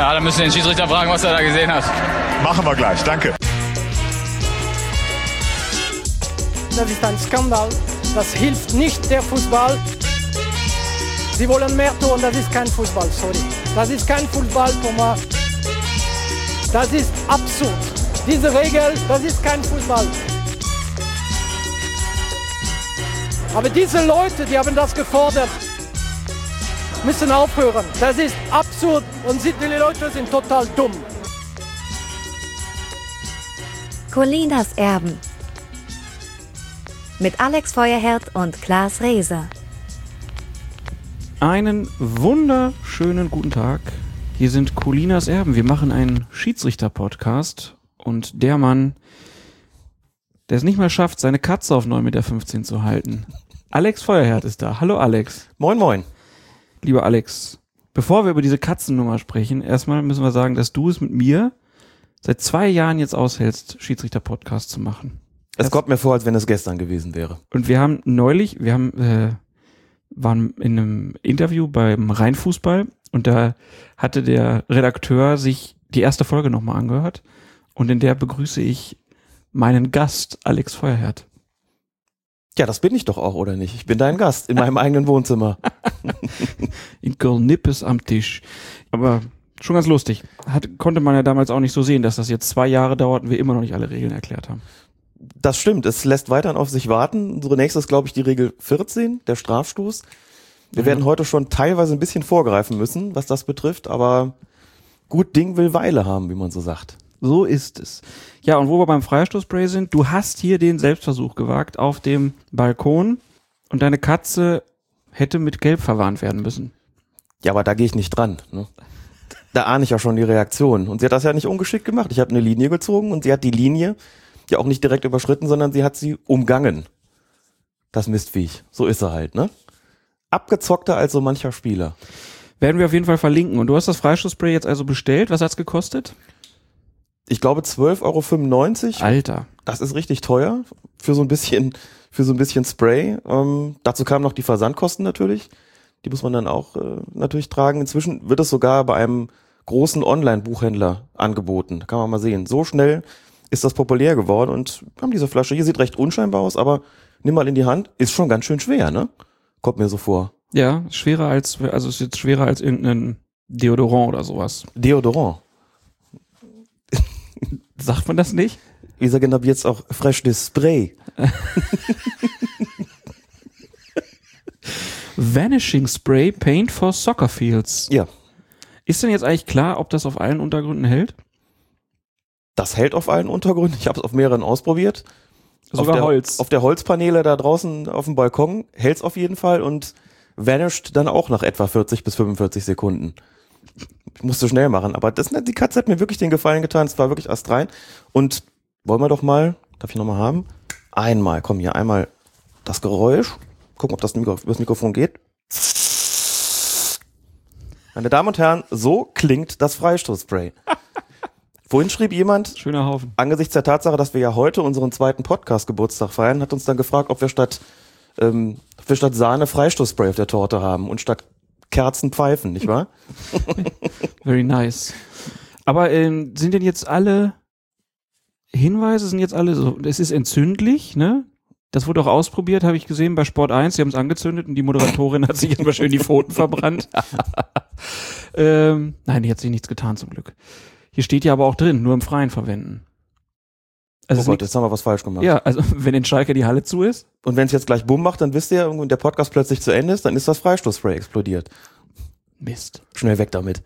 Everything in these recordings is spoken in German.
Ja, dann müssen wir den Schiedsrichter fragen, was er da gesehen hat. Machen wir gleich, danke. Das ist ein Skandal. Das hilft nicht der Fußball. Sie wollen mehr tun, das ist kein Fußball, sorry. Das ist kein Fußball, Thomas. Das ist absurd. Diese Regel, das ist kein Fußball. Aber diese Leute, die haben das gefordert, müssen aufhören. Das ist absurd und die Leute sind total dumm. Colinas Erben mit Alex Feuerherd und Klaas Reese. Einen wunderschönen guten Tag. Hier sind Colinas Erben. Wir machen einen Schiedsrichter-Podcast und der Mann, der es nicht mal schafft, seine Katze auf 9,15 Meter zu halten. Alex Feuerherd ist da. Hallo Alex. Moin, moin. Lieber Alex, bevor wir über diese Katzennummer sprechen, erstmal müssen wir sagen, dass du es mit mir seit zwei Jahren jetzt aushältst, Schiedsrichter-Podcast zu machen. Es kommt mir vor, als wenn es gestern gewesen wäre. Und wir haben neulich, wir haben, äh, waren in einem Interview beim Rheinfußball und da hatte der Redakteur sich die erste Folge nochmal angehört und in der begrüße ich meinen Gast, Alex Feuerherd. Ja, das bin ich doch auch, oder nicht? Ich bin dein Gast in meinem eigenen Wohnzimmer. in Köln-Nippes am Tisch. Aber schon ganz lustig. Hat, konnte man ja damals auch nicht so sehen, dass das jetzt zwei Jahre dauert und wir immer noch nicht alle Regeln erklärt haben. Das stimmt, es lässt weiterhin auf sich warten. Unsere nächste ist, glaube ich, die Regel 14, der Strafstoß. Wir mhm. werden heute schon teilweise ein bisschen vorgreifen müssen, was das betrifft, aber gut Ding will Weile haben, wie man so sagt. So ist es. Ja, und wo wir beim Freistoßspray sind, du hast hier den Selbstversuch gewagt auf dem Balkon und deine Katze hätte mit Gelb verwarnt werden müssen. Ja, aber da gehe ich nicht dran. Ne? Da ahne ich ja schon die Reaktion. Und sie hat das ja nicht ungeschickt gemacht. Ich habe eine Linie gezogen und sie hat die Linie ja auch nicht direkt überschritten, sondern sie hat sie umgangen. Das Mistviech. So ist er halt, ne? Abgezockter als so mancher Spieler. Werden wir auf jeden Fall verlinken. Und du hast das Freistoßspray jetzt also bestellt. Was hat's gekostet? Ich glaube 12,95 Euro. Alter. Das ist richtig teuer für so ein bisschen, für so ein bisschen Spray. Ähm, dazu kamen noch die Versandkosten natürlich. Die muss man dann auch äh, natürlich tragen. Inzwischen wird es sogar bei einem großen Online-Buchhändler angeboten. Kann man mal sehen. So schnell ist das populär geworden und haben diese Flasche. Hier sieht recht unscheinbar aus, aber nimm mal in die Hand. Ist schon ganz schön schwer, ne? Kommt mir so vor. Ja, schwerer als, also ist jetzt schwerer als irgendein Deodorant oder sowas. Deodorant. Sagt man das nicht? Wir sagen ab jetzt auch Fresh Spray. Vanishing Spray Paint for Soccer Fields. Ja. Ist denn jetzt eigentlich klar, ob das auf allen Untergründen hält? Das hält auf allen Untergründen. Ich habe es auf mehreren ausprobiert. Sogar auf der, Holz. Auf der Holzpaneele da draußen auf dem Balkon hält es auf jeden Fall und vanished dann auch nach etwa 40 bis 45 Sekunden. Ich musste schnell machen, aber das, die Katze hat mir wirklich den Gefallen getan. Es war wirklich astrein. Und wollen wir doch mal, darf ich nochmal haben? Einmal, komm hier, einmal das Geräusch. Gucken, ob das Mikro, das Mikrofon geht. Meine Damen und Herren, so klingt das Freistoßspray. Vorhin schrieb jemand, Schöner Haufen. angesichts der Tatsache, dass wir ja heute unseren zweiten Podcast-Geburtstag feiern, hat uns dann gefragt, ob wir statt, ähm, ob wir statt Sahne Freistoßspray auf der Torte haben und statt Kerzen pfeifen, nicht wahr? Very nice. Aber ähm, sind denn jetzt alle Hinweise, sind jetzt alle so, es ist entzündlich, ne? Das wurde auch ausprobiert, habe ich gesehen bei Sport 1. Sie haben es angezündet und die Moderatorin hat sich immer schön die Pfoten verbrannt. ähm, nein, die hat sich nichts getan zum Glück. Hier steht ja aber auch drin, nur im Freien verwenden. Also oh Gott, jetzt haben wir was falsch gemacht. Ja, also wenn in Schalke die Halle zu ist. Und wenn es jetzt gleich Bumm macht, dann wisst ihr, und der Podcast plötzlich zu Ende ist, dann ist das Freistoßspray explodiert. Mist. Schnell weg damit.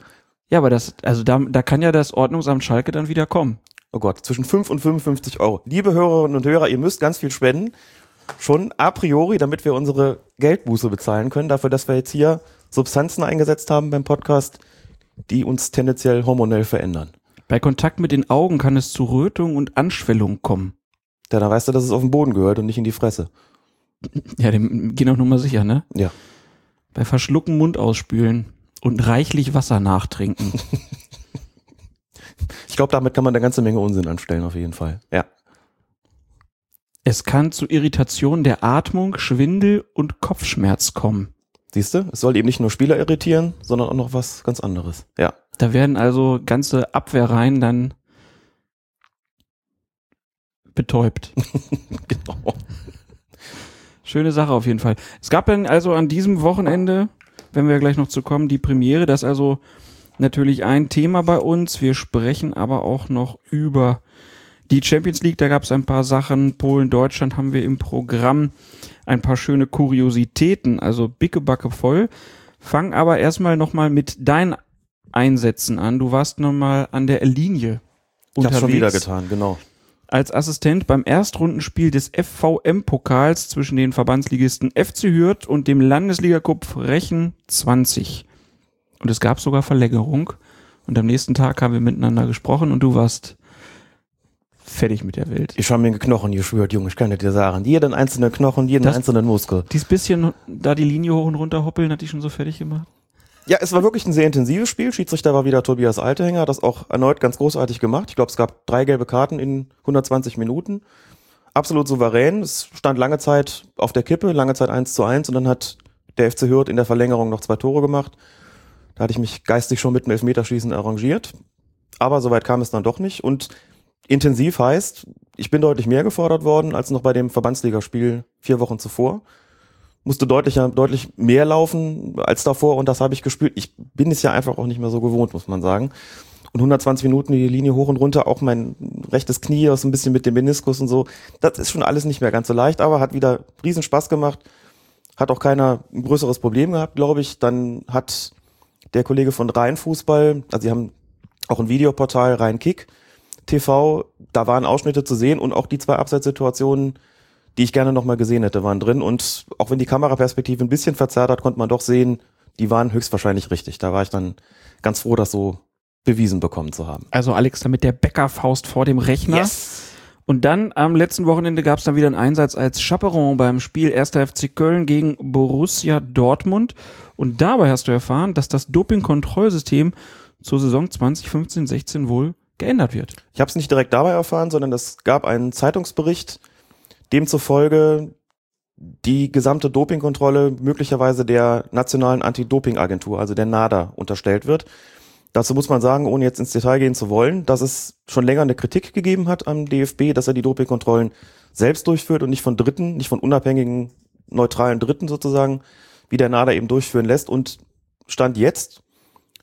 Ja, aber das, also da, da kann ja das Ordnungsamt Schalke dann wieder kommen. Oh Gott, zwischen 5 und 55 Euro. Liebe Hörerinnen und Hörer, ihr müsst ganz viel spenden. Schon a priori, damit wir unsere Geldbuße bezahlen können, dafür, dass wir jetzt hier Substanzen eingesetzt haben beim Podcast, die uns tendenziell hormonell verändern. Bei Kontakt mit den Augen kann es zu Rötung und Anschwellung kommen. Ja, dann weißt du, dass es auf den Boden gehört und nicht in die Fresse. Ja, dem gehen auch nur mal sicher, ne? Ja. Bei Verschlucken Mund ausspülen und reichlich Wasser nachtrinken. ich glaube, damit kann man eine ganze Menge Unsinn anstellen, auf jeden Fall. Ja. Es kann zu Irritation der Atmung, Schwindel und Kopfschmerz kommen. Siehst du, es soll eben nicht nur Spieler irritieren, sondern auch noch was ganz anderes. Ja. Da werden also ganze Abwehrreihen dann betäubt. genau. Schöne Sache auf jeden Fall. Es gab dann also an diesem Wochenende, wenn wir gleich noch zu kommen, die Premiere. Das ist also natürlich ein Thema bei uns. Wir sprechen aber auch noch über die Champions League. Da gab es ein paar Sachen. Polen, Deutschland haben wir im Programm. Ein paar schöne Kuriositäten, also bicke Backe voll. Fang aber erstmal nochmal mit deinen Einsätzen an. Du warst nochmal an der Linie Ich hab's unterwegs schon wieder getan, genau. Als Assistent beim Erstrundenspiel des FVM-Pokals zwischen den Verbandsligisten FC Hürth und dem Landesligacup Frechen 20. Und es gab sogar Verlängerung. Und am nächsten Tag haben wir miteinander gesprochen und du warst fertig mit der Welt. Ich habe mir einen Knochen geschwört, Junge, ich kann dir sagen. Jeden einzelnen Knochen, jeden Das- einzelnen Muskel. Dieses bisschen da die Linie hoch und runter hoppeln, hat dich schon so fertig gemacht? Ja, es war wirklich ein sehr intensives Spiel. Schiedsrichter war wieder Tobias Altehänger, hat das auch erneut ganz großartig gemacht. Ich glaube, es gab drei gelbe Karten in 120 Minuten. Absolut souverän. Es stand lange Zeit auf der Kippe, lange Zeit 1 zu 1 und dann hat der FC Hürth in der Verlängerung noch zwei Tore gemacht. Da hatte ich mich geistig schon mit dem Elfmeterschießen arrangiert. Aber soweit kam es dann doch nicht. Und intensiv heißt, ich bin deutlich mehr gefordert worden als noch bei dem Verbandsligaspiel vier Wochen zuvor musste deutlich, deutlich mehr laufen als davor und das habe ich gespürt. Ich bin es ja einfach auch nicht mehr so gewohnt, muss man sagen. Und 120 Minuten die Linie hoch und runter, auch mein rechtes Knie, auch so ein bisschen mit dem Meniskus und so. Das ist schon alles nicht mehr ganz so leicht, aber hat wieder riesen Spaß gemacht. Hat auch keiner ein größeres Problem gehabt, glaube ich. Dann hat der Kollege von Rhein Fußball, also sie haben auch ein Videoportal Rhein Kick TV, da waren Ausschnitte zu sehen und auch die zwei Abseitssituationen, die ich gerne nochmal gesehen hätte, waren drin. Und auch wenn die Kameraperspektive ein bisschen verzerrt hat, konnte man doch sehen, die waren höchstwahrscheinlich richtig. Da war ich dann ganz froh, das so bewiesen bekommen zu haben. Also Alex da mit der Bäckerfaust vor dem Rechner. Und dann am letzten Wochenende gab es dann wieder einen Einsatz als Chaperon beim Spiel 1. FC Köln gegen Borussia Dortmund. Und dabei hast du erfahren, dass das Dopingkontrollsystem zur Saison 2015-16 wohl geändert wird. Ich habe es nicht direkt dabei erfahren, sondern es gab einen Zeitungsbericht, demzufolge die gesamte Dopingkontrolle möglicherweise der nationalen Anti-Doping-Agentur, also der NADA, unterstellt wird. Dazu muss man sagen, ohne jetzt ins Detail gehen zu wollen, dass es schon länger eine Kritik gegeben hat am DFB, dass er die Dopingkontrollen selbst durchführt und nicht von Dritten, nicht von unabhängigen, neutralen Dritten sozusagen, wie der NADA eben durchführen lässt. Und Stand jetzt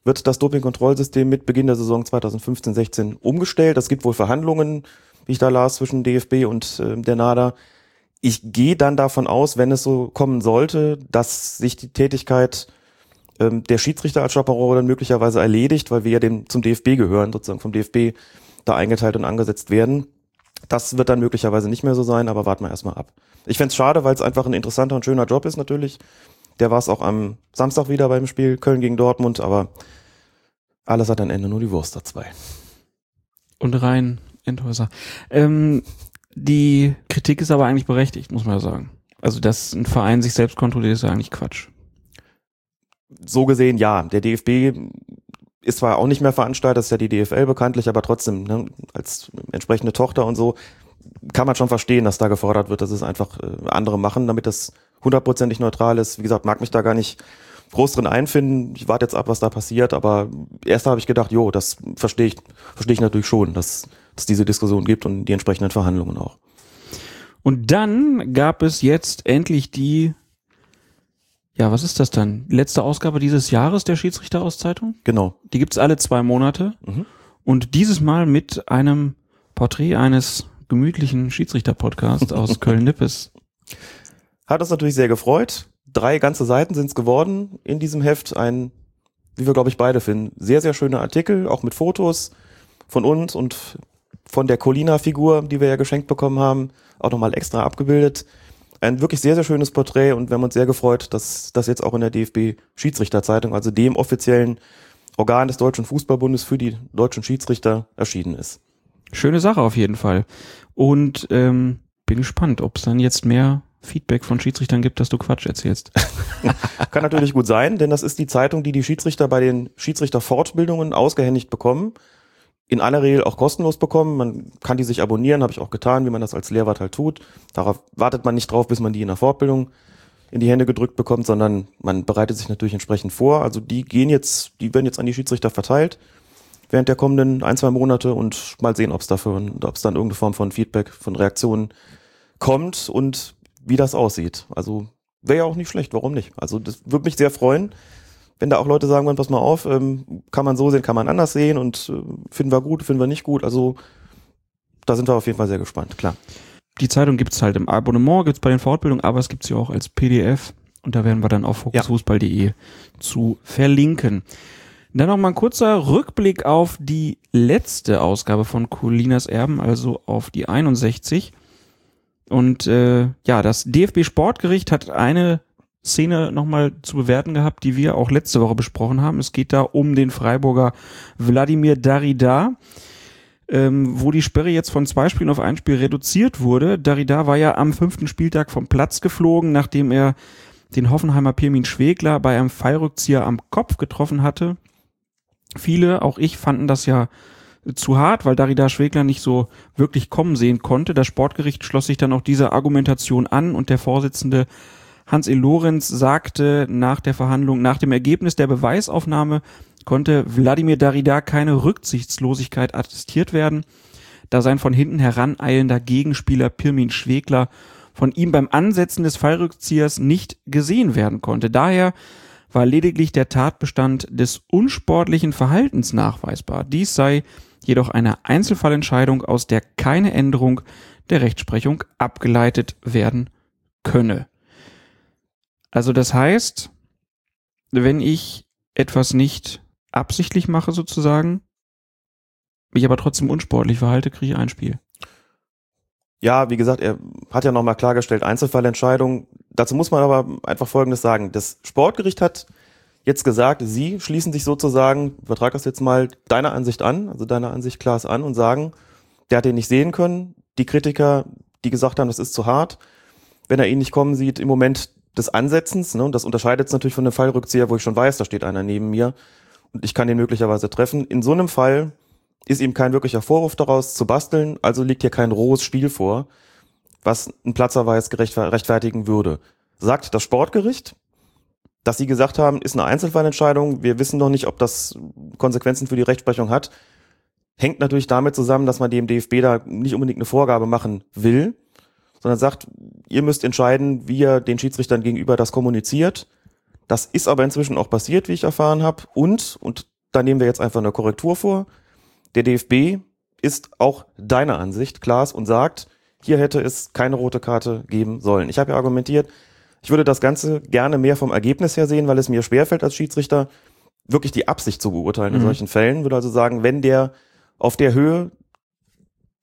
wird das Dopingkontrollsystem mit Beginn der Saison 2015-16 umgestellt. Es gibt wohl Verhandlungen, wie ich da las, zwischen DFB und äh, der NADA. Ich gehe dann davon aus, wenn es so kommen sollte, dass sich die Tätigkeit ähm, der Schiedsrichter als Chaperon dann möglicherweise erledigt, weil wir ja dem, zum DFB gehören, sozusagen vom DFB da eingeteilt und angesetzt werden. Das wird dann möglicherweise nicht mehr so sein, aber warten wir erstmal ab. Ich fänd's schade, weil es einfach ein interessanter und schöner Job ist natürlich. Der war es auch am Samstag wieder beim Spiel Köln gegen Dortmund, aber alles hat am Ende nur die Wurst dabei. Und rein Enthäuser. Ähm, die Kritik ist aber eigentlich berechtigt, muss man ja sagen. Also, dass ein Verein sich selbst kontrolliert, ist ja eigentlich Quatsch. So gesehen, ja. Der DFB ist zwar auch nicht mehr Veranstalter, das ist ja die DFL bekanntlich, aber trotzdem, ne, als entsprechende Tochter und so, kann man schon verstehen, dass da gefordert wird, dass es einfach äh, andere machen, damit das hundertprozentig neutral ist. Wie gesagt, mag mich da gar nicht groß drin einfinden. Ich warte jetzt ab, was da passiert, aber erst habe ich gedacht, jo, das verstehe ich, verstehe ich natürlich schon, dass es diese Diskussion gibt und die entsprechenden Verhandlungen auch. Und dann gab es jetzt endlich die, ja, was ist das dann? Letzte Ausgabe dieses Jahres der Schiedsrichterauszeitung? Genau. Die gibt's alle zwei Monate. Mhm. Und dieses Mal mit einem Porträt eines gemütlichen Schiedsrichter-Podcasts aus Köln-Nippes. Hat uns natürlich sehr gefreut. Drei ganze Seiten sind es geworden in diesem Heft. Ein, wie wir glaube ich beide finden, sehr, sehr schöner Artikel, auch mit Fotos von uns und von der Colina-Figur, die wir ja geschenkt bekommen haben, auch nochmal extra abgebildet. Ein wirklich sehr, sehr schönes Porträt und wir haben uns sehr gefreut, dass das jetzt auch in der DFB-Schiedsrichterzeitung, also dem offiziellen Organ des Deutschen Fußballbundes für die deutschen Schiedsrichter erschienen ist. Schöne Sache auf jeden Fall. Und ähm, bin gespannt, ob es dann jetzt mehr Feedback von Schiedsrichtern gibt, dass du Quatsch erzählst. Kann natürlich gut sein, denn das ist die Zeitung, die die Schiedsrichter bei den Schiedsrichterfortbildungen ausgehändigt bekommen. In aller Regel auch kostenlos bekommen. Man kann die sich abonnieren, habe ich auch getan, wie man das als Lehrwart halt tut. Darauf wartet man nicht drauf, bis man die in der Fortbildung in die Hände gedrückt bekommt, sondern man bereitet sich natürlich entsprechend vor. Also die gehen jetzt, die werden jetzt an die Schiedsrichter verteilt während der kommenden ein, zwei Monate und mal sehen, ob es dafür, ob es dann irgendeine Form von Feedback, von Reaktionen kommt und wie das aussieht. Also wäre ja auch nicht schlecht, warum nicht? Also das würde mich sehr freuen, wenn da auch Leute sagen wollen, pass mal auf, ähm, kann man so sehen, kann man anders sehen und äh, finden wir gut, finden wir nicht gut. Also da sind wir auf jeden Fall sehr gespannt, klar. Die Zeitung gibt's halt im Abonnement, gibt's bei den Fortbildungen, aber es gibt's ja auch als PDF und da werden wir dann auf fokusfußball.de zu verlinken. Dann noch mal ein kurzer Rückblick auf die letzte Ausgabe von Colinas Erben, also auf die 61. Und äh, ja, das DFB Sportgericht hat eine Szene nochmal zu bewerten gehabt, die wir auch letzte Woche besprochen haben. Es geht da um den Freiburger Wladimir Darida, ähm, wo die Sperre jetzt von zwei Spielen auf ein Spiel reduziert wurde. Darida war ja am fünften Spieltag vom Platz geflogen, nachdem er den Hoffenheimer Pirmin Schwegler bei einem Fallrückzieher am Kopf getroffen hatte. Viele, auch ich, fanden das ja zu hart, weil Darida Schwegler nicht so wirklich kommen sehen konnte. Das Sportgericht schloss sich dann auch dieser Argumentation an und der Vorsitzende Hans E. Lorenz sagte nach der Verhandlung, nach dem Ergebnis der Beweisaufnahme konnte Wladimir Darida keine Rücksichtslosigkeit attestiert werden, da sein von hinten heraneilender Gegenspieler Pirmin Schwegler von ihm beim Ansetzen des Fallrückziehers nicht gesehen werden konnte. Daher war lediglich der Tatbestand des unsportlichen Verhaltens nachweisbar. Dies sei jedoch eine Einzelfallentscheidung, aus der keine Änderung der Rechtsprechung abgeleitet werden könne. Also das heißt, wenn ich etwas nicht absichtlich mache sozusagen, mich aber trotzdem unsportlich verhalte, kriege ich ein Spiel. Ja, wie gesagt, er hat ja nochmal klargestellt, Einzelfallentscheidung. Dazu muss man aber einfach Folgendes sagen. Das Sportgericht hat jetzt gesagt, Sie schließen sich sozusagen, übertrag das jetzt mal, deiner Ansicht an, also deiner Ansicht Klaas an und sagen, der hat den nicht sehen können. Die Kritiker, die gesagt haben, das ist zu hart, wenn er ihn nicht kommen sieht, im Moment des Ansetzens, ne, und das unterscheidet es natürlich von einem Fallrückzieher, wo ich schon weiß, da steht einer neben mir und ich kann den möglicherweise treffen. In so einem Fall ist ihm kein wirklicher Vorwurf daraus zu basteln, also liegt hier kein rohes Spiel vor, was ein Platzerweis rechtfertigen würde. Sagt das Sportgericht, dass sie gesagt haben, ist eine Einzelfallentscheidung, wir wissen noch nicht, ob das Konsequenzen für die Rechtsprechung hat, hängt natürlich damit zusammen, dass man dem DFB da nicht unbedingt eine Vorgabe machen will, sondern sagt, ihr müsst entscheiden, wie ihr den Schiedsrichtern gegenüber das kommuniziert. Das ist aber inzwischen auch passiert, wie ich erfahren habe. Und, und da nehmen wir jetzt einfach eine Korrektur vor, der DFB ist auch deiner Ansicht, Klaas, und sagt, hier hätte es keine rote Karte geben sollen. Ich habe ja argumentiert, ich würde das Ganze gerne mehr vom Ergebnis her sehen, weil es mir schwerfällt als Schiedsrichter, wirklich die Absicht zu beurteilen in mhm. solchen Fällen. Würde also sagen, wenn der auf der Höhe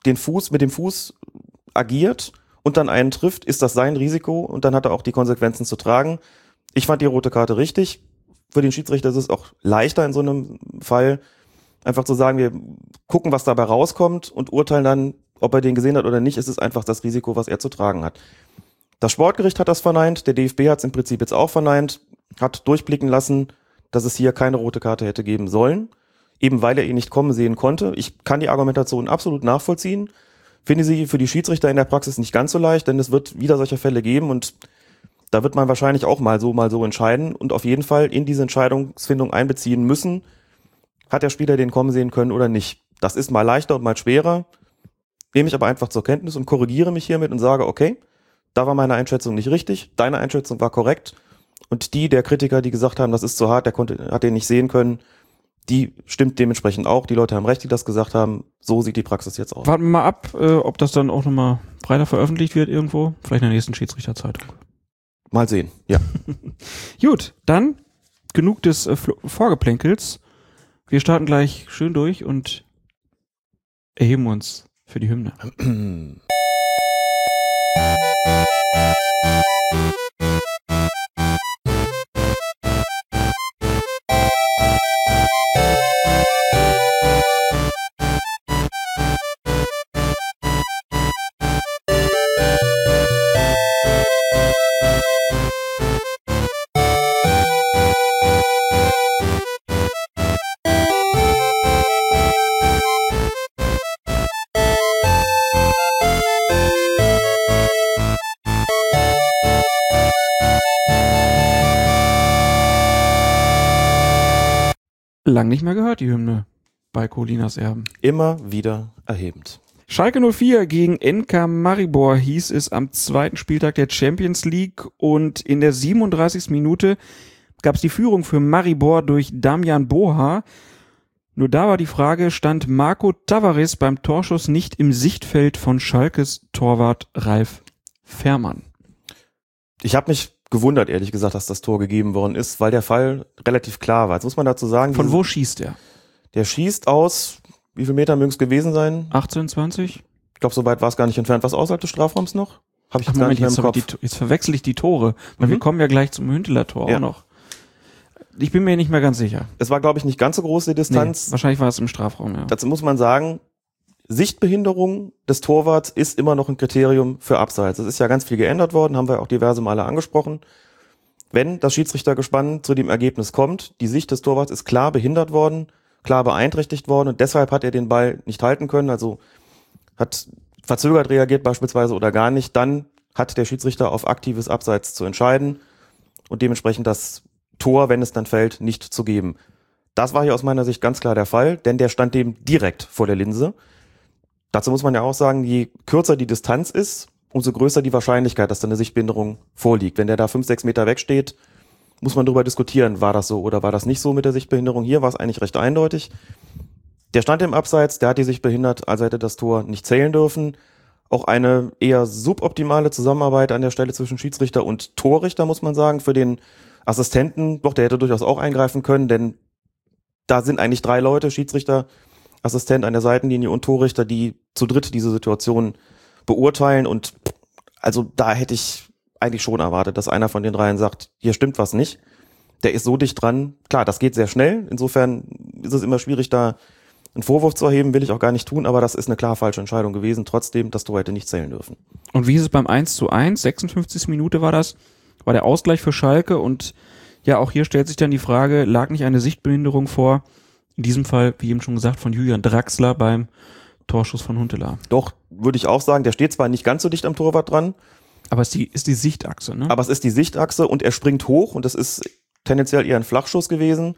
den Fuß mit dem Fuß agiert und dann einen trifft, ist das sein Risiko und dann hat er auch die Konsequenzen zu tragen. Ich fand die rote Karte richtig. Für den Schiedsrichter ist es auch leichter in so einem Fall, einfach zu sagen, wir gucken, was dabei rauskommt und urteilen dann, ob er den gesehen hat oder nicht. Es ist einfach das Risiko, was er zu tragen hat. Das Sportgericht hat das verneint, der DFB hat es im Prinzip jetzt auch verneint, hat durchblicken lassen, dass es hier keine rote Karte hätte geben sollen, eben weil er ihn nicht kommen sehen konnte. Ich kann die Argumentation absolut nachvollziehen. Finde sie für die Schiedsrichter in der Praxis nicht ganz so leicht, denn es wird wieder solche Fälle geben und da wird man wahrscheinlich auch mal so, mal so entscheiden und auf jeden Fall in diese Entscheidungsfindung einbeziehen müssen, hat der Spieler den kommen sehen können oder nicht. Das ist mal leichter und mal schwerer. Nehme ich aber einfach zur Kenntnis und korrigiere mich hiermit und sage, okay, da war meine Einschätzung nicht richtig, deine Einschätzung war korrekt. Und die der Kritiker, die gesagt haben, das ist zu hart, der konnte, hat den nicht sehen können, die stimmt dementsprechend auch. Die Leute haben recht, die das gesagt haben. So sieht die Praxis jetzt aus. Warten wir mal ab, äh, ob das dann auch nochmal breiter veröffentlicht wird irgendwo. Vielleicht in der nächsten Schiedsrichterzeitung. Mal sehen, ja. Gut, dann genug des äh, Vorgeplänkels. Wir starten gleich schön durch und erheben uns für die Hymne. Lang nicht mehr gehört, die Hymne bei Colinas Erben. Immer wieder erhebend. Schalke 04 gegen NK Maribor hieß es am zweiten Spieltag der Champions League und in der 37. Minute gab es die Führung für Maribor durch Damian Boha. Nur da war die Frage, stand Marco Tavares beim Torschuss nicht im Sichtfeld von Schalkes Torwart Ralf Fährmann? Ich habe mich gewundert, ehrlich gesagt, dass das Tor gegeben worden ist, weil der Fall relativ klar war. Jetzt muss man dazu sagen, Von wo schießt er? der schießt aus, wie viel Meter mögen es gewesen sein? 18, 20? Ich glaube, so weit war es gar nicht entfernt. Was außerhalb des Strafraums noch? Habe ich Ach, jetzt gar Moment, nicht mehr im Kopf. die, jetzt verwechsel ich die Tore, weil Mhm. wir kommen ja gleich zum Hünteler Tor Ja. auch noch. Ich bin mir nicht mehr ganz sicher. Es war, glaube ich, nicht ganz so groß die Nee, Distanz. wahrscheinlich war es im Strafraum, ja. Dazu muss man sagen, Sichtbehinderung des Torwarts ist immer noch ein Kriterium für Abseits. Es ist ja ganz viel geändert worden, haben wir auch diverse Male angesprochen. Wenn das Schiedsrichtergespann zu dem Ergebnis kommt, die Sicht des Torwarts ist klar behindert worden, klar beeinträchtigt worden und deshalb hat er den Ball nicht halten können, also hat verzögert reagiert beispielsweise oder gar nicht, dann hat der Schiedsrichter auf aktives Abseits zu entscheiden und dementsprechend das Tor, wenn es dann fällt, nicht zu geben. Das war hier aus meiner Sicht ganz klar der Fall, denn der stand dem direkt vor der Linse. Dazu muss man ja auch sagen, je kürzer die Distanz ist, umso größer die Wahrscheinlichkeit, dass da eine Sichtbehinderung vorliegt. Wenn der da fünf, sechs Meter wegsteht, muss man darüber diskutieren, war das so oder war das nicht so mit der Sichtbehinderung. Hier war es eigentlich recht eindeutig. Der stand im Abseits, der hat die Sicht behindert, also hätte das Tor nicht zählen dürfen. Auch eine eher suboptimale Zusammenarbeit an der Stelle zwischen Schiedsrichter und Torrichter, muss man sagen, für den Assistenten. Doch, der hätte durchaus auch eingreifen können, denn da sind eigentlich drei Leute, Schiedsrichter, Assistent an der Seitenlinie und Torrichter, die zu dritt diese Situation beurteilen. Und also da hätte ich eigentlich schon erwartet, dass einer von den dreien sagt, hier stimmt was nicht. Der ist so dicht dran. Klar, das geht sehr schnell. Insofern ist es immer schwierig, da einen Vorwurf zu erheben, will ich auch gar nicht tun, aber das ist eine klar falsche Entscheidung gewesen. Trotzdem, das Tor hätte nicht zählen dürfen. Und wie ist es beim 1 zu 1? 56. Minute war das, war der Ausgleich für Schalke und ja, auch hier stellt sich dann die Frage, lag nicht eine Sichtbehinderung vor? In diesem Fall, wie eben schon gesagt, von Julian Draxler beim Torschuss von Huntelaar. Doch, würde ich auch sagen, der steht zwar nicht ganz so dicht am Torwart dran, Aber es ist die, ist die Sichtachse, ne? aber es ist die Sichtachse und er springt hoch und das ist tendenziell eher ein Flachschuss gewesen.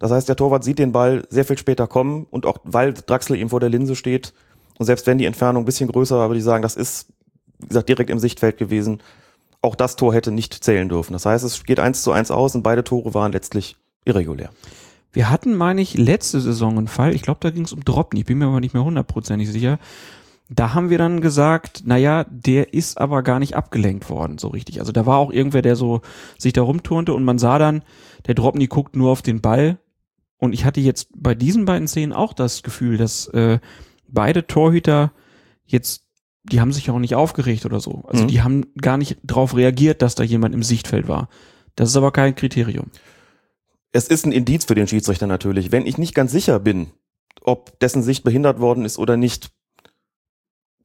Das heißt, der Torwart sieht den Ball sehr viel später kommen und auch weil Draxler ihm vor der Linse steht und selbst wenn die Entfernung ein bisschen größer war, würde ich sagen, das ist, wie gesagt, direkt im Sichtfeld gewesen. Auch das Tor hätte nicht zählen dürfen. Das heißt, es geht eins zu eins aus und beide Tore waren letztlich irregulär. Wir hatten, meine ich, letzte Saison einen Fall, ich glaube, da ging es um Dropny, ich bin mir aber nicht mehr hundertprozentig sicher. Da haben wir dann gesagt, naja, der ist aber gar nicht abgelenkt worden, so richtig. Also da war auch irgendwer, der so sich da rumturnte und man sah dann, der Dropny guckt nur auf den Ball. Und ich hatte jetzt bei diesen beiden Szenen auch das Gefühl, dass äh, beide Torhüter jetzt, die haben sich auch nicht aufgeregt oder so. Also Mhm. die haben gar nicht drauf reagiert, dass da jemand im Sichtfeld war. Das ist aber kein Kriterium. Es ist ein Indiz für den Schiedsrichter natürlich. Wenn ich nicht ganz sicher bin, ob dessen Sicht behindert worden ist oder nicht,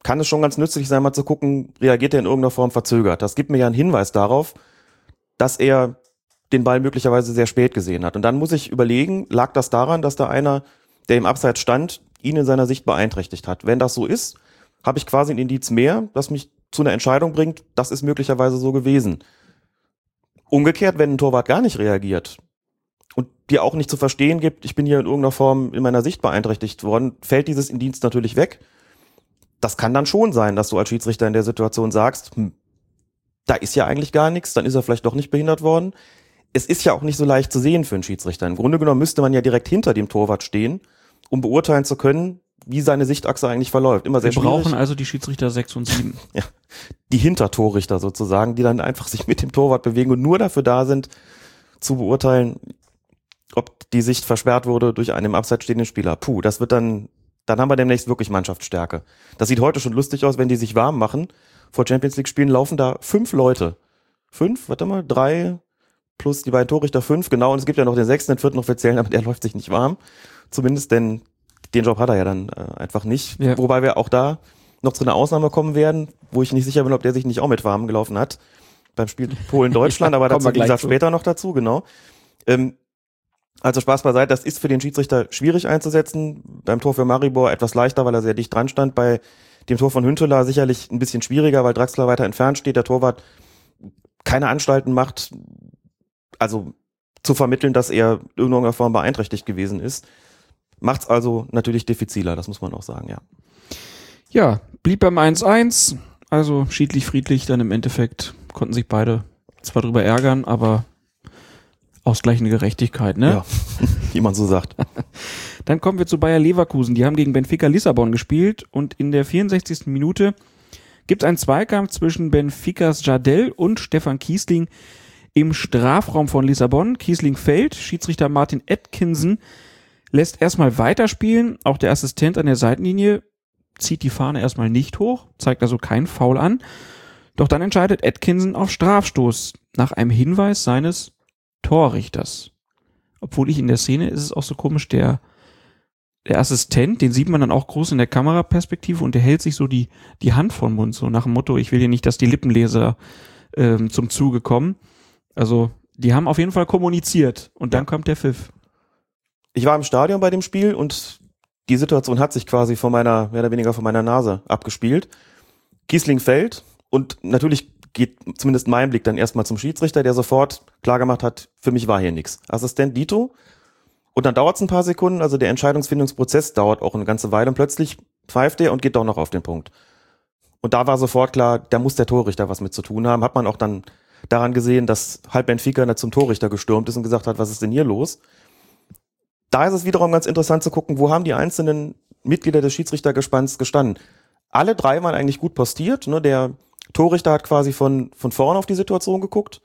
kann es schon ganz nützlich sein, mal zu gucken, reagiert er in irgendeiner Form verzögert. Das gibt mir ja einen Hinweis darauf, dass er den Ball möglicherweise sehr spät gesehen hat. Und dann muss ich überlegen, lag das daran, dass da einer, der im Abseits stand, ihn in seiner Sicht beeinträchtigt hat. Wenn das so ist, habe ich quasi ein Indiz mehr, das mich zu einer Entscheidung bringt, das ist möglicherweise so gewesen. Umgekehrt, wenn ein Torwart gar nicht reagiert, dir auch nicht zu verstehen gibt, ich bin hier in irgendeiner Form in meiner Sicht beeinträchtigt worden, fällt dieses Indienst natürlich weg. Das kann dann schon sein, dass du als Schiedsrichter in der Situation sagst, hm, da ist ja eigentlich gar nichts, dann ist er vielleicht doch nicht behindert worden. Es ist ja auch nicht so leicht zu sehen für einen Schiedsrichter. Im Grunde genommen müsste man ja direkt hinter dem Torwart stehen, um beurteilen zu können, wie seine Sichtachse eigentlich verläuft. Immer sehr Wir brauchen schwierig. also die Schiedsrichter 6 und 7. Die Hintertorrichter sozusagen, die dann einfach sich mit dem Torwart bewegen und nur dafür da sind, zu beurteilen, ob die Sicht versperrt wurde durch einen im Abseits stehenden Spieler. Puh, das wird dann, dann haben wir demnächst wirklich Mannschaftsstärke. Das sieht heute schon lustig aus, wenn die sich warm machen. Vor Champions League Spielen laufen da fünf Leute. Fünf, warte mal, drei plus die beiden Torrichter fünf, genau. Und es gibt ja noch den sechsten, den vierten offiziellen, aber der läuft sich nicht warm. Zumindest, denn den Job hat er ja dann äh, einfach nicht. Ja. Wobei wir auch da noch zu einer Ausnahme kommen werden, wo ich nicht sicher bin, ob der sich nicht auch mit warm gelaufen hat. Beim Spiel Polen-Deutschland, aber dazu, wie gesagt, zu. später noch dazu, genau. Ähm, also Spaß beiseite, das ist für den Schiedsrichter schwierig einzusetzen. Beim Tor für Maribor etwas leichter, weil er sehr dicht dran stand. Bei dem Tor von Hünteler sicherlich ein bisschen schwieriger, weil Draxler weiter entfernt steht, der Torwart keine Anstalten macht. Also zu vermitteln, dass er in irgendeiner Form beeinträchtigt gewesen ist. Macht's also natürlich diffiziler, das muss man auch sagen, ja. Ja, blieb beim 1-1, also schiedlich, friedlich, dann im Endeffekt konnten sich beide zwar drüber ärgern, aber ausgleichende Gerechtigkeit, ne? Ja, wie man so sagt. Dann kommen wir zu Bayer Leverkusen. Die haben gegen Benfica Lissabon gespielt und in der 64. Minute gibt es einen Zweikampf zwischen Benficas Jardel und Stefan Kiesling im Strafraum von Lissabon. Kiesling fällt, Schiedsrichter Martin Atkinson lässt erstmal weiterspielen. Auch der Assistent an der Seitenlinie zieht die Fahne erstmal nicht hoch, zeigt also kein Foul an. Doch dann entscheidet Atkinson auf Strafstoß nach einem Hinweis seines Torrichters. Obwohl ich in der Szene ist es auch so komisch, der, der Assistent, den sieht man dann auch groß in der Kameraperspektive und der hält sich so die, die Hand vom Mund, so nach dem Motto, ich will hier nicht, dass die Lippenleser ähm, zum Zuge kommen. Also, die haben auf jeden Fall kommuniziert und dann kommt der Pfiff. Ich war im Stadion bei dem Spiel und die Situation hat sich quasi vor meiner, mehr oder weniger vor meiner Nase abgespielt. Kiesling fällt und natürlich geht zumindest mein Blick dann erstmal zum Schiedsrichter, der sofort klargemacht hat, für mich war hier nichts. Assistent Dito. Und dann dauert es ein paar Sekunden, also der Entscheidungsfindungsprozess dauert auch eine ganze Weile und plötzlich pfeift er und geht doch noch auf den Punkt. Und da war sofort klar, da muss der Torrichter was mit zu tun haben. Hat man auch dann daran gesehen, dass halb Benfica zum Torrichter gestürmt ist und gesagt hat, was ist denn hier los? Da ist es wiederum ganz interessant zu gucken, wo haben die einzelnen Mitglieder des Schiedsrichtergespanns gestanden. Alle drei waren eigentlich gut postiert. Ne? Der Torrichter hat quasi von, von vorn auf die Situation geguckt,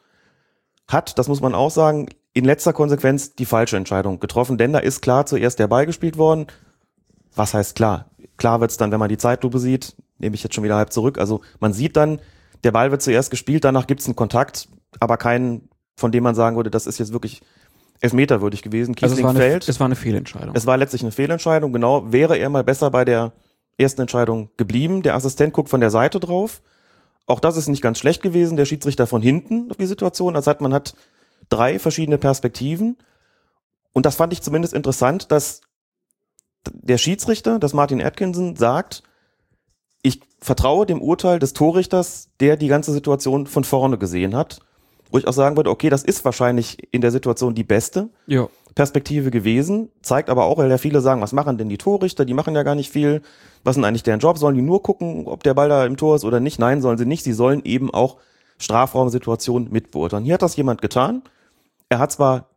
hat, das muss man auch sagen, in letzter Konsequenz die falsche Entscheidung getroffen, denn da ist klar zuerst der Ball gespielt worden. Was heißt klar? Klar wird's dann, wenn man die Zeitlupe sieht, nehme ich jetzt schon wieder halb zurück. Also man sieht dann, der Ball wird zuerst gespielt, danach gibt's einen Kontakt, aber keinen, von dem man sagen würde, das ist jetzt wirklich elfmeterwürdig gewesen. Also es Kiesling war, eine, fällt. es war eine Fehlentscheidung. Es war letztlich eine Fehlentscheidung, genau. Wäre er mal besser bei der ersten Entscheidung geblieben. Der Assistent guckt von der Seite drauf. Auch das ist nicht ganz schlecht gewesen. Der Schiedsrichter von hinten auf die Situation. Das heißt, man hat drei verschiedene Perspektiven. Und das fand ich zumindest interessant, dass der Schiedsrichter, dass Martin Atkinson sagt, ich vertraue dem Urteil des Torrichters, der die ganze Situation von vorne gesehen hat. Wo ich auch sagen würde, okay, das ist wahrscheinlich in der Situation die beste ja. Perspektive gewesen. Zeigt aber auch, weil ja viele sagen, was machen denn die Torrichter? Die machen ja gar nicht viel. Was ist denn eigentlich deren Job? Sollen die nur gucken, ob der Ball da im Tor ist oder nicht? Nein, sollen sie nicht. Sie sollen eben auch Strafraumsituationen mitbeurteilen. Hier hat das jemand getan. Er hat zwar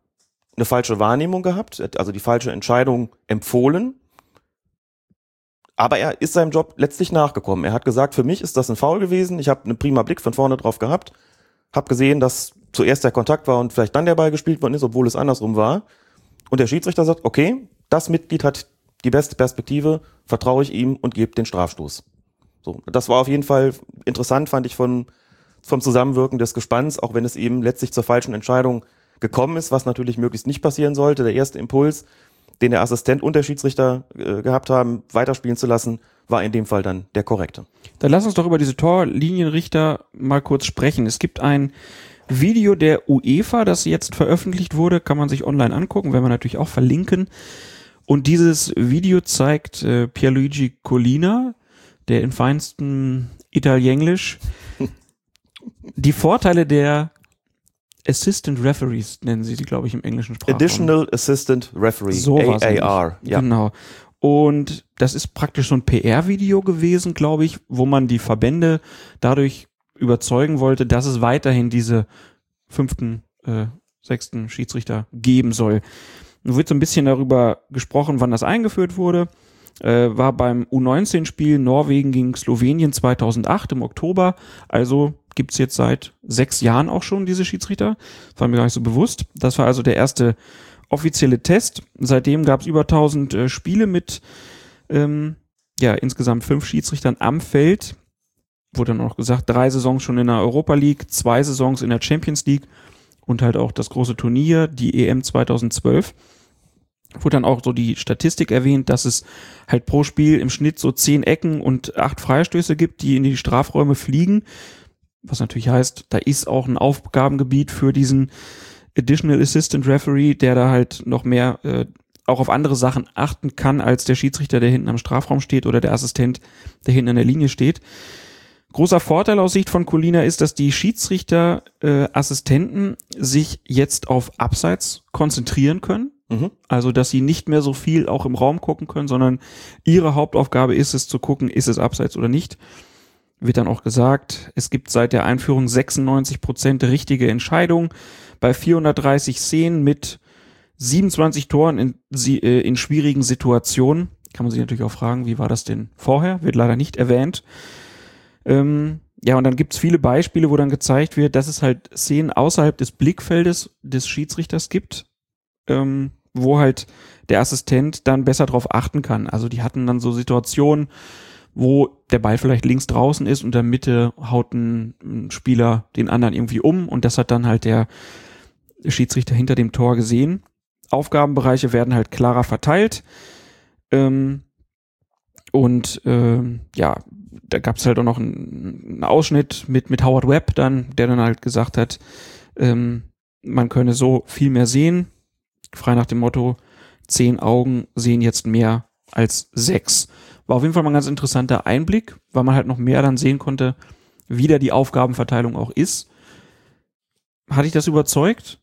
eine falsche Wahrnehmung gehabt, also die falsche Entscheidung empfohlen, aber er ist seinem Job letztlich nachgekommen. Er hat gesagt, für mich ist das ein Foul gewesen. Ich habe einen prima Blick von vorne drauf gehabt, habe gesehen, dass zuerst der Kontakt war und vielleicht dann der Ball gespielt worden ist, obwohl es andersrum war. Und der Schiedsrichter sagt, okay, das Mitglied hat die beste Perspektive, vertraue ich ihm und gebe den Strafstoß. So, das war auf jeden Fall interessant, fand ich von, vom Zusammenwirken des Gespanns, auch wenn es eben letztlich zur falschen Entscheidung gekommen ist, was natürlich möglichst nicht passieren sollte. Der erste Impuls, den der Assistent und der Schiedsrichter äh, gehabt haben, weiterspielen zu lassen, war in dem Fall dann der korrekte. Dann lass uns doch über diese Torlinienrichter mal kurz sprechen. Es gibt ein Video der UEFA, das jetzt veröffentlicht wurde, kann man sich online angucken, werden wir natürlich auch verlinken. Und dieses Video zeigt äh, Pierluigi Collina, der in feinstem Italienisch die Vorteile der Assistant Referees nennen sie sie, glaube ich, im englischen Sprachraum. Additional Assistant Referee, So AAR. Ja. Genau. Und das ist praktisch so ein PR-Video gewesen, glaube ich, wo man die Verbände dadurch überzeugen wollte, dass es weiterhin diese fünften, äh, sechsten Schiedsrichter geben soll. Nun wird so ein bisschen darüber gesprochen, wann das eingeführt wurde. Äh, war beim U19-Spiel Norwegen gegen Slowenien 2008 im Oktober. Also gibt's jetzt seit sechs Jahren auch schon diese Schiedsrichter. Das war mir gar nicht so bewusst. Das war also der erste offizielle Test. Seitdem gab's über 1000 äh, Spiele mit ähm, ja insgesamt fünf Schiedsrichtern am Feld. Wurde dann auch gesagt, drei Saisons schon in der Europa League, zwei Saisons in der Champions League und halt auch das große Turnier, die EM 2012 wurde dann auch so die Statistik erwähnt, dass es halt pro Spiel im Schnitt so zehn Ecken und acht Freistöße gibt, die in die Strafräume fliegen. Was natürlich heißt, da ist auch ein Aufgabengebiet für diesen Additional Assistant Referee, der da halt noch mehr äh, auch auf andere Sachen achten kann, als der Schiedsrichter, der hinten am Strafraum steht oder der Assistent, der hinten an der Linie steht. Großer Vorteil aus Sicht von Colina ist, dass die Schiedsrichter-Assistenten äh, sich jetzt auf Abseits konzentrieren können. Mhm. Also, dass sie nicht mehr so viel auch im Raum gucken können, sondern ihre Hauptaufgabe ist es zu gucken, ist es Abseits oder nicht. Wird dann auch gesagt, es gibt seit der Einführung 96 Prozent richtige Entscheidungen bei 430 Szenen mit 27 Toren in, äh, in schwierigen Situationen. Kann man sich natürlich auch fragen, wie war das denn vorher? Wird leider nicht erwähnt. Ähm, ja, und dann gibt's viele Beispiele, wo dann gezeigt wird, dass es halt Szenen außerhalb des Blickfeldes des Schiedsrichters gibt, ähm, wo halt der Assistent dann besser drauf achten kann. Also die hatten dann so Situationen, wo der Ball vielleicht links draußen ist und in der Mitte haut ein Spieler den anderen irgendwie um und das hat dann halt der Schiedsrichter hinter dem Tor gesehen. Aufgabenbereiche werden halt klarer verteilt. Ähm, und ähm, ja, da gab es halt auch noch einen, einen Ausschnitt mit, mit Howard Webb dann, der dann halt gesagt hat, ähm, man könne so viel mehr sehen. Frei nach dem Motto, zehn Augen sehen jetzt mehr als sechs. War auf jeden Fall mal ein ganz interessanter Einblick, weil man halt noch mehr dann sehen konnte, wie da die Aufgabenverteilung auch ist. Hat dich das überzeugt?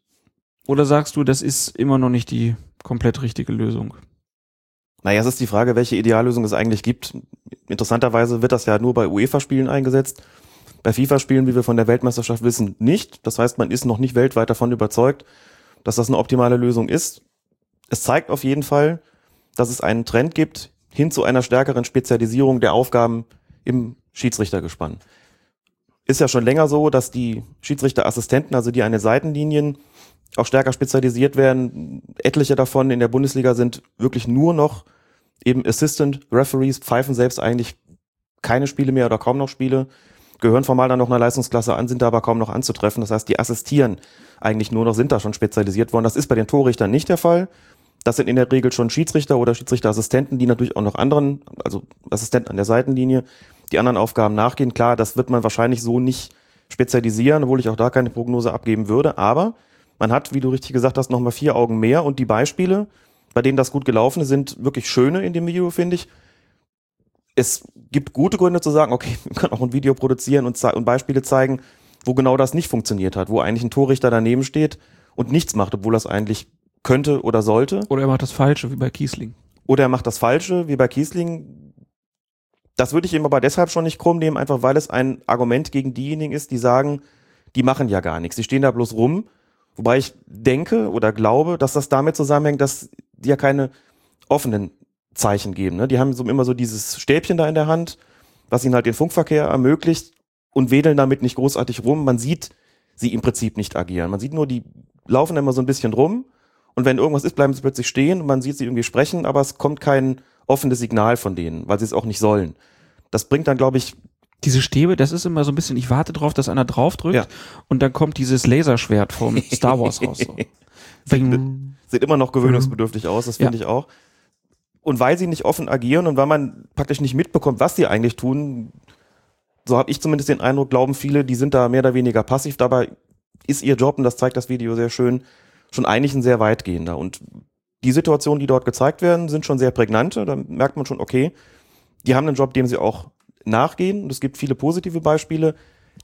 Oder sagst du, das ist immer noch nicht die komplett richtige Lösung? Naja, es ist die Frage, welche Ideallösung es eigentlich gibt. Interessanterweise wird das ja nur bei UEFA-Spielen eingesetzt. Bei FIFA-Spielen, wie wir von der Weltmeisterschaft wissen, nicht. Das heißt, man ist noch nicht weltweit davon überzeugt, dass das eine optimale Lösung ist. Es zeigt auf jeden Fall, dass es einen Trend gibt hin zu einer stärkeren Spezialisierung der Aufgaben im Schiedsrichtergespann. Ist ja schon länger so, dass die Schiedsrichterassistenten, also die an den Seitenlinien, auch stärker spezialisiert werden. Etliche davon in der Bundesliga sind wirklich nur noch eben Assistant Referees, pfeifen selbst eigentlich keine Spiele mehr oder kaum noch Spiele, gehören formal dann noch einer Leistungsklasse an, sind da aber kaum noch anzutreffen. Das heißt, die assistieren eigentlich nur noch, sind da schon spezialisiert worden. Das ist bei den Torrichtern nicht der Fall. Das sind in der Regel schon Schiedsrichter oder Schiedsrichterassistenten, die natürlich auch noch anderen, also Assistenten an der Seitenlinie, die anderen Aufgaben nachgehen. Klar, das wird man wahrscheinlich so nicht spezialisieren, obwohl ich auch da keine Prognose abgeben würde. Aber man hat, wie du richtig gesagt hast, nochmal vier Augen mehr und die Beispiele, bei denen das gut gelaufen ist, sind wirklich schöne in dem Video, finde ich. Es gibt gute Gründe zu sagen, okay, wir können auch ein Video produzieren und, und Beispiele zeigen, wo genau das nicht funktioniert hat, wo eigentlich ein Torrichter daneben steht und nichts macht, obwohl das eigentlich könnte oder sollte. Oder er macht das Falsche, wie bei Kiesling. Oder er macht das Falsche, wie bei Kiesling. Das würde ich ihm aber deshalb schon nicht krumm nehmen, einfach weil es ein Argument gegen diejenigen ist, die sagen, die machen ja gar nichts. Die stehen da bloß rum. Wobei ich denke oder glaube, dass das damit zusammenhängt, dass die ja keine offenen Zeichen geben. Ne? Die haben so immer so dieses Stäbchen da in der Hand, was ihnen halt den Funkverkehr ermöglicht und wedeln damit nicht großartig rum. Man sieht sie im Prinzip nicht agieren. Man sieht nur, die laufen immer so ein bisschen rum und wenn irgendwas ist, bleiben sie plötzlich stehen und man sieht sie irgendwie sprechen, aber es kommt kein offenes Signal von denen, weil sie es auch nicht sollen. Das bringt dann, glaube ich, Diese Stäbe, das ist immer so ein bisschen, ich warte drauf, dass einer draufdrückt Ja. und dann kommt dieses Laserschwert vom Star Wars raus. So. Bing. sieht immer noch gewöhnungsbedürftig aus, das finde ich auch. Und weil sie nicht offen agieren und weil man praktisch nicht mitbekommt, was sie eigentlich tun, so habe ich zumindest den Eindruck, glauben viele, die sind da mehr oder weniger passiv. Dabei ist ihr Job, und das zeigt das Video sehr schön, schon eigentlich ein sehr weitgehender. Und die Situationen, die dort gezeigt werden, sind schon sehr prägnante. Da merkt man schon, okay, die haben einen Job, dem sie auch nachgehen. Und es gibt viele positive Beispiele,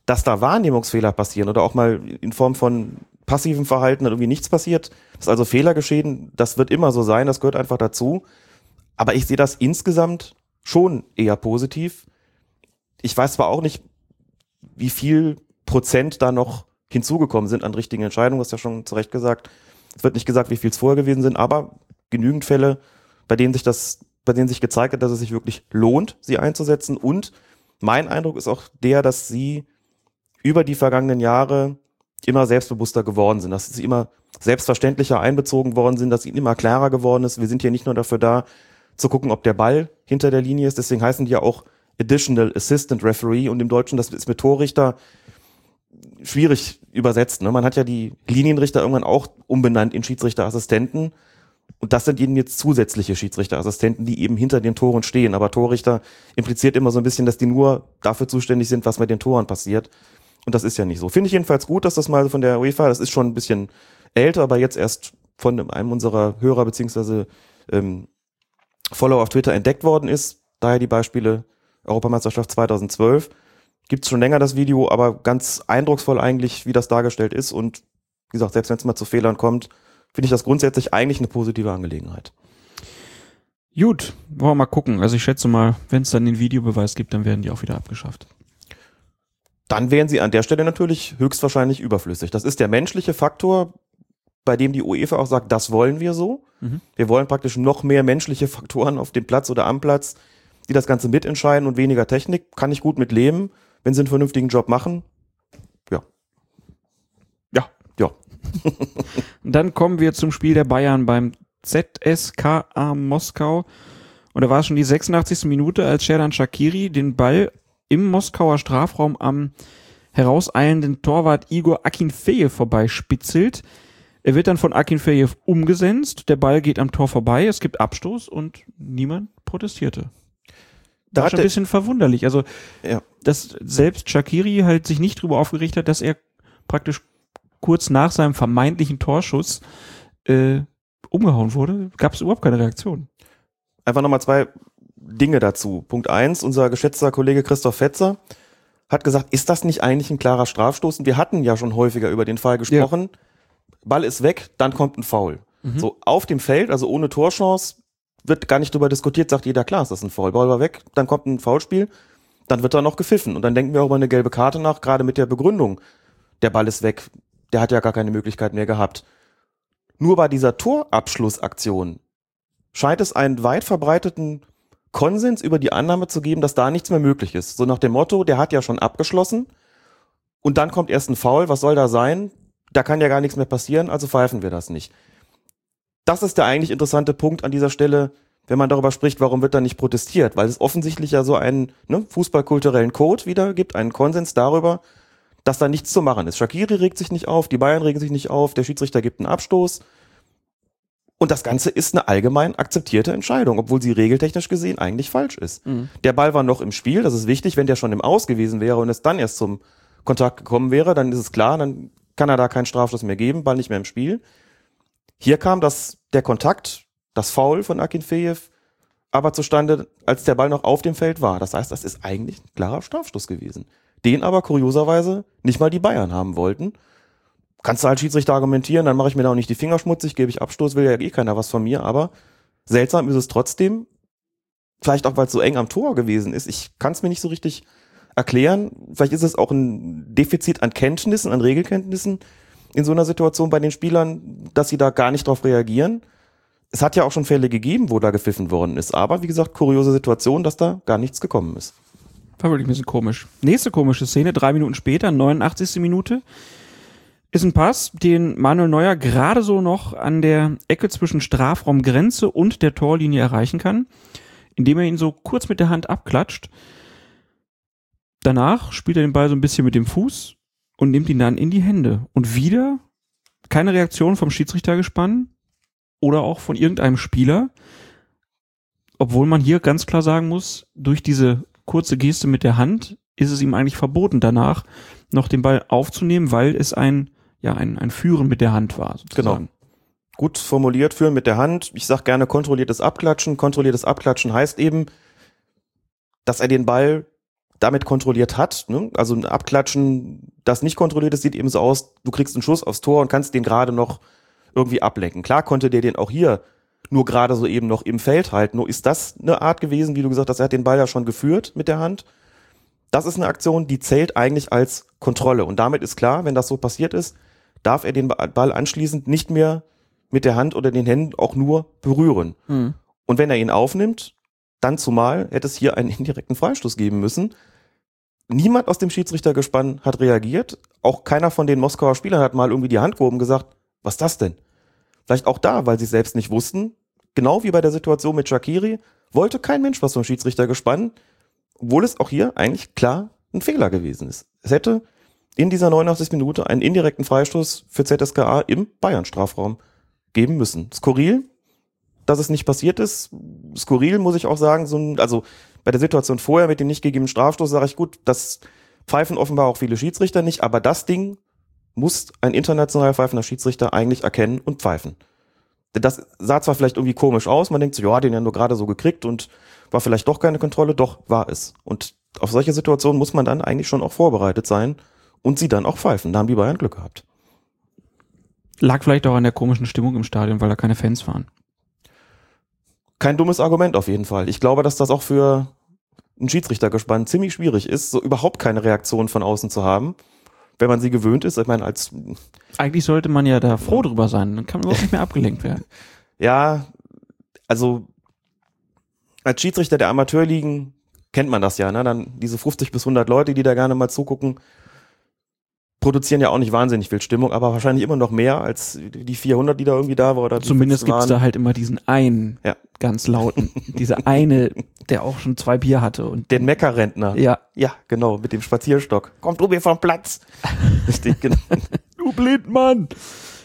dass da Wahrnehmungsfehler passieren oder auch mal in Form von passivem Verhalten dann irgendwie nichts passiert, dass also Fehler geschehen, das wird immer so sein, das gehört einfach dazu. Aber ich sehe das insgesamt schon eher positiv. Ich weiß zwar auch nicht, wie viel Prozent da noch hinzugekommen sind an richtigen Entscheidungen, hast ja schon zu Recht gesagt. Es wird nicht gesagt, wie viel es vorher gewesen sind, aber genügend Fälle, bei denen sich das, bei denen sich gezeigt hat, dass es sich wirklich lohnt, sie einzusetzen. Und mein Eindruck ist auch der, dass sie über die vergangenen Jahre immer selbstbewusster geworden sind, dass sie immer selbstverständlicher einbezogen worden sind, dass ihnen immer klarer geworden ist. Wir sind hier nicht nur dafür da, zu gucken, ob der Ball hinter der Linie ist. Deswegen heißen die ja auch Additional Assistant Referee und im Deutschen, das ist mit Torrichter schwierig übersetzt. Ne? Man hat ja die Linienrichter irgendwann auch umbenannt in Schiedsrichterassistenten. Und das sind eben jetzt zusätzliche Schiedsrichterassistenten, die eben hinter den Toren stehen. Aber Torrichter impliziert immer so ein bisschen, dass die nur dafür zuständig sind, was mit den Toren passiert. Und das ist ja nicht so. Finde ich jedenfalls gut, dass das mal von der UEFA, das ist schon ein bisschen älter, aber jetzt erst von einem unserer Hörer beziehungsweise ähm, Follower auf Twitter entdeckt worden ist. Daher die Beispiele Europameisterschaft 2012. Gibt's schon länger das Video, aber ganz eindrucksvoll eigentlich, wie das dargestellt ist. Und wie gesagt, selbst wenn es mal zu Fehlern kommt, finde ich das grundsätzlich eigentlich eine positive Angelegenheit. Gut, wollen wir mal gucken. Also ich schätze mal, wenn es dann den Videobeweis gibt, dann werden die auch wieder abgeschafft. Dann wären sie an der Stelle natürlich höchstwahrscheinlich überflüssig. Das ist der menschliche Faktor, bei dem die UEFA auch sagt, das wollen wir so. Mhm. Wir wollen praktisch noch mehr menschliche Faktoren auf dem Platz oder am Platz, die das Ganze mitentscheiden und weniger Technik. Kann ich gut mit leben, wenn sie einen vernünftigen Job machen. Ja. Ja, ja. Und dann kommen wir zum Spiel der Bayern beim ZSKA Moskau. Und da war es schon die 86. Minute, als Sherdan Shakiri den Ball im Moskauer Strafraum am herauseilenden Torwart Igor Akinfejew vorbeispitzelt. Er wird dann von Akinfejew umgesetzt, der Ball geht am Tor vorbei, es gibt Abstoß und niemand protestierte. Da War hat schon ein bisschen verwunderlich. Also, Ja. dass selbst Shakiri halt sich nicht drüber aufgeregt hat, dass er praktisch kurz nach seinem vermeintlichen Torschuss äh, umgehauen wurde, gab es überhaupt keine Reaktion. einfach nochmal zwei Dinge dazu. Punkt eins, unser geschätzter Kollege Christoph Fetzer hat gesagt, ist das nicht eigentlich ein klarer Strafstoß? Und wir hatten ja schon häufiger über den Fall gesprochen. Ball ist weg, dann kommt ein Foul. So auf dem Feld, also ohne Torchance, wird gar nicht drüber diskutiert, sagt jeder, klar, ist das ein Foul. Ball war weg, dann kommt ein Foulspiel, dann wird da noch gepfiffen. Und dann denken wir auch über eine gelbe Karte nach, gerade mit der Begründung, der Ball ist weg, der hat ja gar keine Möglichkeit mehr gehabt. Nur bei dieser Torabschlussaktion scheint es einen weit verbreiteten Konsens über die Annahme zu geben, dass da nichts mehr möglich ist. So nach dem Motto, der hat ja schon abgeschlossen und dann kommt erst ein Foul, was soll da sein? Da kann ja gar nichts mehr passieren, also pfeifen wir das nicht. Das ist der eigentlich interessante Punkt an dieser Stelle, wenn man darüber spricht, warum wird da nicht protestiert, weil es offensichtlich ja so einen ne, fußballkulturellen Code wieder gibt, einen Konsens darüber, dass da nichts zu machen ist. Shakiri regt sich nicht auf, die Bayern regen sich nicht auf, der Schiedsrichter gibt einen Abstoß. Und das Ganze ist eine allgemein akzeptierte Entscheidung, obwohl sie regeltechnisch gesehen eigentlich falsch ist. Der Ball war noch im Spiel, das ist wichtig. Wenn der schon im Aus gewesen wäre und es dann erst zum Kontakt gekommen wäre, dann ist es klar, dann kann er da keinen Strafstoß mehr geben, Ball nicht mehr im Spiel. Hier kam das, der Kontakt, das Foul von Akinfejew, aber zustande, als der Ball noch auf dem Feld war. Das heißt, das ist eigentlich ein klarer Strafstoß gewesen. Den aber kurioserweise nicht mal die Bayern haben wollten. Kannst du als Schiedsrichter argumentieren, dann mache ich mir da auch nicht die Finger schmutzig, gebe ich Abstoß, will ja eh keiner was von mir, aber seltsam ist es trotzdem. Vielleicht auch, weil es so eng am Tor gewesen ist. Ich kann es mir nicht so richtig erklären. Vielleicht ist es auch ein Defizit an Kenntnissen, an Regelkenntnissen in so einer Situation bei den Spielern, dass sie da gar nicht drauf reagieren. Es hat ja auch schon Fälle gegeben, wo da gepfiffen worden ist. Aber wie gesagt, kuriose Situation, dass da gar nichts gekommen ist. War wirklich ein bisschen komisch. Nächste komische Szene, drei Minuten später, 89. Minute, ist ein Pass, den Manuel Neuer gerade so noch an der Ecke zwischen Strafraumgrenze und der Torlinie erreichen kann, indem er ihn so kurz mit der Hand abklatscht. Danach spielt er den Ball so ein bisschen mit dem Fuß und nimmt ihn dann in die Hände. Und wieder keine Reaktion vom Schiedsrichtergespann oder auch von irgendeinem Spieler. Obwohl man hier ganz klar sagen muss, durch diese kurze Geste mit der Hand ist es ihm eigentlich verboten, danach noch den Ball aufzunehmen, weil es ein, ja, ein, ein Führen mit der Hand war. Sozusagen. Gut formuliert, führen mit der Hand. Ich sage gerne kontrolliertes Abklatschen. Kontrolliertes Abklatschen heißt eben, dass er den Ball damit kontrolliert hat. Ne? Also ein Abklatschen, das nicht kontrolliert ist, sieht eben so aus, du kriegst einen Schuss aufs Tor und kannst den gerade noch irgendwie ablenken. Klar konnte der den auch hier nur gerade so eben noch im Feld halten. Nur ist das eine Art gewesen, wie du gesagt hast, er hat den Ball ja schon geführt mit der Hand. Das ist eine Aktion, die zählt eigentlich als Kontrolle. Und damit ist klar, wenn das so passiert ist, darf er den Ball anschließend nicht mehr mit der Hand oder den Händen auch nur berühren. Mhm. Und wenn er ihn aufnimmt, dann zumal hätte es hier einen indirekten Freistoß geben müssen. Niemand aus dem Schiedsrichtergespann hat reagiert. Auch keiner von den Moskauer Spielern hat mal irgendwie die Hand gehoben und gesagt, was ist das denn? Vielleicht auch da, weil sie selbst nicht wussten. Genau wie bei der Situation mit Shakiri, wollte kein Mensch was vom Schiedsrichtergespann, obwohl es auch hier eigentlich klar ein Fehler gewesen ist. Es hätte in dieser 89. Minute einen indirekten Freistoß für ZSKA im Bayern-Strafraum geben müssen. Skurril, dass es nicht passiert ist. Skurril muss ich auch sagen, so ein, also bei der Situation vorher mit dem nicht gegebenen Strafstoß sage ich gut, das pfeifen offenbar auch viele Schiedsrichter nicht, aber das Ding muss ein international pfeifender Schiedsrichter eigentlich erkennen und pfeifen. Das sah zwar vielleicht irgendwie komisch aus, man denkt so, ja, den ja nur gerade so gekriegt und war vielleicht doch keine Kontrolle, doch war es. Und auf solche Situationen muss man dann eigentlich schon auch vorbereitet sein und sie dann auch pfeifen. Da haben die Bayern Glück gehabt. Lag vielleicht auch an der komischen Stimmung im Stadion, weil da keine Fans waren. Kein dummes Argument auf jeden Fall. Ich glaube, dass das auch für ein Schiedsrichtergespann ziemlich schwierig ist, so überhaupt keine Reaktion von außen zu haben, wenn man sie gewöhnt ist. Ich meine, als Eigentlich sollte man ja da froh drüber sein, dann kann man überhaupt nicht mehr abgelenkt werden. Ja, also als Schiedsrichter der Amateurligen kennt man das ja, ne? Dann diese 50 bis 100 Leute, die da gerne mal zugucken, produzieren ja auch nicht wahnsinnig viel Stimmung, aber wahrscheinlich immer noch mehr als die 400, die da irgendwie da war oder Zumindest 15 gibt es da halt immer diesen einen Ja. ganz lauten, dieser eine, der auch schon zwei Bier hatte und den Meckerrentner. ja, Ja, genau, mit dem Spazierstock. Komm du mir vom Platz. Richtig, genau. du Blindmann.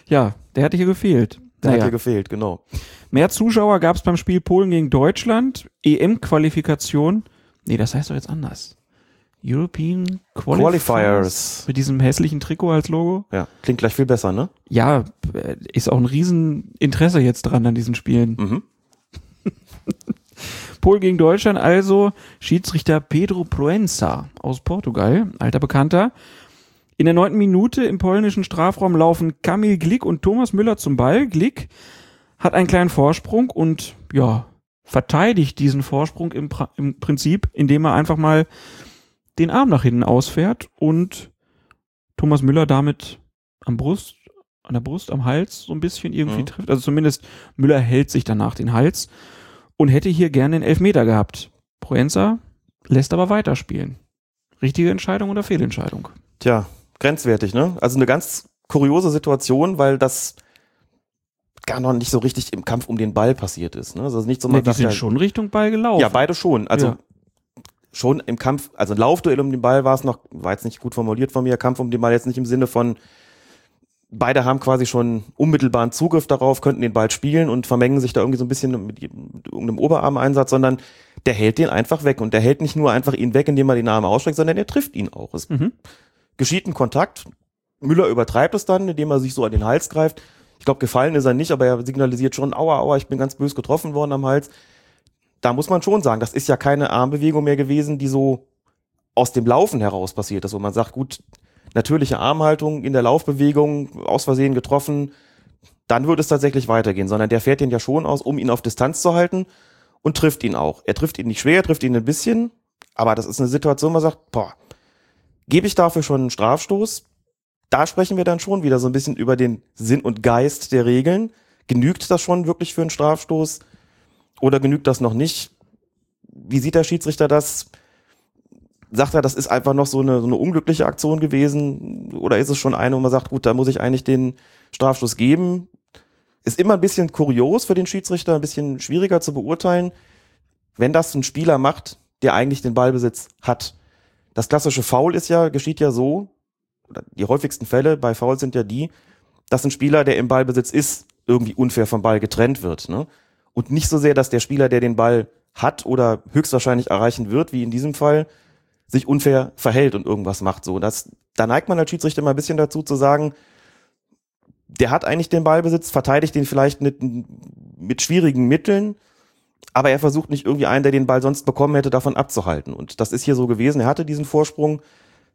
Ja, der hatte hier gefehlt. Der hat Naja. dir gefehlt, genau. Mehr Zuschauer gab es beim Spiel Polen gegen Deutschland. EM-Qualifikation. Nee, das heißt doch jetzt anders. European Qualifiers. Qualifiers. Mit diesem hässlichen Trikot als Logo. Ja, klingt gleich viel besser, ne? Ja, ist auch ein Rieseninteresse jetzt dran an diesen Spielen. Mhm. Polen gegen Deutschland, also Schiedsrichter Pedro Proenza aus Portugal, alter Bekannter. In der neunten Minute im polnischen Strafraum laufen Kamil Glick und Thomas Müller zum Ball. Glick hat einen kleinen Vorsprung und ja, verteidigt diesen Vorsprung im, im Prinzip, indem er einfach mal den Arm nach hinten ausfährt und Thomas Müller damit am Brust, an der Brust, am Hals so ein bisschen irgendwie Mhm. trifft. Also zumindest Müller hält sich danach den Hals und hätte hier gerne den Elfmeter gehabt. Proenza lässt aber weiterspielen. Richtige Entscheidung oder Fehlentscheidung? Tja, grenzwertig, ne? Also eine ganz kuriose Situation, weil das gar noch nicht so richtig im Kampf um den Ball passiert ist. Ne? Also nicht so Nee, die sind ja, schon Richtung Ball gelaufen. ja, beide schon. Also Ja. Schon im Kampf, also ein Laufduell um den Ball war es noch, war jetzt nicht gut formuliert von mir, Kampf um den Ball jetzt nicht im Sinne von beide haben quasi schon unmittelbaren Zugriff darauf, könnten den Ball spielen und vermengen sich da irgendwie so ein bisschen mit, irgendeinem Oberarmeinsatz, sondern der hält den einfach weg und der hält nicht nur einfach ihn weg, indem er den Arm ausstreckt, sondern der trifft ihn auch. Es Mhm. geschieht ein Kontakt. Müller übertreibt es dann, indem er sich so an den Hals greift. Ich glaube, gefallen ist er nicht, aber er signalisiert schon, aua, aua, ich bin ganz bös getroffen worden am Hals. Da muss man schon sagen, das ist ja keine Armbewegung mehr gewesen, die so aus dem Laufen heraus passiert ist, wo man sagt, gut, natürliche Armhaltung in der Laufbewegung, aus Versehen getroffen, dann würde es tatsächlich weitergehen, sondern der fährt den ja schon aus, um ihn auf Distanz zu halten und trifft ihn auch. Er trifft ihn nicht schwer, er trifft ihn ein bisschen, aber das ist eine Situation, wo man sagt, boah, gebe ich dafür schon einen Strafstoß? Da sprechen wir dann schon wieder so ein bisschen über den Sinn und Geist der Regeln. Genügt das schon wirklich für einen Strafstoß oder genügt das noch nicht? Wie sieht der Schiedsrichter das? Sagt er, das ist einfach noch so eine, so eine unglückliche Aktion gewesen? Oder ist es schon eine, wo man sagt, gut, da muss ich eigentlich den Strafstoß geben? Ist immer ein bisschen kurios für den Schiedsrichter, ein bisschen schwieriger zu beurteilen, wenn das ein Spieler macht, der eigentlich den Ballbesitz hat. Das klassische Foul ist ja, geschieht ja so, oder die häufigsten Fälle bei Fouls sind ja die, dass ein Spieler, der im Ballbesitz ist, irgendwie unfair vom Ball getrennt wird. Ne? Und nicht so sehr, dass der Spieler, der den Ball hat oder höchstwahrscheinlich erreichen wird, wie in diesem Fall, sich unfair verhält und irgendwas macht. So, das, da neigt man als Schiedsrichter immer ein bisschen dazu zu sagen, der hat eigentlich den Ballbesitz, verteidigt den vielleicht mit, mit schwierigen Mitteln, aber er versucht nicht irgendwie einen, der den Ball sonst bekommen hätte, davon abzuhalten. Und das ist hier so gewesen. Er hatte diesen Vorsprung.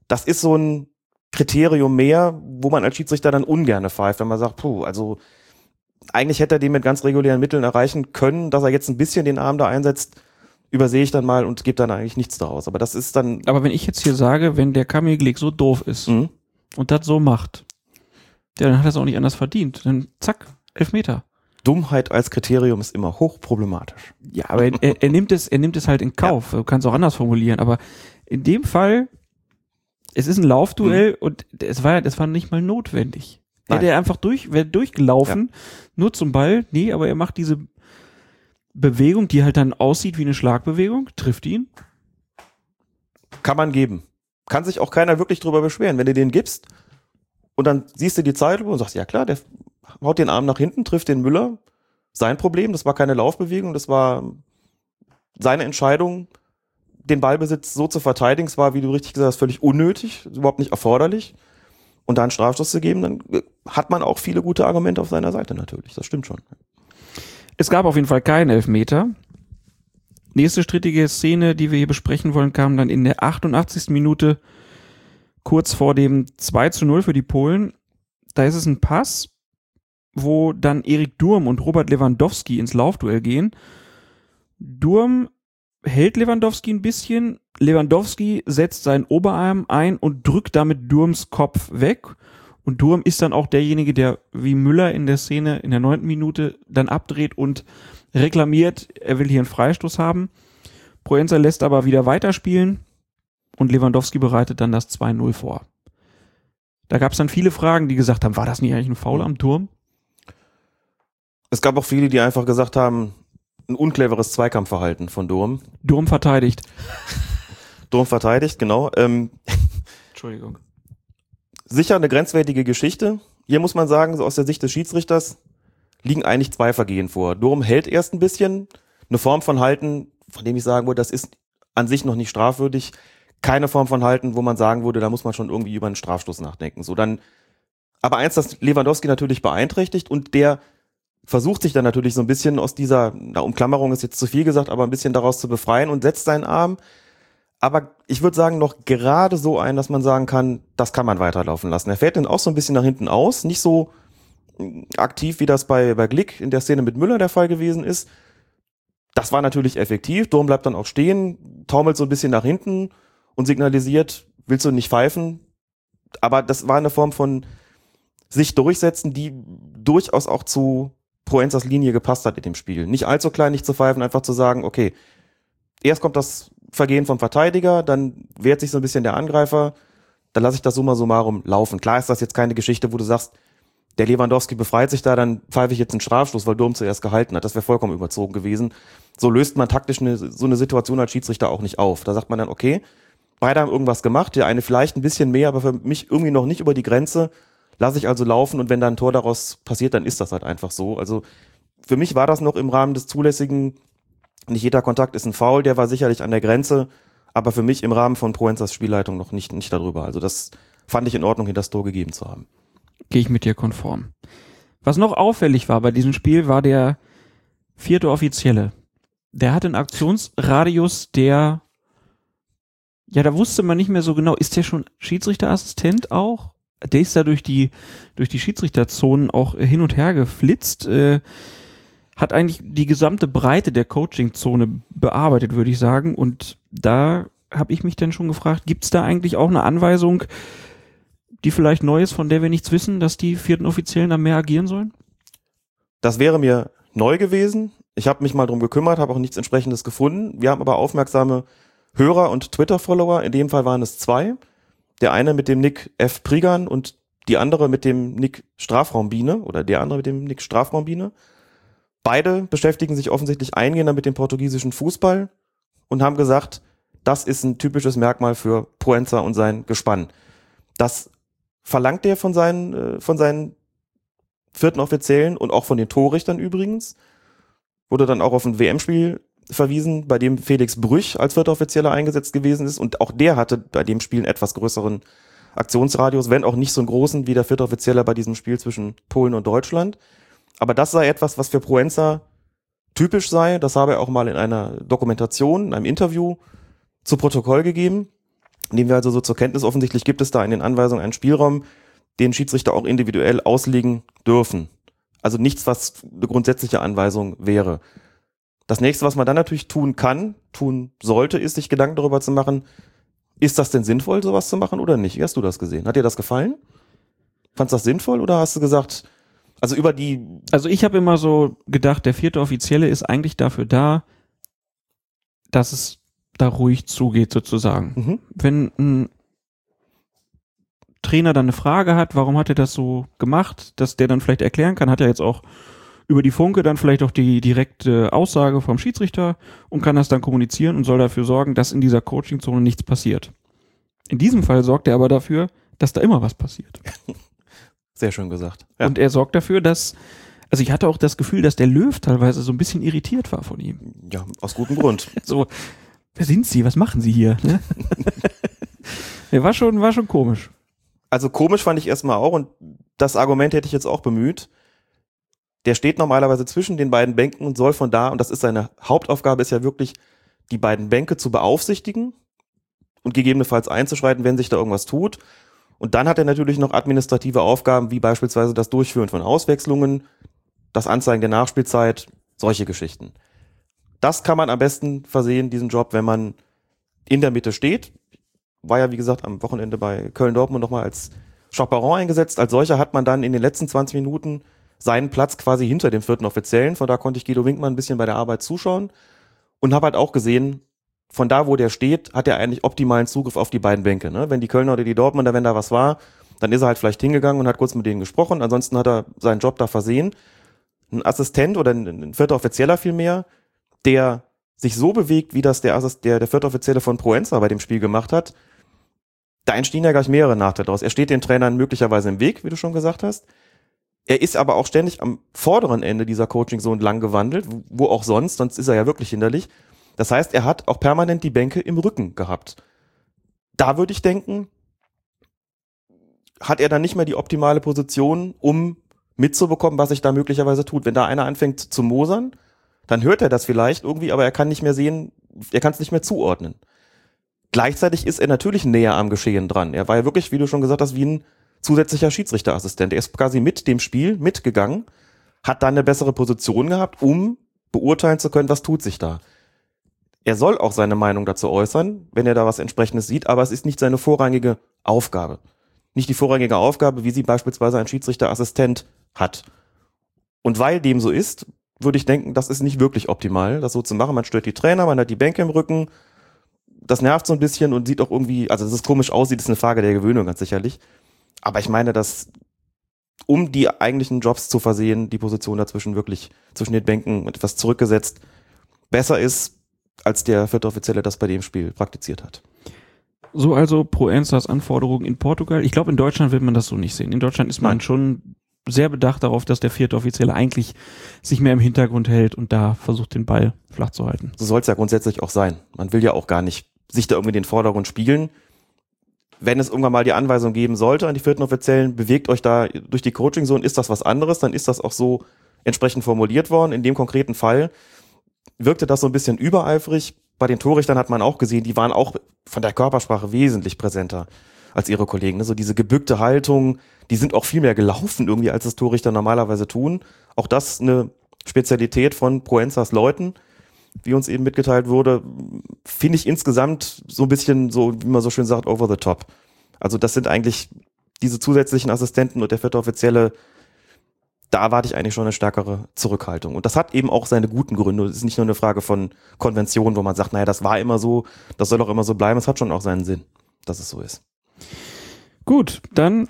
Das ist so ein Kriterium mehr, wo man als Schiedsrichter dann ungerne pfeift, wenn man sagt, puh, also eigentlich hätte er den mit ganz regulären Mitteln erreichen können, dass er jetzt ein bisschen den Arm da einsetzt, übersehe ich dann mal und gebe dann eigentlich nichts daraus. Aber das ist dann, Aber wenn ich jetzt hier sage, wenn der Kamil Glick so doof ist Mhm. und das so macht, ja, dann hat er es auch nicht anders verdient. Dann zack, Elfmeter. Dummheit als Kriterium ist immer hochproblematisch. Ja, aber er, er, nimmt es, er nimmt es halt in Kauf. Du kannst auch anders formulieren, aber in dem Fall, es ist ein Laufduell und es war, das war nicht mal notwendig. Nein. Hätte er einfach durch, wäre durchgelaufen, nur zum Ball. Nee, aber er macht diese Bewegung, die halt dann aussieht wie eine Schlagbewegung, trifft ihn. Kann man geben. Kann sich auch keiner wirklich drüber beschweren. Wenn du den gibst und dann siehst du die Zeitlupe und sagst, ja klar, der haut den Arm nach hinten, trifft den Müller. Sein Problem, das war keine Laufbewegung, das war seine Entscheidung, den Ballbesitz so zu verteidigen. Es war, wie du richtig gesagt hast, völlig unnötig, überhaupt nicht erforderlich. Und da einen Strafstoß zu geben, dann äh, hat man auch viele gute Argumente auf seiner Seite natürlich. Das stimmt schon. Es gab auf jeden Fall keinen Elfmeter. Nächste strittige Szene, die wir hier besprechen wollen, kam dann in der 88. Minute kurz vor dem 2 zu 0 für die Polen. Da ist es ein Pass, wo dann Erik Durm und Robert Lewandowski ins Laufduell gehen. Durm hält Lewandowski ein bisschen. Lewandowski setzt seinen Oberarm ein und drückt damit Durms Kopf weg. Und Durm ist dann auch derjenige, der wie Müller in der Szene in der neunten Minute dann abdreht und reklamiert, er will hier einen Freistoß haben. Proenza lässt aber wieder weiterspielen und Lewandowski bereitet dann das 2-0 vor. Da gab es dann viele Fragen, die gesagt haben, war das nicht eigentlich ein Foul am Turm? Es gab auch viele, die einfach gesagt haben, ein uncleveres Zweikampfverhalten von Durm. Durm verteidigt. Durm verteidigt, genau. Ähm, Entschuldigung. sicher eine grenzwertige Geschichte. Hier muss man sagen, so aus der Sicht des Schiedsrichters liegen eigentlich zwei Vergehen vor. Durm hält erst ein bisschen, eine Form von Halten, von dem ich sagen würde, das ist an sich noch nicht strafwürdig. Keine Form von Halten, wo man sagen würde, da muss man schon irgendwie über einen Strafstoß nachdenken. So dann, aber eins, das Lewandowski natürlich beeinträchtigt und der versucht sich dann natürlich so ein bisschen aus dieser, na, Umklammerung ist jetzt zu viel gesagt, aber ein bisschen daraus zu befreien und setzt seinen Arm. Aber ich würde sagen, noch gerade so ein, dass man sagen kann, das kann man weiterlaufen lassen. Er fährt dann auch so ein bisschen nach hinten aus, nicht so mm, aktiv, wie das bei, bei Glick in der Szene mit Müller der Fall gewesen ist. Das war natürlich effektiv. Durm bleibt dann auch stehen, taumelt so ein bisschen nach hinten und signalisiert, willst du nicht pfeifen? Aber das war eine Form von sich durchsetzen, die durchaus auch zu Proenzas Linie gepasst hat in dem Spiel. Nicht allzu klein, nicht zu pfeifen, einfach zu sagen, okay, erst kommt das Vergehen vom Verteidiger, dann wehrt sich so ein bisschen der Angreifer, dann lasse ich das summa summarum laufen. Klar ist das jetzt keine Geschichte, wo du sagst, der Lewandowski befreit sich da, dann pfeife ich jetzt einen Strafstoß, weil Durm zuerst gehalten hat. Das wäre vollkommen überzogen gewesen. So löst man taktisch eine, so eine Situation als Schiedsrichter auch nicht auf. Da sagt man dann, okay, beide haben irgendwas gemacht, der eine vielleicht ein bisschen mehr, aber für mich irgendwie noch nicht über die Grenze. Lasse ich also laufen und wenn da ein Tor daraus passiert, dann ist das halt einfach so. Also für mich war das noch im Rahmen des zulässigen, nicht jeder Kontakt ist ein Foul, der war sicherlich an der Grenze, aber für mich im Rahmen von Proenzas Spielleitung noch nicht, nicht darüber. Also das fand ich in Ordnung, hier das Tor gegeben zu haben. Gehe ich mit dir konform. Was noch auffällig war bei diesem Spiel, war der vierte Offizielle. Der hat einen Aktionsradius, der ja, da wusste man nicht mehr so genau, ist der schon Schiedsrichterassistent auch? Der ist da durch die, durch die Schiedsrichterzonen auch hin und her geflitzt, äh, hat eigentlich die gesamte Breite der Coachingzone bearbeitet, würde ich sagen. Und da habe ich mich dann schon gefragt, gibt's da eigentlich auch eine Anweisung, die vielleicht neu ist, von der wir nichts wissen, dass die vierten Offiziellen da mehr agieren sollen? Das wäre mir neu gewesen. Ich habe mich mal drum gekümmert, habe auch nichts entsprechendes gefunden. Wir haben aber aufmerksame Hörer und Twitter-Follower. In dem Fall waren es zwei. Der eine mit dem Nick F. Prigan und die andere mit dem Nick Strafraumbiene oder der andere mit dem Nick Strafraumbiene. Beide beschäftigen sich offensichtlich eingehender mit dem portugiesischen Fußball und haben gesagt, das ist ein typisches Merkmal für Proenza und sein Gespann. Das verlangt er von seinen, äh, von seinen vierten Offiziellen und auch von den Torrichtern übrigens. Wurde dann auch auf ein WM-Spiel verwiesen, bei dem Felix Brüch als vierter Offizieller eingesetzt gewesen ist und auch der hatte bei dem Spiel einen etwas größeren Aktionsradius, wenn auch nicht so einen großen wie der vierte Offizieller bei diesem Spiel zwischen Polen und Deutschland. Aber das sei etwas, was für Proenza typisch sei. Das habe er auch mal in einer Dokumentation, in einem Interview zu Protokoll gegeben. Nehmen wir also so zur Kenntnis, offensichtlich gibt es da in den Anweisungen einen Spielraum, den Schiedsrichter auch individuell auslegen dürfen. Also nichts, was eine grundsätzliche Anweisung wäre. Das nächste, was man dann natürlich tun kann, tun sollte, ist, sich Gedanken darüber zu machen, ist das denn sinnvoll, sowas zu machen oder nicht? Wie hast du das gesehen? Hat dir das gefallen? Fandst du das sinnvoll oder hast du gesagt, also über die. Also ich habe immer so gedacht, der vierte Offizielle ist eigentlich dafür da, dass es da ruhig zugeht sozusagen. Mhm. Wenn ein Trainer dann eine Frage hat, warum hat er das so gemacht, dass der dann vielleicht erklären kann, hat er jetzt auch über die Funke dann vielleicht auch die direkte Aussage vom Schiedsrichter und kann das dann kommunizieren und soll dafür sorgen, dass in dieser Coachingzone nichts passiert. In diesem Fall sorgt er aber dafür, dass da immer was passiert. Sehr schön gesagt. Ja. Und er sorgt dafür, dass, also ich hatte auch das Gefühl, dass der Löw teilweise so ein bisschen irritiert war von ihm. ja, aus gutem Grund. So, wer sind Sie? Was machen Sie hier? Ne? War schon, war schon komisch. Also komisch fand ich erstmal auch und das Argument hätte ich jetzt auch bemüht. Der steht normalerweise zwischen den beiden Bänken und soll von da, und das ist seine Hauptaufgabe, ist ja wirklich die beiden Bänke zu beaufsichtigen und gegebenenfalls einzuschreiten, wenn sich da irgendwas tut. Und dann hat er natürlich noch administrative Aufgaben, wie beispielsweise das Durchführen von Auswechslungen, das Anzeigen der Nachspielzeit, solche Geschichten. Das kann man am besten versehen, diesen Job, wenn man in der Mitte steht. War ja, wie gesagt, am Wochenende bei Köln-Dortmund nochmal als Chaperon eingesetzt. Als solcher hat man dann in den letzten 20 Minuten seinen Platz quasi hinter dem vierten Offiziellen. Von da konnte ich Guido Winkmann ein bisschen bei der Arbeit zuschauen und habe halt auch gesehen, von da, wo der steht, hat er eigentlich optimalen Zugriff auf die beiden Bänke. Ne? Wenn die Kölner oder die Dortmunder, wenn da was war, dann ist er halt vielleicht hingegangen und hat kurz mit denen gesprochen. Ansonsten hat er seinen Job da versehen. Ein Assistent oder ein, vierter Offizieller vielmehr, der sich so bewegt, wie das der, Assist, der, der vierte Offizielle von Proenza bei dem Spiel gemacht hat, da entstehen ja gleich mehrere Nachteile daraus. Er steht den Trainern möglicherweise im Weg, wie du schon gesagt hast. Er ist aber auch ständig am vorderen Ende dieser Coaching-Zone lang gewandelt, wo auch sonst, sonst ist er ja wirklich hinderlich. Das heißt, er hat auch permanent die Bänke im Rücken gehabt. Da würde ich denken, hat er dann nicht mehr die optimale Position, um mitzubekommen, was sich da möglicherweise tut. Wenn da einer anfängt zu mosern, dann hört er das vielleicht irgendwie, aber er kann nicht mehr sehen, er kann es nicht mehr zuordnen. Gleichzeitig ist er natürlich näher am Geschehen dran. Er war ja wirklich, wie du schon gesagt hast, wie ein zusätzlicher Schiedsrichterassistent. Er ist quasi mit dem Spiel mitgegangen, hat dann eine bessere Position gehabt, um beurteilen zu können, was tut sich da. Er soll auch seine Meinung dazu äußern, wenn er da was entsprechendes sieht, aber es ist nicht seine vorrangige Aufgabe. Nicht die vorrangige Aufgabe, wie sie beispielsweise ein Schiedsrichterassistent hat. Und weil dem so ist, würde ich denken, das ist nicht wirklich optimal, das so zu machen. Man stört die Trainer, man hat die Bänke im Rücken. Das nervt so ein bisschen und sieht auch irgendwie, also dass es komisch aussieht, ist eine Frage der Gewöhnung ganz sicherlich. Aber ich meine, dass um die eigentlichen Jobs zu versehen, die Position dazwischen wirklich zwischen den Bänken etwas zurückgesetzt besser ist, als der vierte Offizielle das bei dem Spiel praktiziert hat. So also Proenzas Anforderungen in Portugal. Ich glaube, in Deutschland wird man das so nicht sehen. In Deutschland ist man Nein. schon sehr bedacht darauf, dass der vierte Offizielle eigentlich sich mehr im Hintergrund hält und da versucht, den Ball flach zu halten. So soll es ja grundsätzlich auch sein. Man will ja auch gar nicht sich da irgendwie den Vordergrund spiegeln. Wenn es irgendwann mal die Anweisung geben sollte an die vierten Offiziellen, bewegt euch da durch die Coaching-Zone, ist das was anderes, dann ist das auch so entsprechend formuliert worden. In dem konkreten Fall wirkte das so ein bisschen übereifrig. Bei den Torrichtern hat man auch gesehen, die waren auch von der Körpersprache wesentlich präsenter als ihre Kollegen. So diese gebückte Haltung, die sind auch viel mehr gelaufen irgendwie, als das Torrichter normalerweise tun. Auch das eine Spezialität von Proenzas Leuten, wie uns eben mitgeteilt wurde, finde ich insgesamt so ein bisschen so, wie man so schön sagt, over the top. Also das sind eigentlich diese zusätzlichen Assistenten und der vierte Offizielle, da erwarte ich eigentlich schon eine stärkere Zurückhaltung. Und das hat eben auch seine guten Gründe. Es ist nicht nur eine Frage von Konvention, wo man sagt, naja, das war immer so, das soll auch immer so bleiben. Es hat schon auch seinen Sinn, dass es so ist. Gut, dann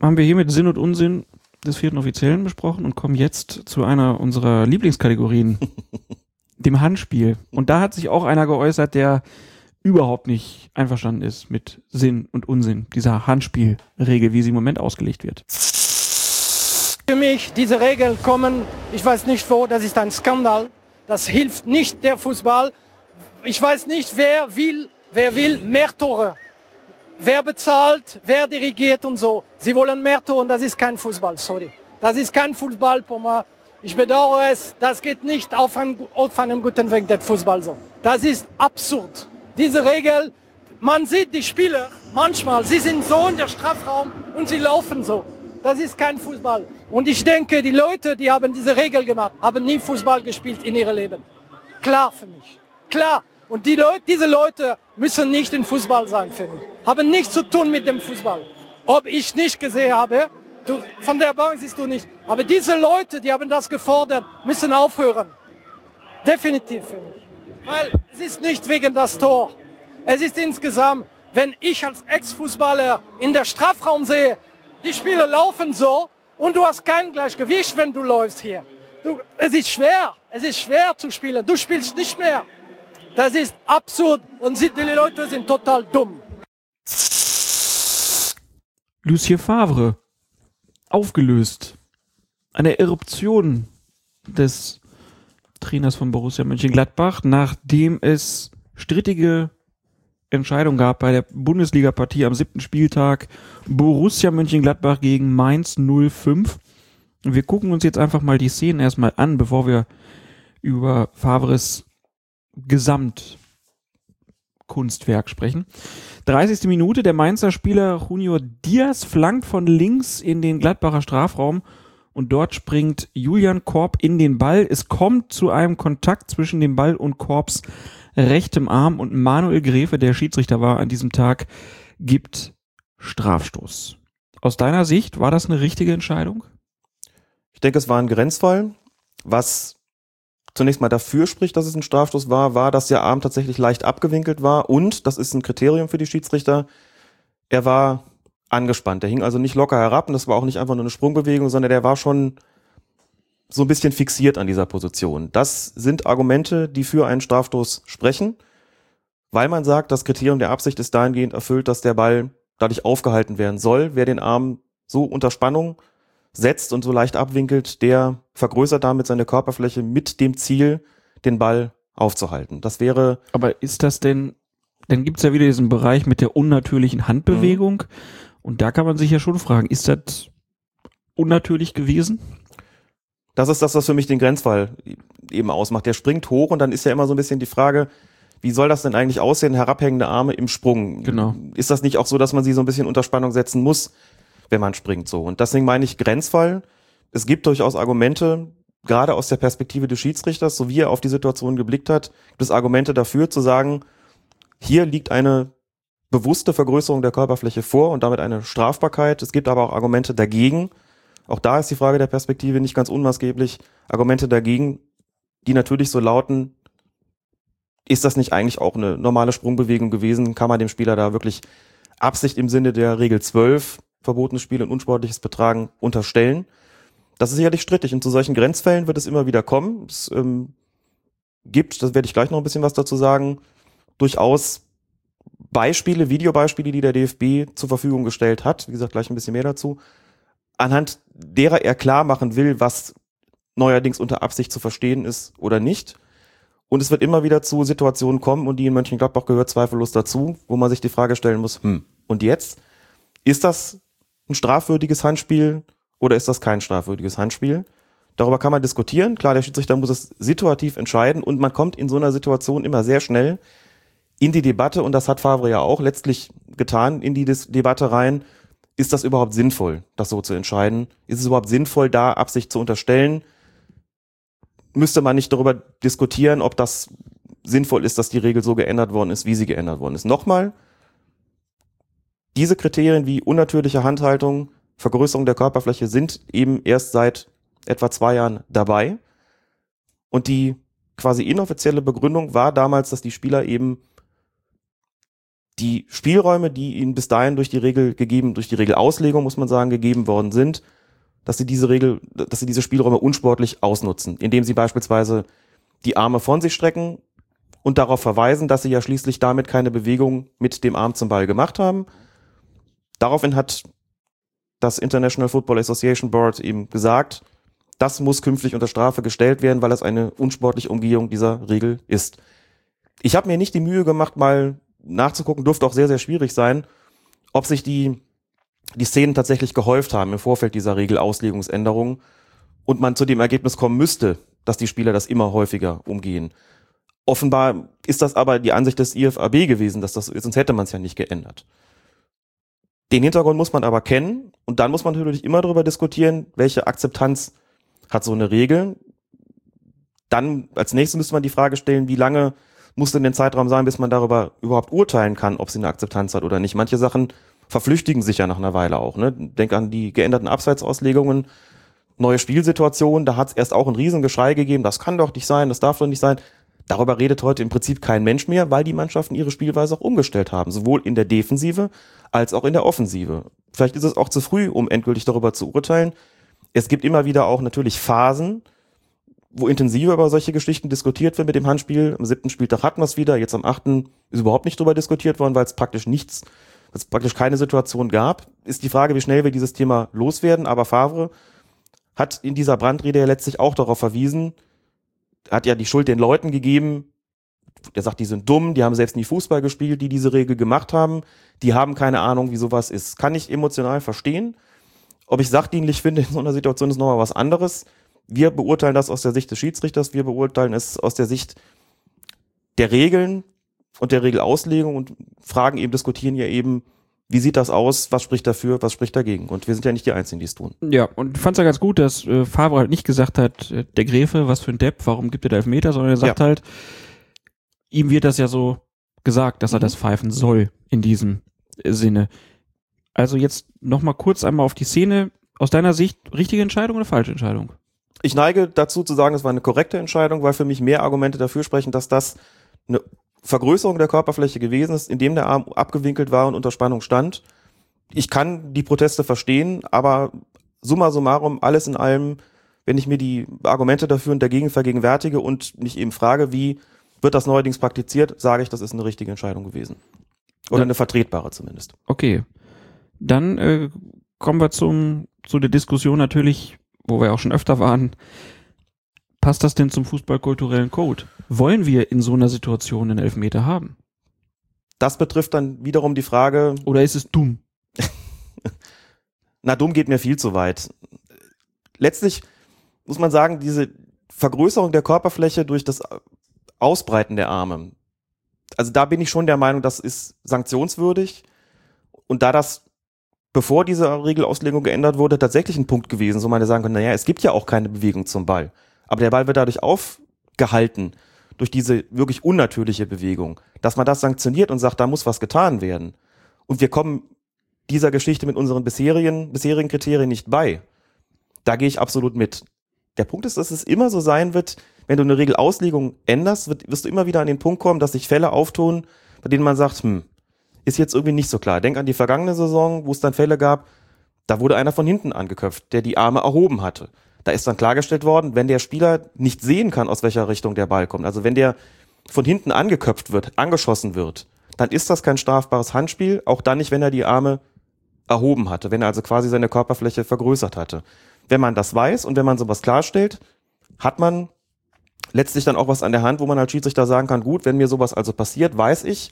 haben wir hiermit Sinn und Unsinn des vierten Offiziellen besprochen und kommen jetzt zu einer unserer Lieblingskategorien, dem Handspiel. Und da hat sich auch einer geäußert, der überhaupt nicht einverstanden ist mit Sinn und Unsinn dieser Handspielregel, wie sie im Moment ausgelegt wird. Für mich, diese Regeln kommen, ich weiß nicht wo, das ist ein Skandal. Das hilft nicht der Fußball. Ich weiß nicht, wer will, wer will mehr Tore. Wer bezahlt, wer dirigiert und so. Sie wollen mehr Tore und das ist kein Fußball, sorry. Das ist kein Fußball, Poma. Ich bedauere es, das geht nicht auf, ein, auf einem guten Weg, der Fußball so. Das ist absurd. Diese Regel, man sieht die Spieler manchmal, sie sind so in der Strafraum und sie laufen so. Das ist kein Fußball. Und ich denke, die Leute, die haben diese Regel gemacht, haben nie Fußball gespielt in ihrem Leben. Klar für mich. Klar. Und die Leute, diese Leute müssen nicht im Fußball sein, für mich. Haben nichts zu tun mit dem Fußball. Ob ich nicht gesehen habe, du, von der Bank siehst du nicht. Aber diese Leute, die haben das gefordert, müssen aufhören. Definitiv für mich. Weil es ist nicht wegen das Tor. Es ist insgesamt, wenn ich als Ex-Fußballer in der Strafraum sehe, die Spieler laufen so und du hast kein Gleichgewicht, wenn du läufst hier. Du, es ist schwer, es ist schwer zu spielen. Du spielst nicht mehr. Das ist absurd und die Leute sind total dumm. Lucien Favre aufgelöst. Eine Eruption des Trainers von Borussia Mönchengladbach, nachdem es strittige Entscheidungen gab bei der Bundesliga-Partie am siebten Spieltag Borussia Mönchengladbach gegen Mainz 05. Und wir gucken uns jetzt einfach mal die Szenen erstmal an, bevor wir über Favres Kunstwerk sprechen. 30. Minute, der Mainzer Spieler Junior Diaz flankt von links in den Gladbacher Strafraum und dort springt Julian Korb in den Ball. Es kommt zu einem Kontakt zwischen dem Ball und Korbs rechtem Arm und Manuel Gräfe, der Schiedsrichter war an diesem Tag, gibt Strafstoß. Aus deiner Sicht war das eine richtige Entscheidung? Ich denke, es war ein Grenzfall. Was zunächst mal dafür spricht, dass es ein Strafstoß war, war, dass der Arm tatsächlich leicht abgewinkelt war und, das ist ein Kriterium für die Schiedsrichter, er war angespannt. Der hing also nicht locker herab und das war auch nicht einfach nur eine Sprungbewegung, sondern der war schon so ein bisschen fixiert an dieser Position. Das sind Argumente, die für einen Strafstoß sprechen, weil man sagt, das Kriterium der Absicht ist dahingehend erfüllt, dass der Ball dadurch aufgehalten werden soll. Wer den Arm so unter Spannung setzt und so leicht abwinkelt, der vergrößert damit seine Körperfläche mit dem Ziel, den Ball aufzuhalten. Das wäre. Aber ist das denn, dann gibt's ja wieder diesen Bereich mit der unnatürlichen Handbewegung. Mhm. Und da kann man sich ja schon fragen, ist das unnatürlich gewesen? Das ist das, was für mich den Grenzfall eben ausmacht. Der springt hoch und dann ist ja immer so ein bisschen die Frage, wie soll das denn eigentlich aussehen, herabhängende Arme im Sprung? Genau. Ist das nicht auch so, dass man sie so ein bisschen unter Spannung setzen muss? Wenn man springt so. Und deswegen meine ich Grenzfall. Es gibt durchaus Argumente, gerade aus der Perspektive des Schiedsrichters, so wie er auf die Situation geblickt hat, gibt es Argumente dafür zu sagen, hier liegt eine bewusste Vergrößerung der Körperfläche vor und damit eine Strafbarkeit. Es gibt aber auch Argumente dagegen. Auch da ist die Frage der Perspektive nicht ganz unmaßgeblich. Argumente dagegen, die natürlich so lauten, ist das nicht eigentlich auch eine normale Sprungbewegung gewesen? Kann man dem Spieler da wirklich Absicht im Sinne der Regel 12 verbotenes Spiel und unsportliches Betragen unterstellen. Das ist sicherlich strittig und zu solchen Grenzfällen wird es immer wieder kommen. Es ähm, gibt, das werde ich gleich noch ein bisschen was dazu sagen, durchaus Beispiele, Videobeispiele, die der DFB zur Verfügung gestellt hat. Wie gesagt, gleich ein bisschen mehr dazu. Anhand derer er klar machen will, was neuerdings unter Absicht zu verstehen ist oder nicht. Und es wird immer wieder zu Situationen kommen, und die in Mönchengladbach gehört zweifellos dazu, wo man sich die Frage stellen muss, hm, und jetzt? Ist das ein strafwürdiges Handspiel oder ist das kein strafwürdiges Handspiel? Darüber kann man diskutieren. Klar, der Schiedsrichter muss es situativ entscheiden und man kommt in so einer Situation immer sehr schnell in die Debatte und das hat Favre ja auch letztlich getan, in die Dis Debatte rein. Ist das überhaupt sinnvoll, das so zu entscheiden? Ist es überhaupt sinnvoll, da Absicht zu unterstellen? Müsste man nicht darüber diskutieren, ob das sinnvoll ist, dass die Regel so geändert worden ist, wie sie geändert worden ist? Nochmal, diese Kriterien wie unnatürliche Handhaltung, Vergrößerung der Körperfläche sind eben erst seit etwa zwei Jahren dabei. Und die quasi inoffizielle Begründung war damals, dass die Spieler eben die Spielräume, die ihnen bis dahin durch die Regel gegeben, durch die Regelauslegung, muss man sagen, gegeben worden sind, dass sie diese Regel, dass sie diese Spielräume unsportlich ausnutzen, indem sie beispielsweise die Arme von sich strecken und darauf verweisen, dass sie ja schließlich damit keine Bewegung mit dem Arm zum Ball gemacht haben Daraufhin hat das International Football Association Board eben gesagt, das muss künftig unter Strafe gestellt werden, weil es eine unsportliche Umgehung dieser Regel ist. Ich habe mir nicht die Mühe gemacht, mal nachzugucken, dürfte auch sehr, sehr schwierig sein, ob sich die, die Szenen tatsächlich gehäuft haben im Vorfeld dieser Regelauslegungsänderung und man zu dem Ergebnis kommen müsste, dass die Spieler das immer häufiger umgehen. Offenbar ist das aber die Ansicht des IFAB gewesen, dass das sonst hätte man es ja nicht geändert. Den Hintergrund muss man aber kennen und dann muss man natürlich immer darüber diskutieren, welche Akzeptanz hat so eine Regel. Dann als nächstes müsste man die Frage stellen, wie lange muss denn der Zeitraum sein, bis man darüber überhaupt urteilen kann, ob sie eine Akzeptanz hat oder nicht. Manche Sachen verflüchtigen sich ja nach einer Weile auch. Ne? Denk an die geänderten Abseitsauslegungen, neue Spielsituationen, da hat es erst auch ein Riesengeschrei gegeben, das kann doch nicht sein, das darf doch nicht sein. Darüber redet heute im Prinzip kein Mensch mehr, weil die Mannschaften ihre Spielweise auch umgestellt haben, sowohl in der Defensive als auch in der Offensive. Vielleicht ist es auch zu früh, um endgültig darüber zu urteilen. Es gibt immer wieder auch natürlich Phasen, wo intensiver über solche Geschichten diskutiert wird mit dem Handspiel. Am siebten Spieltag hatten wir es wieder, jetzt am achten ist überhaupt nicht darüber diskutiert worden, weil es praktisch nichts, es praktisch keine Situation gab. Ist die Frage, wie schnell wir dieses Thema loswerden, aber Favre hat in dieser Brandrede ja letztlich auch darauf verwiesen, hat ja die Schuld den Leuten gegeben. Der sagt, die sind dumm, die haben selbst nie Fußball gespielt, die diese Regel gemacht haben. Die haben keine Ahnung, wie sowas ist. Kann ich emotional verstehen. Ob ich sachdienlich finde in so einer Situation ist nochmal was anderes. Wir beurteilen das aus der Sicht des Schiedsrichters, wir beurteilen es aus der Sicht der Regeln. und der Regelauslegung und fragen eben, diskutieren ja eben, wie sieht das aus, was spricht dafür, was spricht dagegen. Und wir sind ja nicht die Einzigen, die es tun. Ja, und ich fand es ja ganz gut, dass äh, Favre halt nicht gesagt hat, äh, der Gräfe, was für ein Depp, warum gibt er da Elfmeter, sondern er sagt Ja. halt, ihm wird das ja so gesagt, dass er Mhm. das pfeifen soll in diesem äh, Sinne. Also jetzt nochmal kurz einmal auf die Szene. Aus deiner Sicht, richtige Entscheidung oder falsche Entscheidung? Ich neige dazu zu sagen, es war eine korrekte Entscheidung, weil für mich mehr Argumente dafür sprechen, dass das eine Vergrößerung der Körperfläche gewesen ist, indem der Arm abgewinkelt war und unter Spannung stand. Ich kann die Proteste verstehen, aber summa summarum, alles in allem, wenn ich mir die Argumente dafür und dagegen vergegenwärtige und mich eben frage, wie wird das neuerdings praktiziert, sage ich, das ist eine richtige Entscheidung gewesen. Oder eine vertretbare zumindest. Okay. Dann äh, kommen wir zum, zu der Diskussion natürlich, wo wir auch schon öfter waren. Passt das denn zum fußballkulturellen Code? Wollen wir in so einer Situation einen Elfmeter haben? Das betrifft dann wiederum die Frage, Oder ist es dumm? Na, dumm geht mir viel zu weit. Letztlich muss man sagen, diese Vergrößerung der Körperfläche durch das Ausbreiten der Arme, also da bin ich schon der Meinung, das ist sanktionswürdig. Und da das, bevor diese Regelauslegung geändert wurde, tatsächlich ein Punkt gewesen, so man sagen können, naja, es gibt ja auch keine Bewegung zum Ball. Aber der Ball wird dadurch aufgehalten, durch diese wirklich unnatürliche Bewegung, dass man das sanktioniert und sagt, da muss was getan werden. Und wir kommen dieser Geschichte mit unseren bisherigen, bisherigen Kriterien nicht bei. Da gehe ich absolut mit. Der Punkt ist, dass es immer so sein wird, wenn du eine Regelauslegung änderst, wirst du immer wieder an den Punkt kommen, dass sich Fälle auftun, bei denen man sagt, hm, ist jetzt irgendwie nicht so klar. Denk an die vergangene Saison, wo es dann Fälle gab, da wurde einer von hinten angeköpft, der die Arme erhoben hatte. Da ist dann klargestellt worden, wenn der Spieler nicht sehen kann, aus welcher Richtung der Ball kommt, also wenn der von hinten angeköpft wird, angeschossen wird, dann ist das kein strafbares Handspiel, auch dann nicht, wenn er die Arme erhoben hatte, wenn er also quasi seine Körperfläche vergrößert hatte. Wenn man das weiß und wenn man sowas klarstellt, hat man letztlich dann auch was an der Hand, wo man als Schiedsrichter sagen kann, gut, wenn mir sowas also passiert, weiß ich,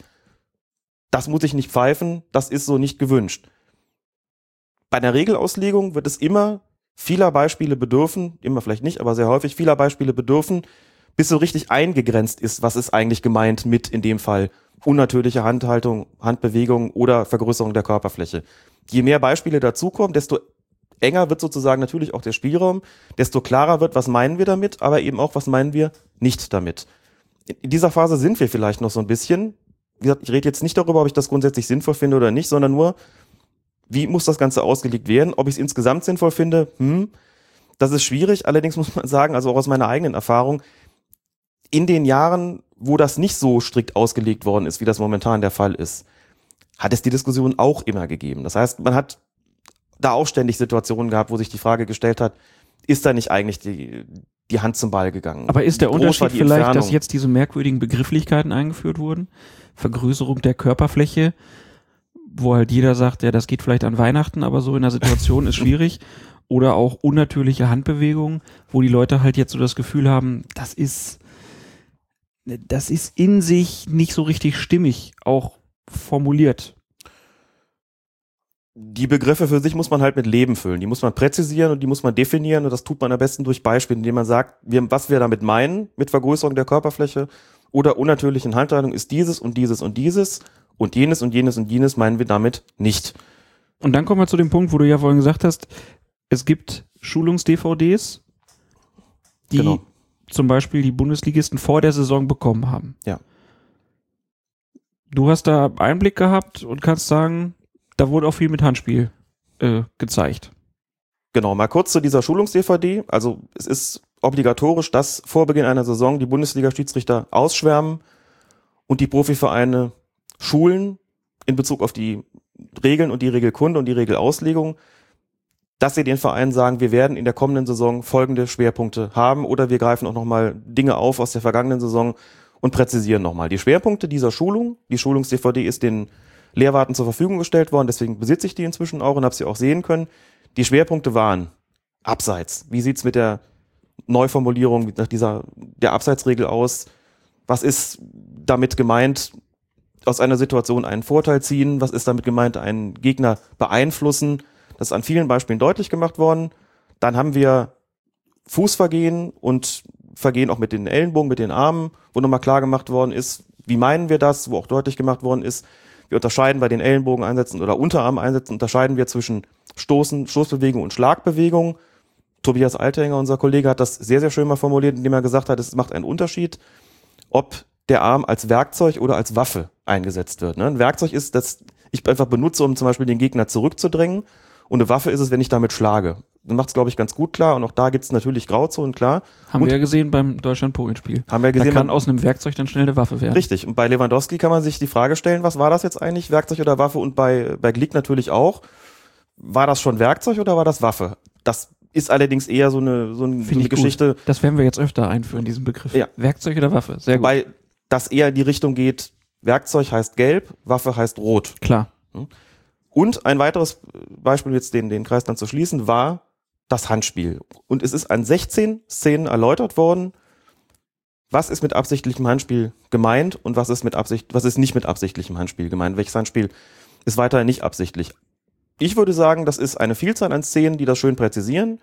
das muss ich nicht pfeifen, das ist so nicht gewünscht. Bei der Regelauslegung wird es immer vieler Beispiele bedürfen, immer vielleicht nicht, aber sehr häufig vieler Beispiele bedürfen, bis so richtig eingegrenzt ist, was ist eigentlich gemeint mit in dem Fall unnatürliche Handhaltung, Handbewegung oder Vergrößerung der Körperfläche. Je mehr Beispiele dazukommen, desto enger wird sozusagen natürlich auch der Spielraum, desto klarer wird, was meinen wir damit, aber eben auch, was meinen wir nicht damit. In dieser Phase sind wir vielleicht noch so ein bisschen. Wie gesagt, ich rede jetzt nicht darüber, ob ich das grundsätzlich sinnvoll finde oder nicht, sondern nur, wie muss das Ganze ausgelegt werden? Ob ich es insgesamt sinnvoll finde, hm, das ist schwierig. Allerdings muss man sagen, also auch aus meiner eigenen Erfahrung, in den Jahren, wo das nicht so strikt ausgelegt worden ist, wie das momentan der Fall ist, hat es die Diskussion auch immer gegeben. Das heißt, man hat da auch ständig Situationen gehabt, wo sich die Frage gestellt hat, ist da nicht eigentlich die, die Hand zum Ball gegangen? Aber ist der Unterschied vielleicht, dass Entfernung? jetzt diese merkwürdigen Begrifflichkeiten eingeführt wurden? Vergrößerung der Körperfläche, wo halt jeder sagt, ja, das geht vielleicht an Weihnachten, aber so in der Situation ist schwierig. Oder auch unnatürliche Handbewegungen, wo die Leute halt jetzt so das Gefühl haben, das ist, das ist in sich nicht so richtig stimmig, auch formuliert. die Begriffe für sich muss man halt mit Leben füllen. Die muss man präzisieren und die muss man definieren und das tut man am besten durch Beispiele, indem man sagt, was wir damit meinen mit Vergrößerung der Körperfläche oder unnatürlichen Handhaltung ist dieses und dieses und dieses und jenes und jenes und jenes meinen wir damit nicht. Und dann kommen wir zu dem Punkt, wo du ja vorhin gesagt hast, es gibt Schulungs-DVDs, die Genau. zum Beispiel die Bundesligisten vor der Saison bekommen haben. Ja. Du hast da Einblick gehabt und kannst sagen, da wurde auch viel mit Handspiel äh, gezeigt. Genau, mal kurz zu dieser Schulungs-DVD. Also es ist obligatorisch, dass vor Beginn einer Saison die Bundesliga-Schiedsrichter ausschwärmen und die Profivereine schulen in Bezug auf die Regeln und die Regelkunde und die Regelauslegung, dass sie den Vereinen sagen, wir werden in der kommenden Saison folgende Schwerpunkte haben oder wir greifen auch nochmal Dinge auf aus der vergangenen Saison und präzisieren nochmal. Die Schwerpunkte dieser Schulung, die Schulungs-DVD ist den Lehrwarten zur Verfügung gestellt worden, deswegen besitze ich die inzwischen auch und habe sie auch sehen können. Die Schwerpunkte waren Abseits. Wie sieht's mit der Neuformulierung nach dieser der Abseitsregel aus? Was ist damit gemeint? Aus einer Situation einen Vorteil ziehen? Was ist damit gemeint? Einen Gegner beeinflussen? Das ist an vielen Beispielen deutlich gemacht worden. Dann haben wir Fußvergehen und Vergehen auch mit den Ellenbogen, mit den Armen, wo nochmal klar gemacht worden ist, wie meinen wir das, wo auch deutlich gemacht worden ist, wir unterscheiden bei den Ellenbogeneinsätzen oder Unterarmeinsätzen, unterscheiden wir zwischen Stoßen, Stoßbewegung und Schlagbewegung. Tobias Althänger, unser Kollege, hat das sehr, sehr schön mal formuliert, indem er gesagt hat, es macht einen Unterschied, ob der Arm als Werkzeug oder als Waffe eingesetzt wird. Ne? Ein Werkzeug ist, das ich einfach benutze, um zum Beispiel den Gegner zurückzudrängen. Und eine Waffe ist es, wenn ich damit schlage. Das macht es, glaube ich, ganz gut klar. Und auch da gibt es natürlich Grauzonen, klar. Haben Und wir ja gesehen beim Deutschland-Polen-Spiel. haben wir Da gesehen, kann man- aus einem Werkzeug dann schnell eine Waffe werden. Richtig. Und bei Lewandowski kann man sich die Frage stellen, was war das jetzt eigentlich, Werkzeug oder Waffe? Und bei, bei Glick natürlich auch. War das schon Werkzeug oder war das Waffe? Das ist allerdings eher so eine, so eine, so eine ich Geschichte, gut. Das werden wir jetzt öfter einführen, diesen Begriff. Ja. Werkzeug oder Waffe? Sehr gut. weil das eher in die Richtung geht, Werkzeug heißt gelb, Waffe heißt rot. Klar. Und ein weiteres Beispiel, jetzt den, den Kreis dann zu schließen, war das Handspiel. Und es ist an 16 Szenen erläutert worden, was ist mit absichtlichem Handspiel gemeint und was ist mit Absicht, was ist nicht mit absichtlichem Handspiel gemeint. Welches Handspiel ist weiterhin nicht absichtlich. Ich würde sagen, das ist eine Vielzahl an Szenen, die das schön präzisieren.